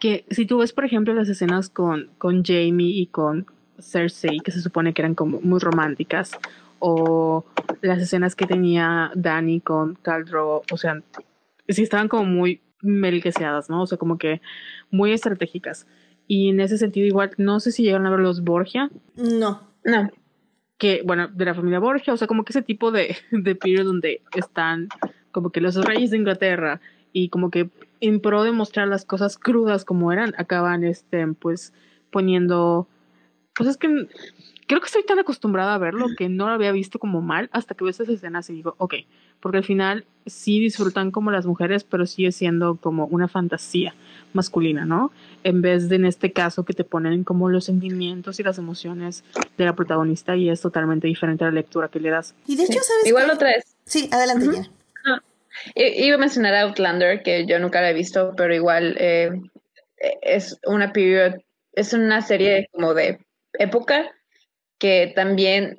Speaker 2: Que si tú ves, por ejemplo, las escenas con, con Jamie y con Cersei, que se supone que eran como muy románticas, o las escenas que tenía Dani con Caldro, o sea, sí estaban como muy melqueseadas, ¿no? O sea, como que muy estratégicas. Y en ese sentido, igual, no sé si llegaron a ver los Borgia.
Speaker 1: No.
Speaker 3: No
Speaker 2: que, bueno, de la familia Borgia, o sea, como que ese tipo de, de period donde están como que los reyes de Inglaterra y como que en pro de mostrar las cosas crudas como eran, acaban, este, pues, poniendo, pues es que creo que estoy tan acostumbrada a verlo que no lo había visto como mal hasta que veo esas escenas y digo, ok, porque al final sí disfrutan como las mujeres, pero sigue siendo como una fantasía masculina, ¿no? En vez de en este caso que te ponen como los sentimientos y las emociones de la protagonista y es totalmente diferente a la lectura que le das.
Speaker 1: Y de hecho, ¿sabes?
Speaker 3: Igual otra vez.
Speaker 1: Sí, adelante
Speaker 3: Iba a mencionar Outlander, que yo nunca la he visto, pero igual eh, es una period, es una serie como de época que también,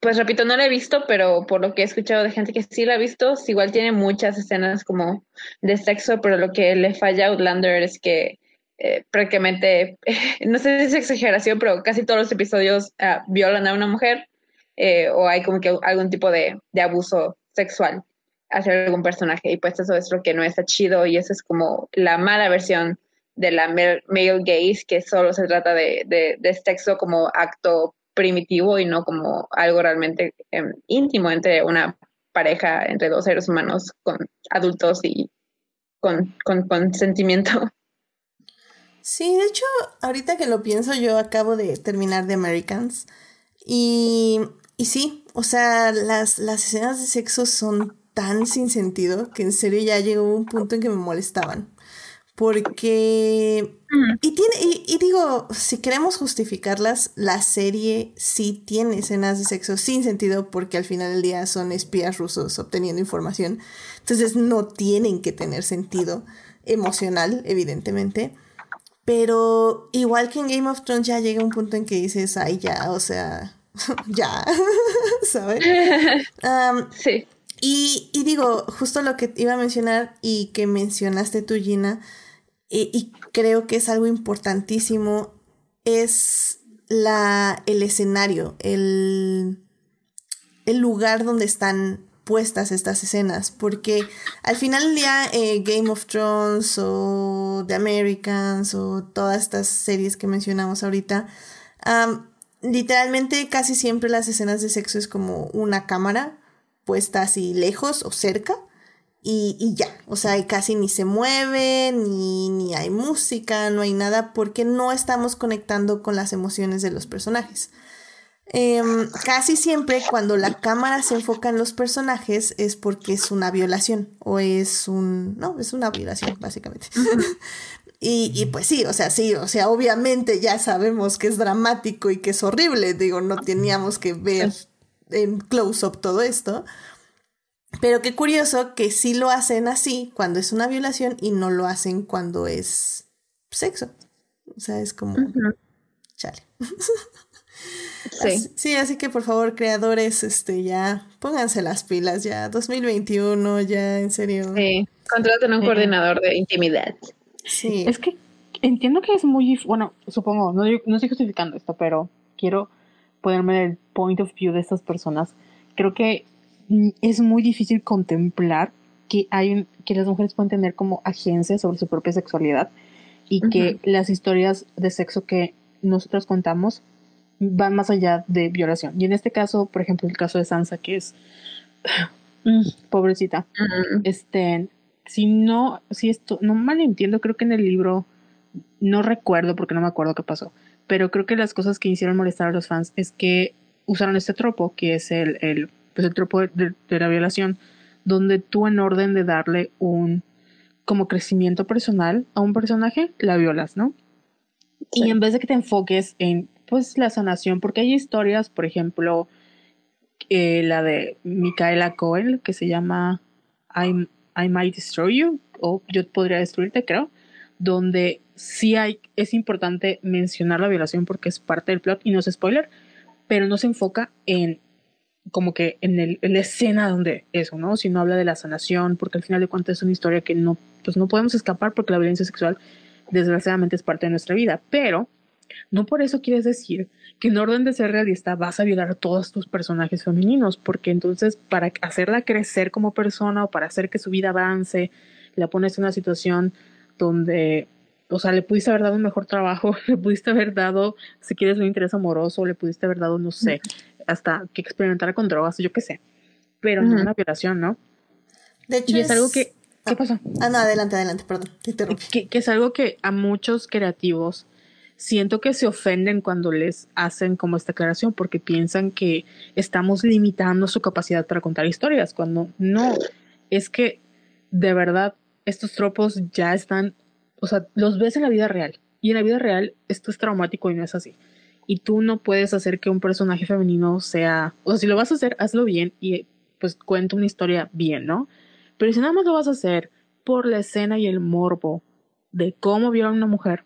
Speaker 3: pues repito, no la he visto, pero por lo que he escuchado de gente que sí la ha visto, igual tiene muchas escenas como de sexo, pero lo que le falla a Outlander es que eh, prácticamente, no sé si es exageración, pero casi todos los episodios ah, violan a una mujer eh, o hay como que algún tipo de, de abuso sexual hacia algún personaje y pues eso es lo que no está chido y eso es como la mala versión de la male gaze que solo se trata de, de, de sexo como acto primitivo y no como algo realmente em, íntimo entre una pareja, entre dos seres humanos con adultos y con, con consentimiento.
Speaker 1: Sí, de hecho, ahorita que lo pienso, yo acabo de terminar de Americans y, y sí, o sea, las, las escenas de sexo son tan sin sentido que en serio ya llegó un punto en que me molestaban. Porque. Y tiene. Y, digo, si queremos justificarlas, la serie sí tiene escenas de sexo sin sentido, porque al final del día son espías rusos obteniendo información. Entonces no tienen que tener sentido emocional, evidentemente. Pero igual que en Game of Thrones ya llega un punto en que dices, ay, ya, o sea, ya, ¿sabes?
Speaker 3: sí.
Speaker 1: Y, y, digo, justo lo que iba a mencionar y que mencionaste tú, Gina, y creo que es algo importantísimo, es la, el escenario, el, el lugar donde están puestas estas escenas, porque al final del día eh, Game of Thrones o The Americans o todas estas series que mencionamos ahorita, literalmente casi siempre las escenas de sexo es como una cámara puesta así lejos o cerca y, ya, o sea, casi ni se mueve, ni, ni hay música, no hay nada, porque no estamos conectando con las emociones de los personajes. Em, casi siempre cuando la cámara se enfoca en los personajes es porque es una violación o es un... No, es una violación, básicamente. y, y, pues sí, o sea, sí, o sea, obviamente ya sabemos que es dramático y que es horrible, digo, no teníamos que ver en close-up todo esto. Pero qué curioso que sí lo hacen así cuando es una violación y no lo hacen cuando es sexo. O sea, es como... Chale. Sí. sí, así que por favor, creadores, este, ya pónganse las pilas, ya 2021, ya en serio.
Speaker 3: Sí, contraten un coordinador de intimidad.
Speaker 2: Sí. Es que entiendo que es muy, bueno, supongo, no, no estoy justificando esto, pero quiero ponerme en el point of view de estas personas. Creo que es muy difícil contemplar que hay que las mujeres pueden tener como agencia sobre su propia sexualidad y que las historias de sexo que nosotros contamos van más allá de violación. Y en este caso, por ejemplo, el caso de Sansa, que es mm, pobrecita. Este, si no, si esto, no mal entiendo, creo que en el libro, no recuerdo porque no me acuerdo qué pasó, pero creo que las cosas que hicieron molestar a los fans es que usaron este tropo, que es el, el pues el tropo de, la violación, donde tú en orden de darle un como crecimiento personal a un personaje, la violas, ¿no? Y en vez de que te enfoques en pues la sanación, porque hay historias, por ejemplo, eh, la de Micaela Coel, que se llama I'm, I Might Destroy You, o Yo podría destruirte, creo, donde sí hay, es importante mencionar la violación porque es parte del plot y no es spoiler, pero no se enfoca en como que en, el, la escena donde eso, ¿no? Sino habla de la sanación, porque al final de cuentas es una historia que no, pues no podemos escapar porque la violencia sexual desgraciadamente es parte de nuestra vida, pero no por eso quieres decir que en orden de ser realista vas a violar a todos tus personajes femeninos, porque entonces para hacerla crecer como persona o para hacer que su vida avance, la pones en una situación donde, o sea, le pudiste haber dado un mejor trabajo, le pudiste haber dado, si quieres, un interés amoroso, le pudiste haber dado, no sé, hasta que experimentara con drogas, yo qué sé, pero no una violación, ¿no? De hecho, y es, algo que... ¿Qué
Speaker 1: ah, pasó? Ah, no, adelante, adelante, perdón, te interrumpí.
Speaker 2: Que, que es algo que a muchos creativos siento que se ofenden cuando les hacen como esta aclaración porque piensan que estamos limitando su capacidad para contar historias, cuando no, es que de verdad estos tropos ya están, o sea, los ves en la vida real y en la vida real esto es traumático y no es así. Y tú no puedes hacer que un personaje femenino sea, o sea, si lo vas a hacer, hazlo bien y pues cuenta una historia bien, ¿no? Pero si nada más lo vas a hacer por la escena y el morbo de cómo viola a una mujer,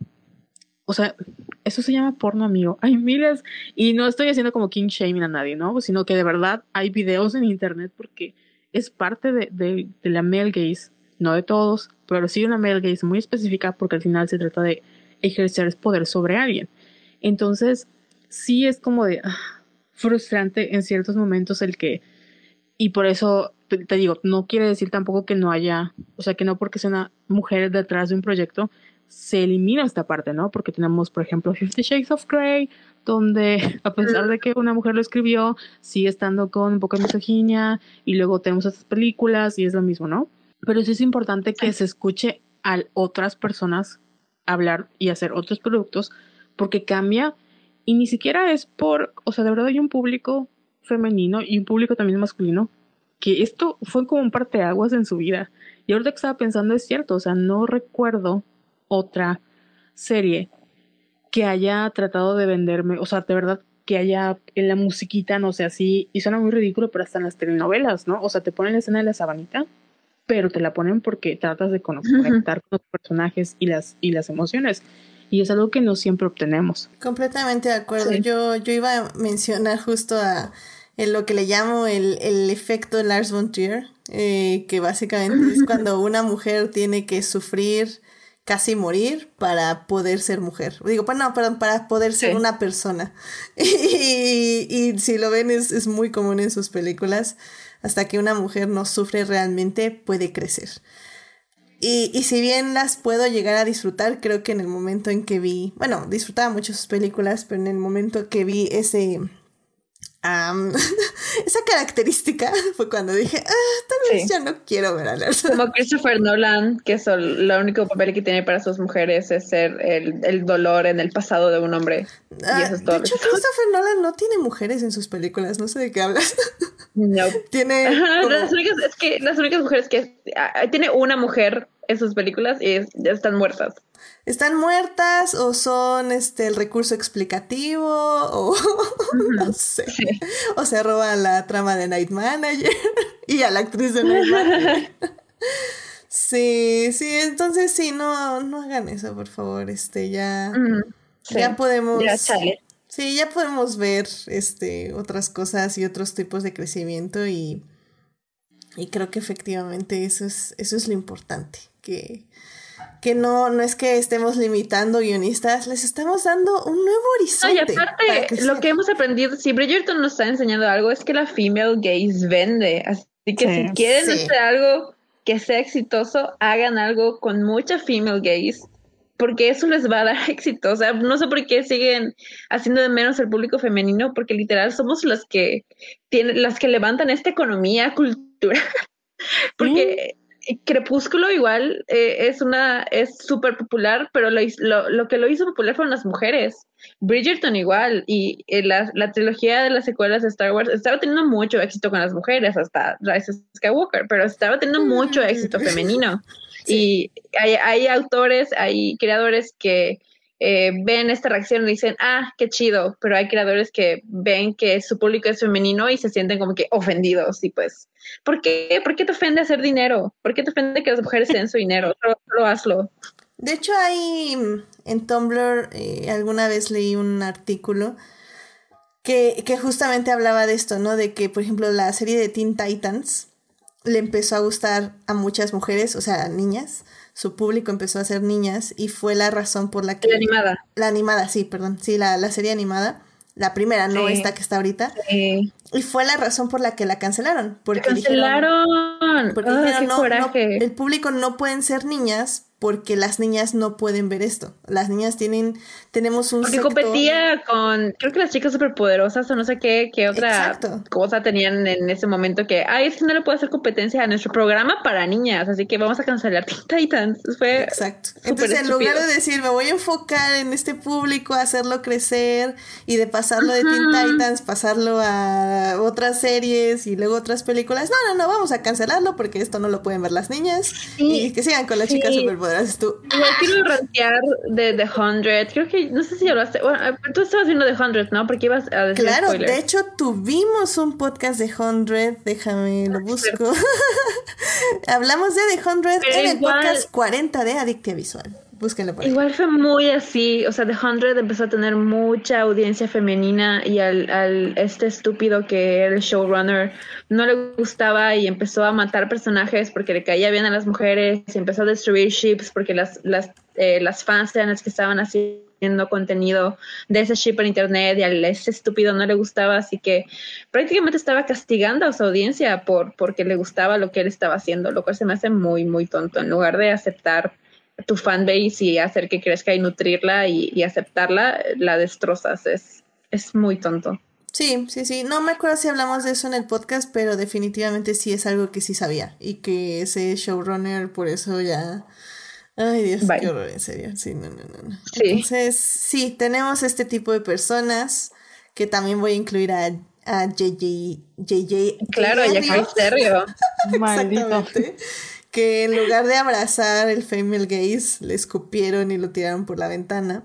Speaker 2: o sea, eso se llama porno amigo. Hay miles, y no estoy haciendo como king shaming a nadie, ¿no? Sino que de verdad hay videos en internet porque es parte de, de, la male gaze, no de todos, pero sí una male gaze muy específica porque al final se trata de ejercer poder sobre alguien. Entonces, sí es como de ah, frustrante en ciertos momentos el que, y por eso te digo, no quiere decir tampoco que no haya, o sea, que no porque sea una mujer detrás de un proyecto, se elimina esta parte, ¿no? Porque tenemos, por ejemplo, Fifty Shades of Grey, donde a pesar de que una mujer lo escribió, sigue estando con un poco de misoginia, y luego tenemos estas películas y es lo mismo, ¿no? Pero sí es importante que se escuche a otras personas hablar y hacer otros productos, porque cambia, y ni siquiera es por, o sea, de verdad hay un público femenino y un público también masculino, que esto fue como un parteaguas en su vida. Y ahorita que estaba pensando es cierto, o sea, no recuerdo otra serie que haya tratado de venderme, o sea, de verdad que haya en la musiquita, no sé, así, y suena muy ridículo, pero hasta en las telenovelas, ¿no? O sea, te ponen la escena de la sabanita, pero te la ponen porque tratas de conectar con los personajes y las, y las emociones. Y es algo que no siempre obtenemos.
Speaker 1: Completamente de acuerdo. Yo, yo iba a mencionar justo a en lo que le llamo el, el efecto Lars von Trier, eh, que básicamente es cuando una mujer tiene que sufrir casi morir para poder ser mujer. Digo, pues no, perdón, para poder ser una persona. Y, si lo ven, es, muy común en sus películas. Hasta que una mujer no sufre realmente, puede crecer. Y, y, si bien las puedo llegar a disfrutar, creo que en el momento en que vi, bueno, disfrutaba mucho sus películas, pero en el momento que vi ese, esa característica fue cuando dije, ah, tal vez ya no quiero ver a Larsa.
Speaker 3: Como Christopher Nolan, que es el único papel que tiene para sus mujeres es ser el, el dolor en el pasado de un hombre.
Speaker 1: y eso es todo. De hecho, Christopher Nolan no tiene mujeres en sus películas, no sé de qué hablas.
Speaker 3: No. tiene. las únicas, es que las únicas mujeres que. Ah, tiene una mujer en sus películas y ya están muertas
Speaker 1: están muertas o son este el recurso explicativo o no sé. O se roban la trama de Night Manager y a la actriz de Night Manager. sí, sí, entonces sí, no, no hagan eso, por favor. Este, ya, ya podemos. Ya Sí, ya podemos ver este otras cosas y otros tipos de crecimiento y, y creo que efectivamente eso es, eso es lo importante. Que, que no, no es que estemos limitando guionistas, les estamos dando un nuevo horizonte.
Speaker 3: y aparte, lo que hemos aprendido, si Bridgerton nos está enseñando algo, es que la female gaze vende. Así que si quieren hacer algo que sea exitoso, hagan algo con mucha female gaze, porque eso les va a dar éxito. O sea, no sé por qué siguen haciendo de menos el público femenino, porque literal somos las que tienen, las que levantan esta economía cultural. porque Crepúsculo igual eh, es una es súper popular, pero lo, lo, que lo hizo popular fueron las mujeres. Bridgerton igual y eh, la, la, trilogía de las secuelas de Star Wars estaba teniendo mucho éxito con las mujeres hasta Rise of Skywalker, pero estaba teniendo mucho éxito femenino. Y hay, hay autores, hay creadores que eh, ven esta reacción y dicen, ah, qué chido, pero hay creadores que ven que su público es femenino y se sienten como que ofendidos y pues, ¿por qué? ¿Por qué te ofende hacer dinero? ¿Por qué te ofende que las mujeres den su dinero? Solo, hazlo.
Speaker 1: De hecho, hay en Tumblr, eh, alguna vez leí un artículo que, que justamente hablaba de esto, ¿no? De que, por ejemplo, la serie de Teen Titans le empezó a gustar a muchas mujeres, o sea, niñas, su público empezó a ser niñas y fue la razón por la que...
Speaker 3: La animada.
Speaker 1: La animada, sí, perdón. Sí, la, la serie animada. La primera, no esta que está ahorita. Sí. Y fue la razón por la que la cancelaron. Porque
Speaker 3: cancelaron.
Speaker 1: porque dijeron, no, no, el público no pueden ser niñas porque las niñas no pueden ver esto. Las niñas tienen, tenemos un
Speaker 3: Porque competía con, creo que las chicas superpoderosas o no sé qué, qué otra cosa tenían en ese momento que, ay, es que no le puedo hacer competencia a nuestro programa para niñas, así que vamos a cancelar Titans. Fue
Speaker 1: Exacto. Entonces, en lugar de decir, me voy a enfocar en este público, hacerlo crecer y de pasarlo de Teen Titans, pasarlo a otras series y luego otras películas, no, no, no, vamos a cancelarlo porque esto no lo pueden ver las niñas y que sigan con las chicas superpoderosas tú.
Speaker 3: quiero rantear de The Hundred. Creo que, no sé si ya lo hace. Bueno, tú estabas viendo The Hundred, ¿no? Porque ibas a decir
Speaker 1: Claro, de hecho tuvimos un podcast de Hundred. Déjame, lo busco. Hablamos de The Hundred en el podcast 40 de Adictia Visual.
Speaker 3: Igual fue muy así, o sea, The Hundred empezó a tener mucha audiencia femenina y al, al este estúpido que era el showrunner no le gustaba y empezó a matar personajes porque le caía bien a las mujeres y empezó a destruir ships porque las, las, eh, las fans eran las que estaban haciendo contenido de ese ship en internet y a ese estúpido no le gustaba, así que prácticamente estaba castigando a su audiencia por porque le gustaba lo que él estaba haciendo, lo cual se me hace muy, muy tonto. En lugar de aceptar tu fanbase y hacer que crezca y nutrirla y, aceptarla, la destrozas. Es, es muy tonto.
Speaker 1: Sí, sí, sí. No me acuerdo si hablamos de eso en el podcast, pero definitivamente sí es algo que sí sabía. Y que ese showrunner, por eso ya. Ay, Dios, qué horror, en serio. Sí, no, no, no. Entonces, sí, tenemos este tipo de personas que también voy a incluir a, a JJ. JJ
Speaker 3: claro, ya que serio.
Speaker 1: Exactamente que en lugar de abrazar el female gaze, le escupieron y lo tiraron por la ventana.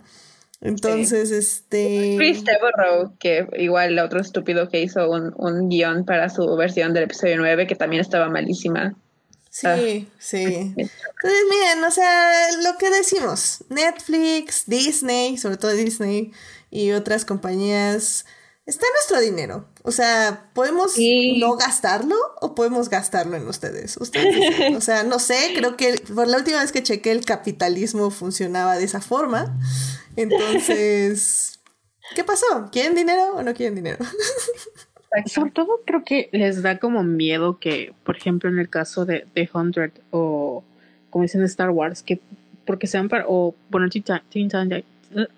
Speaker 1: Entonces, este...
Speaker 3: Chris Devereaux, que igual el otro estúpido que hizo un, un guion para su versión del episodio 9, que también estaba malísima.
Speaker 1: Sí, ah. sí. Entonces, miren, o sea, lo que decimos, Netflix, Disney, sobre todo Disney y otras compañías está nuestro dinero. O sea, podemos no gastarlo o podemos gastarlo en ustedes. Ustedes o sea, no sé, creo que por la última vez que chequé el capitalismo funcionaba de esa forma. Entonces, ¿qué pasó? ¿Quieren dinero o no quieren dinero?
Speaker 2: Sobre todo creo que les da como miedo que, por ejemplo, en el caso de, The Hundred o como dicen Star Wars, que porque sean para, o bueno, Teen,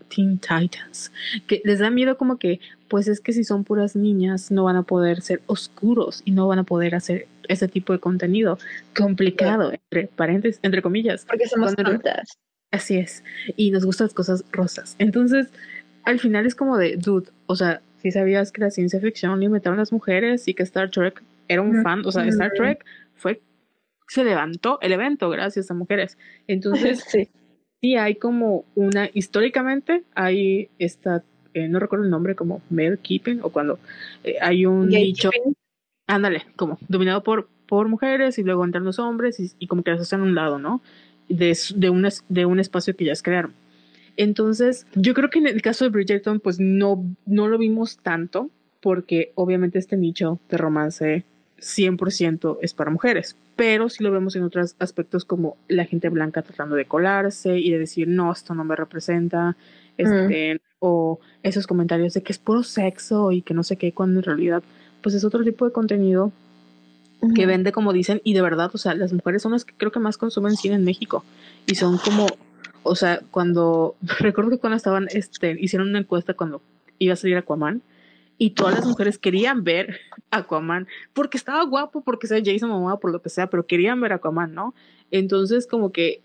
Speaker 2: Teen Titans, que les da miedo como que pues es que si son puras niñas no van a poder ser oscuros y no van a poder hacer ese tipo de contenido complicado, entre paréntesis, entre comillas.
Speaker 3: Porque somos tontas.
Speaker 2: Así es. Y nos gustan las cosas rosas. Entonces, al final es como de, dude, o sea, si sabías que la ciencia ficción limitaron a las mujeres y que Star Trek era un fan, o sea, Star Trek fue, se levantó el evento gracias a mujeres. Entonces, sí. sí hay como una, históricamente hay esta eh, no recuerdo el nombre, como male keeping, o cuando eh, hay un nicho, ándale, como dominado por, por mujeres y luego entran los hombres y, como que las hacen a un lado, ¿no? De, de, un, de un espacio que ya crearon. Entonces, yo creo que en el caso de Bridgerton, pues no, no lo vimos tanto, porque obviamente este nicho de romance 100% es para mujeres, pero sí lo vemos en otros aspectos como la gente blanca tratando de colarse y de decir, no, esto no me representa, este, o esos comentarios de que es puro sexo y que no sé qué, cuando en realidad pues es otro tipo de contenido que vende como dicen y de verdad, o sea, las mujeres son las que creo que más consumen cine en México y son como, o sea, cuando, recuerdo que cuando estaban, este, hicieron una encuesta cuando iba a salir Aquaman y todas las mujeres querían ver Aquaman porque estaba guapo, porque sea Jason Momoa, por lo que sea, pero querían ver Aquaman, ¿no? Entonces como que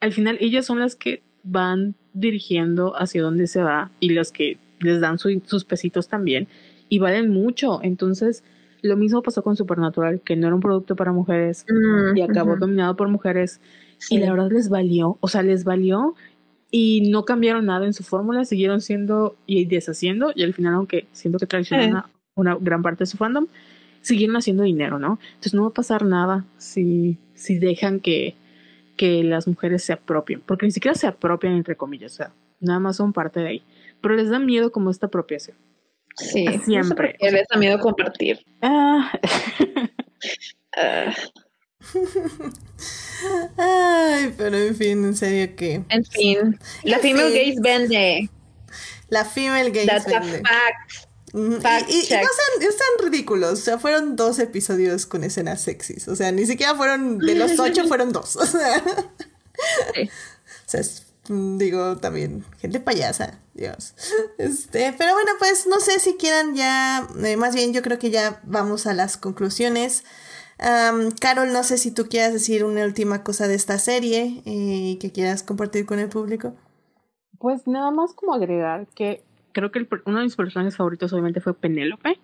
Speaker 2: al final ellas son las que van dirigiendo hacia dónde se va y los que les dan sus pesitos también y valen mucho. Entonces, lo mismo pasó con Supernatural, que no era un producto para mujeres mm, y acabó dominado por mujeres y la verdad les valió, o sea, les valió y no cambiaron nada en su fórmula, siguieron siendo y deshaciendo, y al final, aunque siento que traicionaron a una gran parte de su fandom, siguieron haciendo dinero, ¿no? Entonces no va a pasar nada si, si dejan que, que las mujeres se apropien, porque ni siquiera se apropian, entre comillas, o sea, nada más son parte de ahí, pero les da miedo como esta apropiación.
Speaker 3: Sí,
Speaker 2: siempre.
Speaker 3: No les da miedo compartir.
Speaker 2: Ah.
Speaker 3: Ah.
Speaker 1: Ay, pero en fin, en serio que.
Speaker 3: En fin, la
Speaker 1: En
Speaker 3: female
Speaker 1: fin.
Speaker 3: gaze vende.
Speaker 1: La female gaze
Speaker 3: That's a
Speaker 1: vende.
Speaker 3: fact. Fact
Speaker 1: Y, y- no sean, no sean ridículos. O sea, fueron dos episodios con escenas sexys. O sea, ni siquiera fueron de los ocho, fueron dos. O sea,
Speaker 3: Sí.
Speaker 1: o sea, es, mm, digo también, gente payasa, Dios. Este, pero bueno, pues no sé si quieran ya, eh, más bien yo creo que ya vamos a las conclusiones. Carol, no sé si tú quieras decir una última cosa de esta serie eh, que quieras compartir con el público.
Speaker 2: Pues nada más como agregar que creo que el uno de mis personajes favoritos obviamente fue Penélope,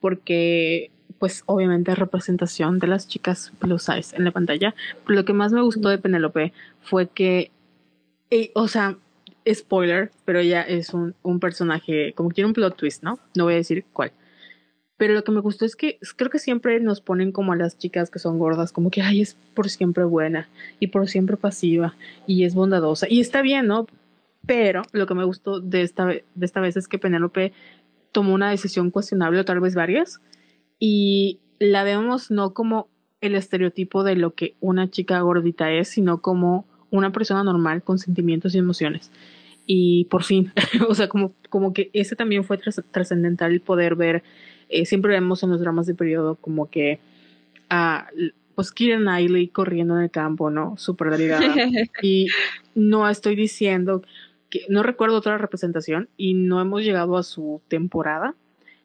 Speaker 2: porque pues obviamente es representación de las chicas plus size en la pantalla. Pero lo que más me gustó de Penélope fue que, o sea, spoiler, pero ella es un, un personaje, como que tiene un plot twist, ¿no? No voy a decir cuál. Pero lo que me gustó es que creo que siempre nos ponen como a las chicas que son gordas, como que, ay, es por siempre buena y por siempre pasiva y es bondadosa. Y está bien, ¿no? Pero lo que me gustó de esta, de esta vez es que Penélope tomó una decisión cuestionable, o tal vez varias, y la vemos no como el estereotipo de lo que una chica gordita es, sino como una persona normal con sentimientos y emociones. Y por fin, o sea, como, como que ese también fue tras- trascendental el poder ver, eh, siempre vemos en los dramas de periodo como que a pues Kira Knightley corriendo en el campo, ¿no? Súper delgada. Y no estoy diciendo que no recuerdo otra representación y no hemos llegado a su temporada,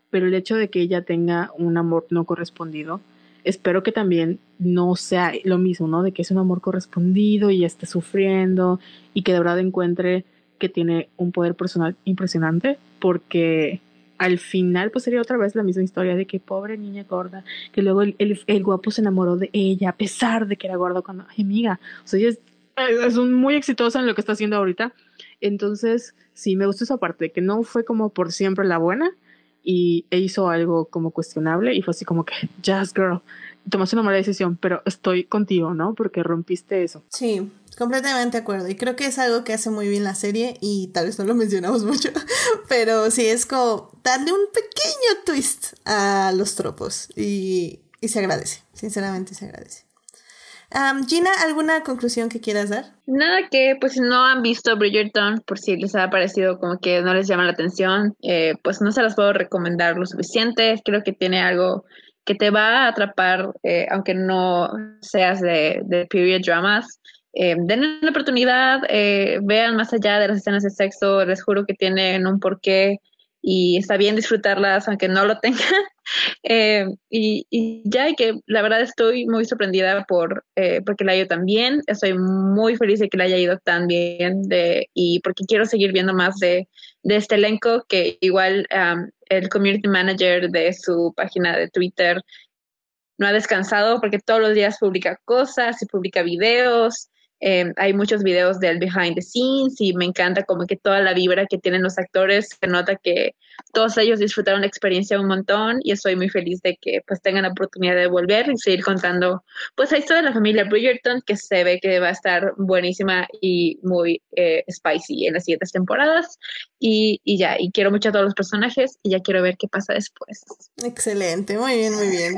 Speaker 2: pero el hecho de que ella tenga un amor no correspondido, espero que también no sea lo mismo, ¿no? De que es un amor correspondido y esté sufriendo y que de verdad encuentre que tiene un poder personal impresionante, porque al final pues sería otra vez la misma historia de que pobre niña gorda, que luego el, el- el guapo se enamoró de ella a pesar de que era gorda cuando, ay amiga, o sea, ella es, es muy exitosa en lo que está haciendo ahorita, entonces sí, me gustó esa parte, que no fue como por siempre la buena y e hizo algo como cuestionable y fue así como que, just girl, tomaste una mala decisión, pero estoy contigo, ¿no? Porque rompiste eso.
Speaker 1: Sí, completamente de acuerdo. Y creo que es algo que hace muy bien la serie y tal vez no lo mencionamos mucho, pero sí es como darle un pequeño twist a los tropos y, y se agradece, sinceramente se agradece. Am, Gina, ¿alguna conclusión que quieras dar?
Speaker 3: Nada que, pues si no han visto Bridgerton, por si les ha parecido como que no les llama la atención, eh, pues no se las puedo recomendar lo suficiente. Creo que tiene algo que te va a atrapar, eh, aunque no seas de, period dramas. Eh, denle una oportunidad, eh, vean más allá de las escenas de sexo, les juro que tienen un porqué y está bien disfrutarlas aunque no lo tengan. Eh, y, y ya, que la verdad estoy muy sorprendida por eh, porque le ha ido tan bien. Estoy muy feliz de que le haya ido tan bien de, y porque quiero seguir viendo más de, de este elenco que igual um, el community manager de su página de Twitter no ha descansado porque todos los días publica cosas y publica videos. Eh, hay muchos videos del behind the scenes y me encanta como que toda la vibra que tienen los actores, se nota que todos ellos disfrutaron la experiencia un montón y estoy muy feliz de que pues tengan la oportunidad de volver y seguir contando pues la historia de la familia Bridgerton que se ve que va a estar buenísima y muy eh, spicy en las siguientes temporadas y, y ya, y quiero mucho a todos los personajes y ya quiero ver qué pasa después.
Speaker 1: Excelente, muy bien, muy bien.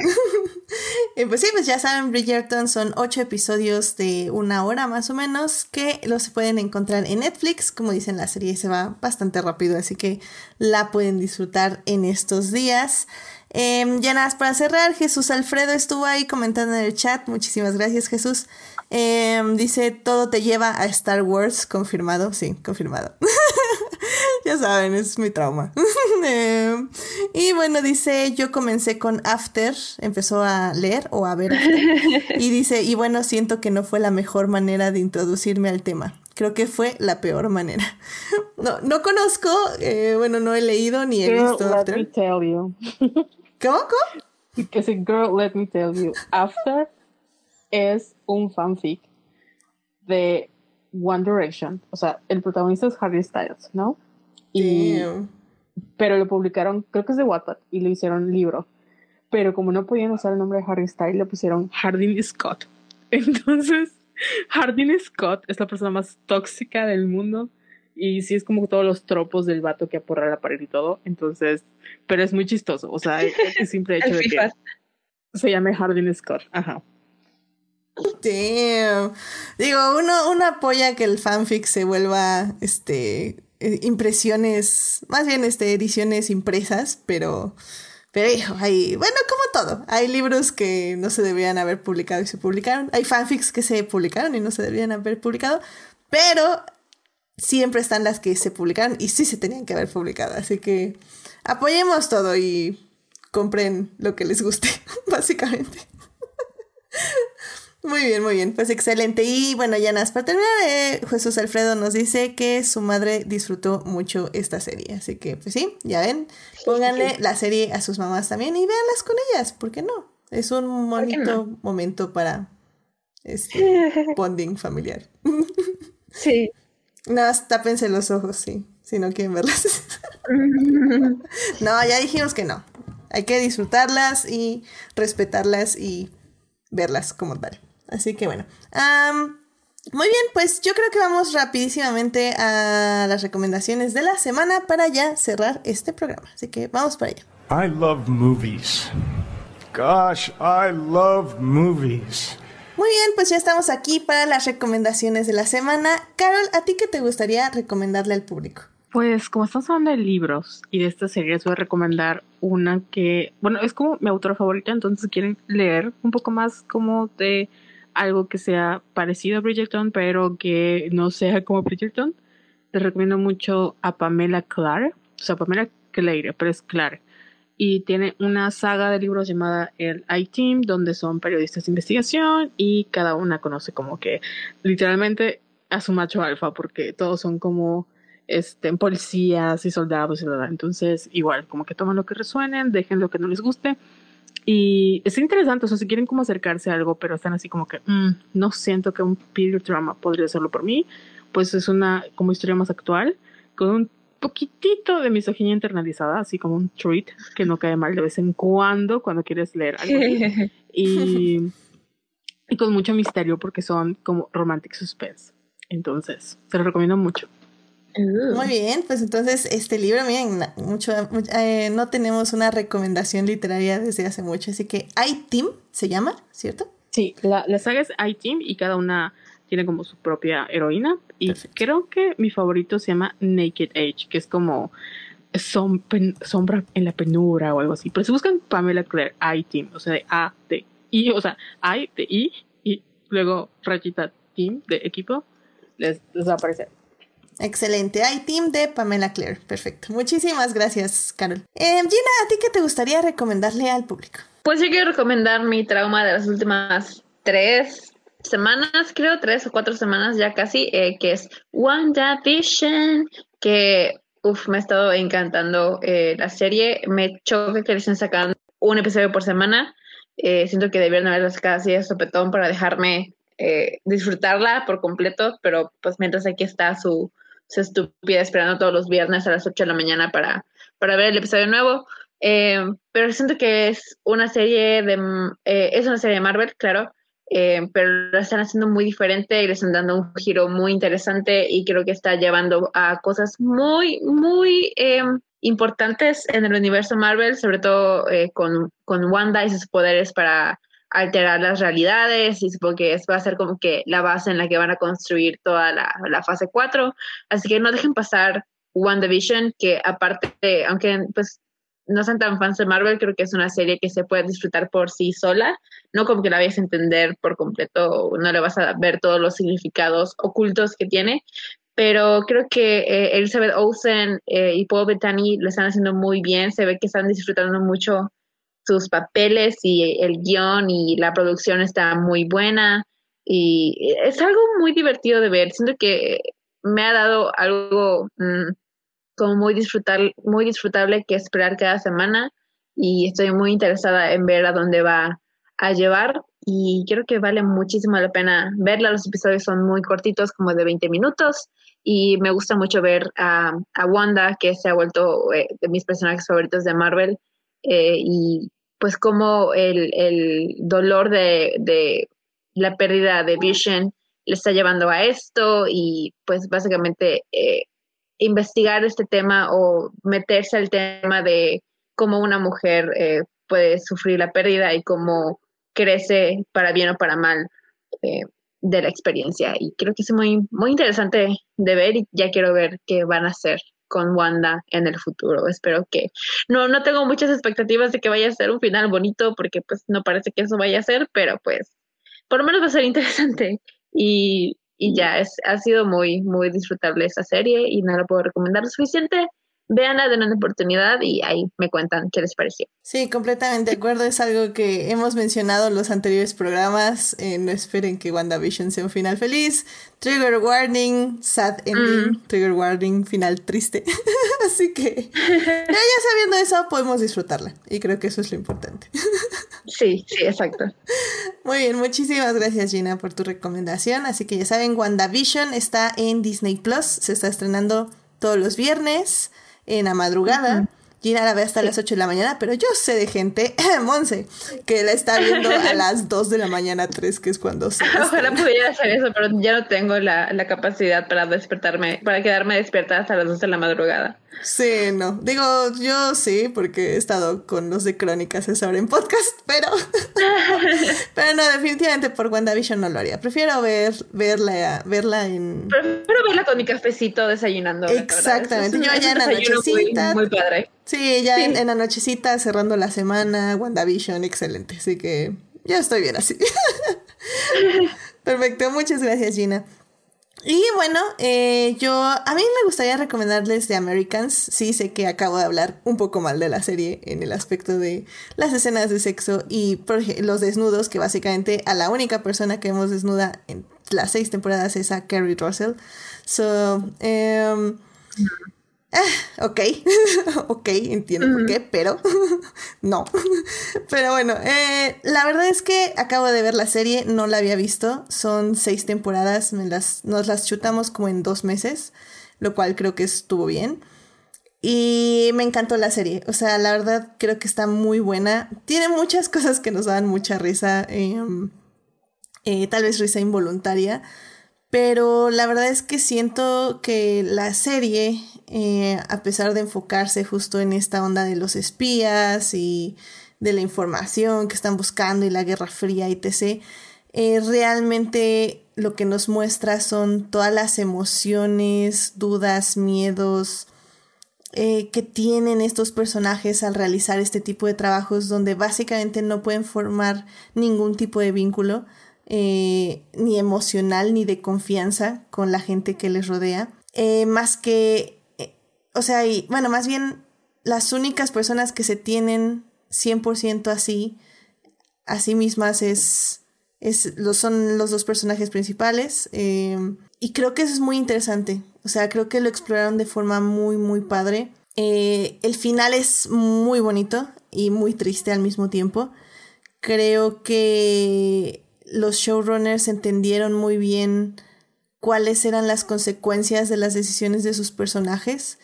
Speaker 1: y pues sí, pues ya saben, Bridgerton son ocho episodios de una hora más o menos que los pueden encontrar en Netflix. Como dicen, la serie se va bastante rápido, así que la pueden disfrutar en estos días. Eh, ya nada para cerrar, Jesús Alfredo estuvo ahí comentando en el chat. Muchísimas gracias, Jesús. Eh, dice, todo te lleva a Star Wars, confirmado. Sí, confirmado. ya saben, es mi trauma. Eh, y bueno, dice, yo comencé con After, empezó a leer o a ver After, y dice, y bueno, siento que no fue la mejor manera de introducirme al tema. Creo que fue la peor manera. No, no conozco, eh, bueno, no he leído ni he
Speaker 2: Girl,
Speaker 1: visto
Speaker 2: let me
Speaker 1: After.
Speaker 2: tell you.
Speaker 1: ¿Cómo? ¿Cómo?
Speaker 2: Because girl, let me tell you. After es un fanfic de One Direction. O sea, el protagonista es Harry Styles, ¿no? Y, pero lo publicaron, creo que es de Wattpad, y le hicieron libro. Pero como no podían usar el nombre de Harry Styles, le pusieron Hardin Scott. Entonces, Hardin Scott es la persona más tóxica del mundo. Y sí es como todos los tropos del vato que aporra la pared y todo. Entonces, pero es muy chistoso. O sea, el, simple hecho de que se llame Hardin Scott. Ajá.
Speaker 1: Damn. Digo, uno, uno apoya que el fanfic se vuelva este eh, impresiones, más bien este, ediciones impresas, pero, pero hijo, hay, bueno, como todo, hay libros que no se debían haber publicado y se publicaron, hay fanfics que se publicaron y no se debían haber publicado, pero siempre están las que se publicaron y sí se tenían que haber publicado, así que apoyemos todo y compren lo que les guste, básicamente. Muy bien, muy bien, pues excelente. Y bueno, ya nada, para terminar, eh, Jesús Alfredo nos dice que su madre disfrutó mucho esta serie. Así que, pues sí, ya ven, pónganle la serie a sus mamás también y véanlas con ellas, ¿por qué no? Es un bonito momento para este bonding familiar.
Speaker 3: Sí.
Speaker 1: No, tápense los ojos, sí, si no quieren verlas. no, ya dijimos que no. Hay que disfrutarlas y respetarlas y verlas como tal. Así que bueno. muy bien, pues yo creo que vamos rapidísimamente a las recomendaciones de la semana para ya cerrar este programa. Así que vamos para allá. I love movies. Gosh, I love movies. Muy bien, pues ya estamos aquí para las recomendaciones de la semana. Carol, ¿a ti qué te gustaría recomendarle al público?
Speaker 2: Pues como estamos hablando de libros y de estas series, voy a recomendar una que, bueno, es como mi autora favorita, entonces si quieren leer un poco más como de algo que sea parecido a Bridgerton, pero que no sea como Bridgerton, les recomiendo mucho a Pamela Clare, o sea, Pamela Clare, pero es Clare. Y tiene una saga de libros llamada El I-Team, donde son periodistas de investigación y cada una conoce como que literalmente a su macho alfa, porque todos son como este, policías y soldados y. Entonces, igual, como que toman lo que resuenen, dejen lo que no les guste y es interesante, o sea, si quieren como acercarse a algo, pero están así como que, mm, no siento que un period drama podría hacerlo por mí, pues es una como historia más actual, con un poquitito de misoginia internalizada, así como un treat que no cae mal de vez en cuando, cuando quieres leer algo Y, y con mucho misterio porque son como romantic suspense. Entonces, se lo recomiendo mucho.
Speaker 1: Muy bien, pues entonces este libro, miren, mucho, eh, no tenemos una recomendación literaria desde hace mucho, así que I-Team se llama, ¿cierto?
Speaker 2: Sí, la, la saga es I-Team y cada una tiene como su propia heroína. Y creo que mi favorito se llama Naked Age, que es como sombra en la penumbra o algo así. Pero si buscan Pamela Claire, I-Team, o sea, de A, de I, o sea, I, de I, y luego rayita Team, de equipo, les, les va a aparecer.
Speaker 1: Excelente. Hay team de Pamela Claire. Perfecto. Muchísimas gracias, Carol. Eh, Gina, ¿a ti qué te gustaría recomendarle al público?
Speaker 3: Pues yo quiero recomendar mi trauma de las últimas tres semanas, creo, tres o cuatro semanas ya casi, eh, que es WandaVision, que uf, me ha estado encantando eh, la serie. Me choca que le estén sacando un episodio por semana. Eh, siento que debieron haberla sacado así de sopetón para dejarme disfrutarla por completo, pero pues mientras aquí está su, se estúpida esperando todos los viernes a las 8 de la mañana para, para ver el episodio nuevo. Eh, pero siento que es una serie de eh, es una serie de Marvel, claro, eh, pero la están haciendo muy diferente y le están dando un giro muy interesante y creo que está llevando a cosas muy, muy importantes en el universo Marvel, sobre todo con, con Wanda y sus poderes para alterar las realidades y supongo que va a ser como que la base en la que van a construir toda la, la fase 4. Así que no dejen pasar WandaVision, que aparte, de, aunque pues no sean tan fans de Marvel, creo que es una serie que se puede disfrutar por sí sola, no como que la vayas a entender por completo, no le vas a ver todos los significados ocultos que tiene, pero creo que eh, Elizabeth Olsen eh, y Paul Bettany lo están haciendo muy bien, se ve que están disfrutando mucho sus papeles y el guion y la producción está muy buena y es algo muy divertido de ver. Siento que me ha dado algo mm, como muy, disfrutar, muy disfrutable que esperar cada semana y estoy muy interesada en ver a dónde va a llevar y creo que vale muchísimo la pena verla. Los episodios son muy cortitos, como de 20 minutos, y me gusta mucho ver a, Wanda, que se ha vuelto eh, de mis personajes favoritos de Marvel, eh, y pues como el, el dolor de, de, la pérdida de Vision le está llevando a esto y pues básicamente eh, investigar este tema o meterse al tema de cómo una mujer eh, puede sufrir la pérdida y cómo crece para bien o para mal eh, de la experiencia. Y creo que es muy, muy interesante de ver y ya quiero ver qué van a hacer con Wanda en el futuro. Espero que no, no tengo muchas expectativas de que vaya a ser un final bonito porque pues no parece que eso vaya a ser, pero pues por lo menos va a ser interesante. Y y ya es, ha sido muy, muy disfrutable esa serie y no la puedo recomendar lo suficiente. Veanla, den una oportunidad y ahí me cuentan qué les pareció.
Speaker 1: Sí, completamente de acuerdo. Es algo que hemos mencionado en los anteriores programas. Eh, no esperen que WandaVision sea un final feliz. Trigger warning, sad ending. Mm. Trigger warning, final triste. Así que ya sabiendo eso, podemos disfrutarla. Y creo que eso es lo importante.
Speaker 3: sí, sí, exacto.
Speaker 1: Muy bien, muchísimas gracias Gina por tu recomendación. Así que ya saben, WandaVision está en Disney Plus. Se está estrenando todos los viernes en la madrugada. Gina la ve hasta las 8 de la mañana, pero yo sé de gente, Monse, que la está viendo a las 2 de la mañana, 3, que es cuando se.
Speaker 3: Ojalá pudiera hacer eso, pero ya no tengo la, la, capacidad para despertarme, para quedarme despierta hasta las 2 de la madrugada.
Speaker 1: Sí, no. Digo, yo sí, porque he estado con los de Crónicas esa hora en podcast, pero. pero no, definitivamente por WandaVision no lo haría. Prefiero ver, verla, verla en.
Speaker 3: Prefiero verla con mi cafecito desayunando.
Speaker 1: Exactamente. yo ya en la nochecita. Muy, padre. Sí, ya En, en, la nochecita cerrando la semana, WandaVision, excelente. Así que ya estoy bien así. Perfecto, muchas gracias, Gina. Y bueno, eh, yo a mí me gustaría recomendarles The Americans. Sí, sé que acabo de hablar un poco mal de la serie en el aspecto de las escenas de sexo y los desnudos, que básicamente a la única persona que vemos desnuda en las seis temporadas es a Carrie Russell. So, um, Ah, ok, ok, entiendo por qué, pero no. Pero bueno, eh, la verdad es que acabo de ver la serie, no la había visto, son seis temporadas, las, nos las chutamos como en dos meses, lo cual creo que estuvo bien. Y me encantó la serie, o sea, la verdad creo que está muy buena. Tiene muchas cosas que nos dan mucha risa, em, eh, tal vez risa involuntaria, pero la verdad es que siento que la serie eh, a pesar de enfocarse justo en esta onda de los espías y de la información que están buscando y la Guerra Fría, etc., eh, realmente lo que nos muestra son todas las emociones, dudas, miedos eh, que tienen estos personajes al realizar este tipo de trabajos donde básicamente no pueden formar ningún tipo de vínculo, ni emocional ni de confianza con la gente que les rodea, más que o sea, y bueno, más bien las únicas personas que se tienen 100% así, a sí mismas es, es, son los dos personajes principales. Em, y creo que eso es muy interesante. O sea, creo que lo exploraron de forma muy, muy padre. Eh, el final es muy bonito y muy triste al mismo tiempo. Creo que los showrunners entendieron muy bien cuáles eran las consecuencias de las decisiones de sus personajes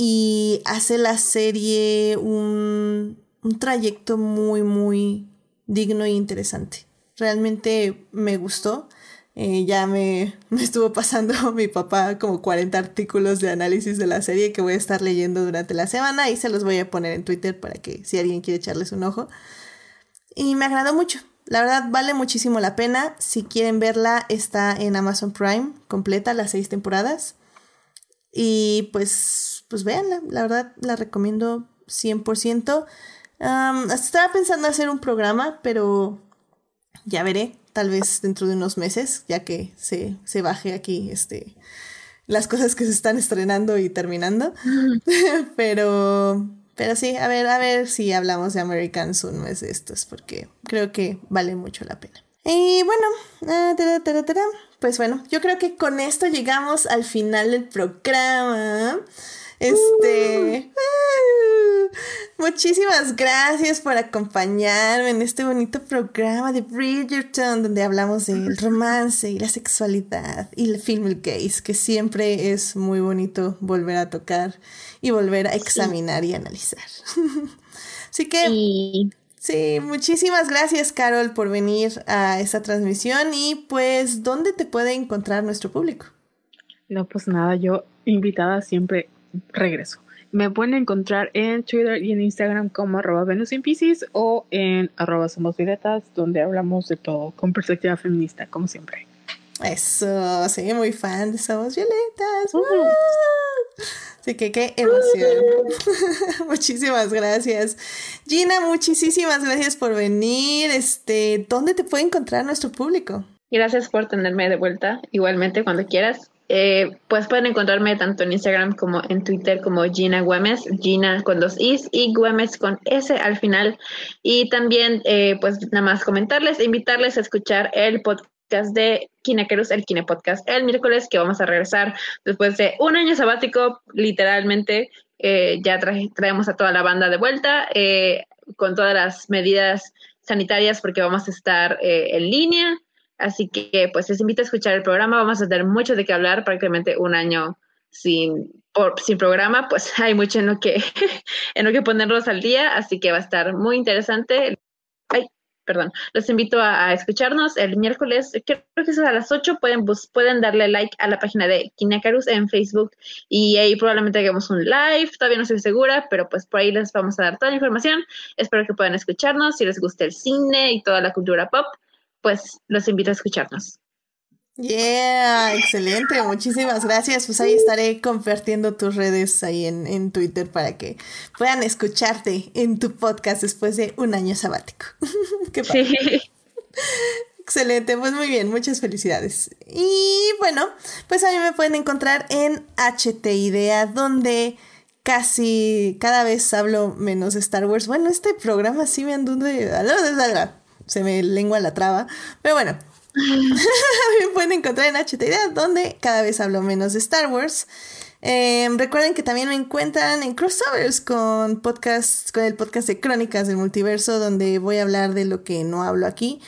Speaker 1: y hace la serie un, trayecto muy, muy digno e interesante. Realmente me gustó. Eh, ya me, me, estuvo pasando mi papá como 40 artículos de análisis de la serie que voy a estar leyendo durante la semana y se los voy a poner en Twitter para que si alguien quiere echarles un ojo. Y me agradó mucho. La verdad vale muchísimo la pena. Si quieren verla está en Amazon Prime completa las seis temporadas. Y pues, pues véanla, la verdad la recomiendo 100%. hasta estaba pensando hacer un programa, pero ya veré, tal vez dentro de unos meses, ya que se, se baje aquí este, las cosas que se están estrenando y terminando. pero, pero sí, a ver, a ver si hablamos de Americans un mes de estos, porque creo que vale mucho la pena. Y bueno, ah, pues bueno, yo creo que con esto llegamos al final del programa. Este. Uh. Muchísimas gracias por acompañarme en este bonito programa de Bridgerton, donde hablamos del romance y la sexualidad y el film gays, que siempre es muy bonito volver a tocar y volver a examinar y analizar. Así que Sí, muchísimas gracias, Carol, por venir a esta transmisión y pues, ¿dónde te puede encontrar nuestro público?
Speaker 2: No, pues nada, yo invitada siempre regreso. Me pueden encontrar en Twitter y en Instagram como arroba Venus o en arroba Somos Violetas, donde hablamos de todo con perspectiva feminista, como siempre.
Speaker 1: Eso, sí, muy fan de Somos Violetas. Así que qué emoción. muchísimas gracias. Gina, muchísimas gracias por venir. Este, ¿dónde te puede encontrar nuestro público?
Speaker 3: Gracias por tenerme de vuelta. Igualmente, cuando quieras. Eh, pues pueden encontrarme tanto en Instagram como en Twitter como Gina Güemes, Gina con dos Is y Güemes con S al final. Y también, eh, pues nada más comentarles, invitarles a escuchar el podcast de Kinekerus, el Kine Podcast, el miércoles que vamos a regresar después de un año sabático, literalmente. Eh, ya traemos a toda la banda de vuelta con todas las medidas sanitarias porque vamos a estar en línea. Así que pues les invito a escuchar el programa. Vamos a tener mucho de qué hablar, prácticamente un año sin, sin programa, pues hay mucho en lo que en lo que ponerlos al día, así que va a estar muy interesante. Perdón, los invito a, escucharnos el miércoles, creo que es a las 8, pueden, pueden darle like a la página de Kinecarus en Facebook y ahí probablemente hagamos un live, todavía no estoy segura, pero pues por ahí les vamos a dar toda la información, espero que puedan escucharnos, si les gusta el cine y toda la cultura pop, pues los invito a escucharnos.
Speaker 1: Yeah, excelente, muchísimas gracias. Pues ahí estaré compartiendo tus redes ahí en, Twitter para que puedan escucharte en tu podcast después de un año sabático. Qué Sí. Excelente, pues muy bien, muchas felicidades. Y bueno, pues a mí me pueden encontrar en HT Idea, donde casi cada vez hablo menos de Star Wars. Bueno, este programa sí me anduvo de... Se me lengua la traba, pero bueno, me pueden encontrar en HT donde cada vez hablo menos de Star Wars. Em, recuerden que también me encuentran en crossovers con podcast, con el podcast de Crónicas del Multiverso, donde voy a hablar de lo que no hablo aquí.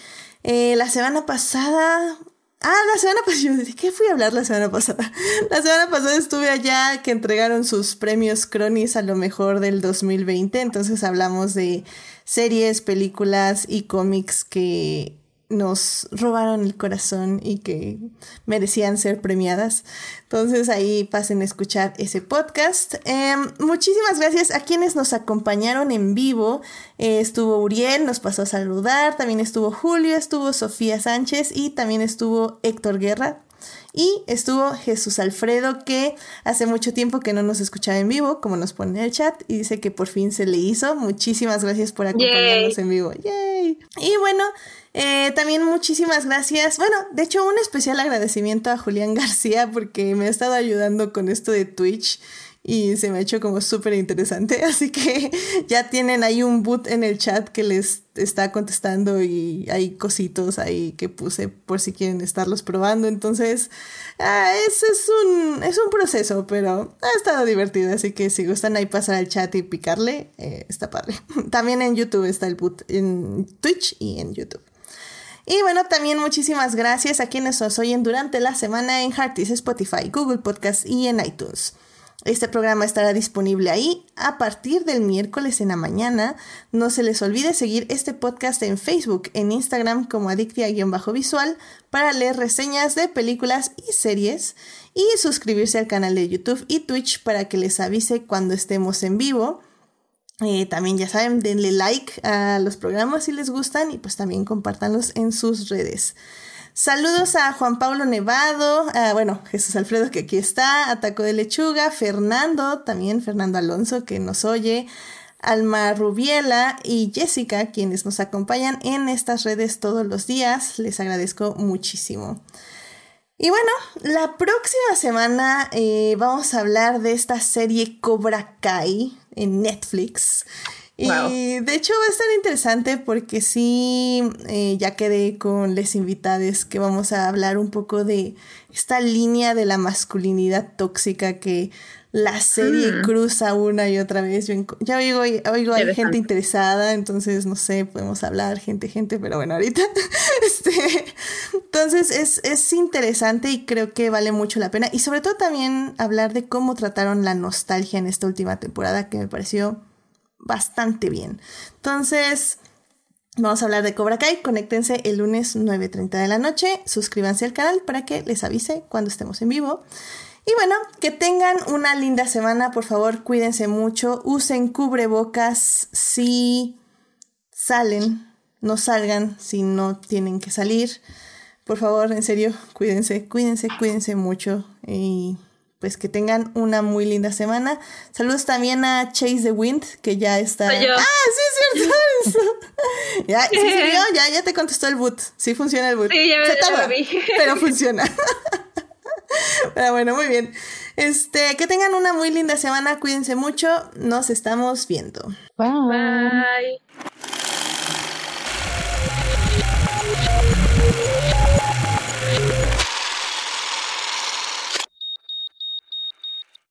Speaker 1: Eh, la semana pasada. Ah, la semana pasada. ¿De qué fui a hablar la semana pasada? La semana pasada estuve allá que entregaron sus premios Cronis a lo mejor del 2020. Entonces hablamos de series, películas y cómics que nos robaron el corazón y que merecían ser premiadas. Entonces ahí pasen a escuchar ese podcast. Em, muchísimas gracias a quienes nos acompañaron en vivo. Eh, estuvo Uriel, nos pasó a saludar. También estuvo Julio, estuvo Sofía Sánchez y también estuvo Héctor Guerra. Y estuvo Jesús Alfredo, que hace mucho tiempo que no nos escuchaba en vivo, como nos pone en el chat, y dice que por fin se le hizo. Muchísimas gracias por acompañarnos en vivo. ¡Yay! Y bueno, eh, también muchísimas gracias. Bueno, de hecho, un especial agradecimiento a Julián García porque me ha estado ayudando con esto de Twitch y se me ha hecho como súper interesante. Así que ya tienen ahí un boot en el chat que les está contestando y hay cositos ahí que puse por si quieren estarlos probando. Entonces, ah, es, un, es un proceso, pero ha estado divertido. Así que si gustan ahí pasar al chat y picarle, eh, está padre. También en YouTube está el boot, en Twitch y en YouTube. Y bueno, también muchísimas gracias a quienes nos oyen durante la semana en Heartis, Spotify, Google Podcast y en iTunes. Este programa estará disponible ahí a partir del miércoles en la mañana. No se les olvide seguir este podcast en Facebook, en Instagram como Adictia-Visual para leer reseñas de películas y series y suscribirse al canal de YouTube y Twitch para que les avise cuando estemos en vivo. Eh, también ya saben, denle like a los programas si les gustan y pues también compártanlos en sus redes. Saludos a Juan Pablo Nevado, bueno, Jesús Alfredo que aquí está, a Taco de Lechuga, Fernando, también Fernando Alonso que nos oye, Alma Rubiela y Jessica quienes nos acompañan en estas redes todos los días. Les agradezco muchísimo. Y bueno, la próxima semana eh, vamos a hablar de esta serie Cobra Kai en Netflix. Y de hecho va a estar interesante porque sí, eh, ya quedé con les invitades que vamos a hablar un poco de esta línea de la masculinidad tóxica que la serie mm. cruza una y otra vez. ya oigo, oigo hay gente interesada, entonces no sé, podemos hablar, gente, gente, pero bueno, ahorita. este, entonces es, es interesante y creo que vale mucho la pena. Y sobre todo también hablar de cómo trataron la nostalgia en esta última temporada, que me pareció bastante bien. Entonces, Vamos a hablar de Cobra Kai. Conéctense el lunes 9.30 de la noche. Suscríbanse al canal para que les avise cuando estemos en vivo. Y bueno, que tengan una linda semana, por favor, cuídense mucho, usen cubrebocas si salen, no salgan si no tienen que salir. Por favor, en serio, cuídense, cuídense, cuídense mucho y pues que tengan una muy linda semana. Saludos también a Chase the Wind, que ya está. Ah, sí, es cierto. ya, sí, ya, ya te contestó el boot. Sí funciona el boot.
Speaker 3: Sí, ya, me, vi.
Speaker 1: Pero funciona. Pero bueno, muy bien. Este, que tengan una muy linda semana, cuídense mucho, nos estamos viendo.
Speaker 3: Bye.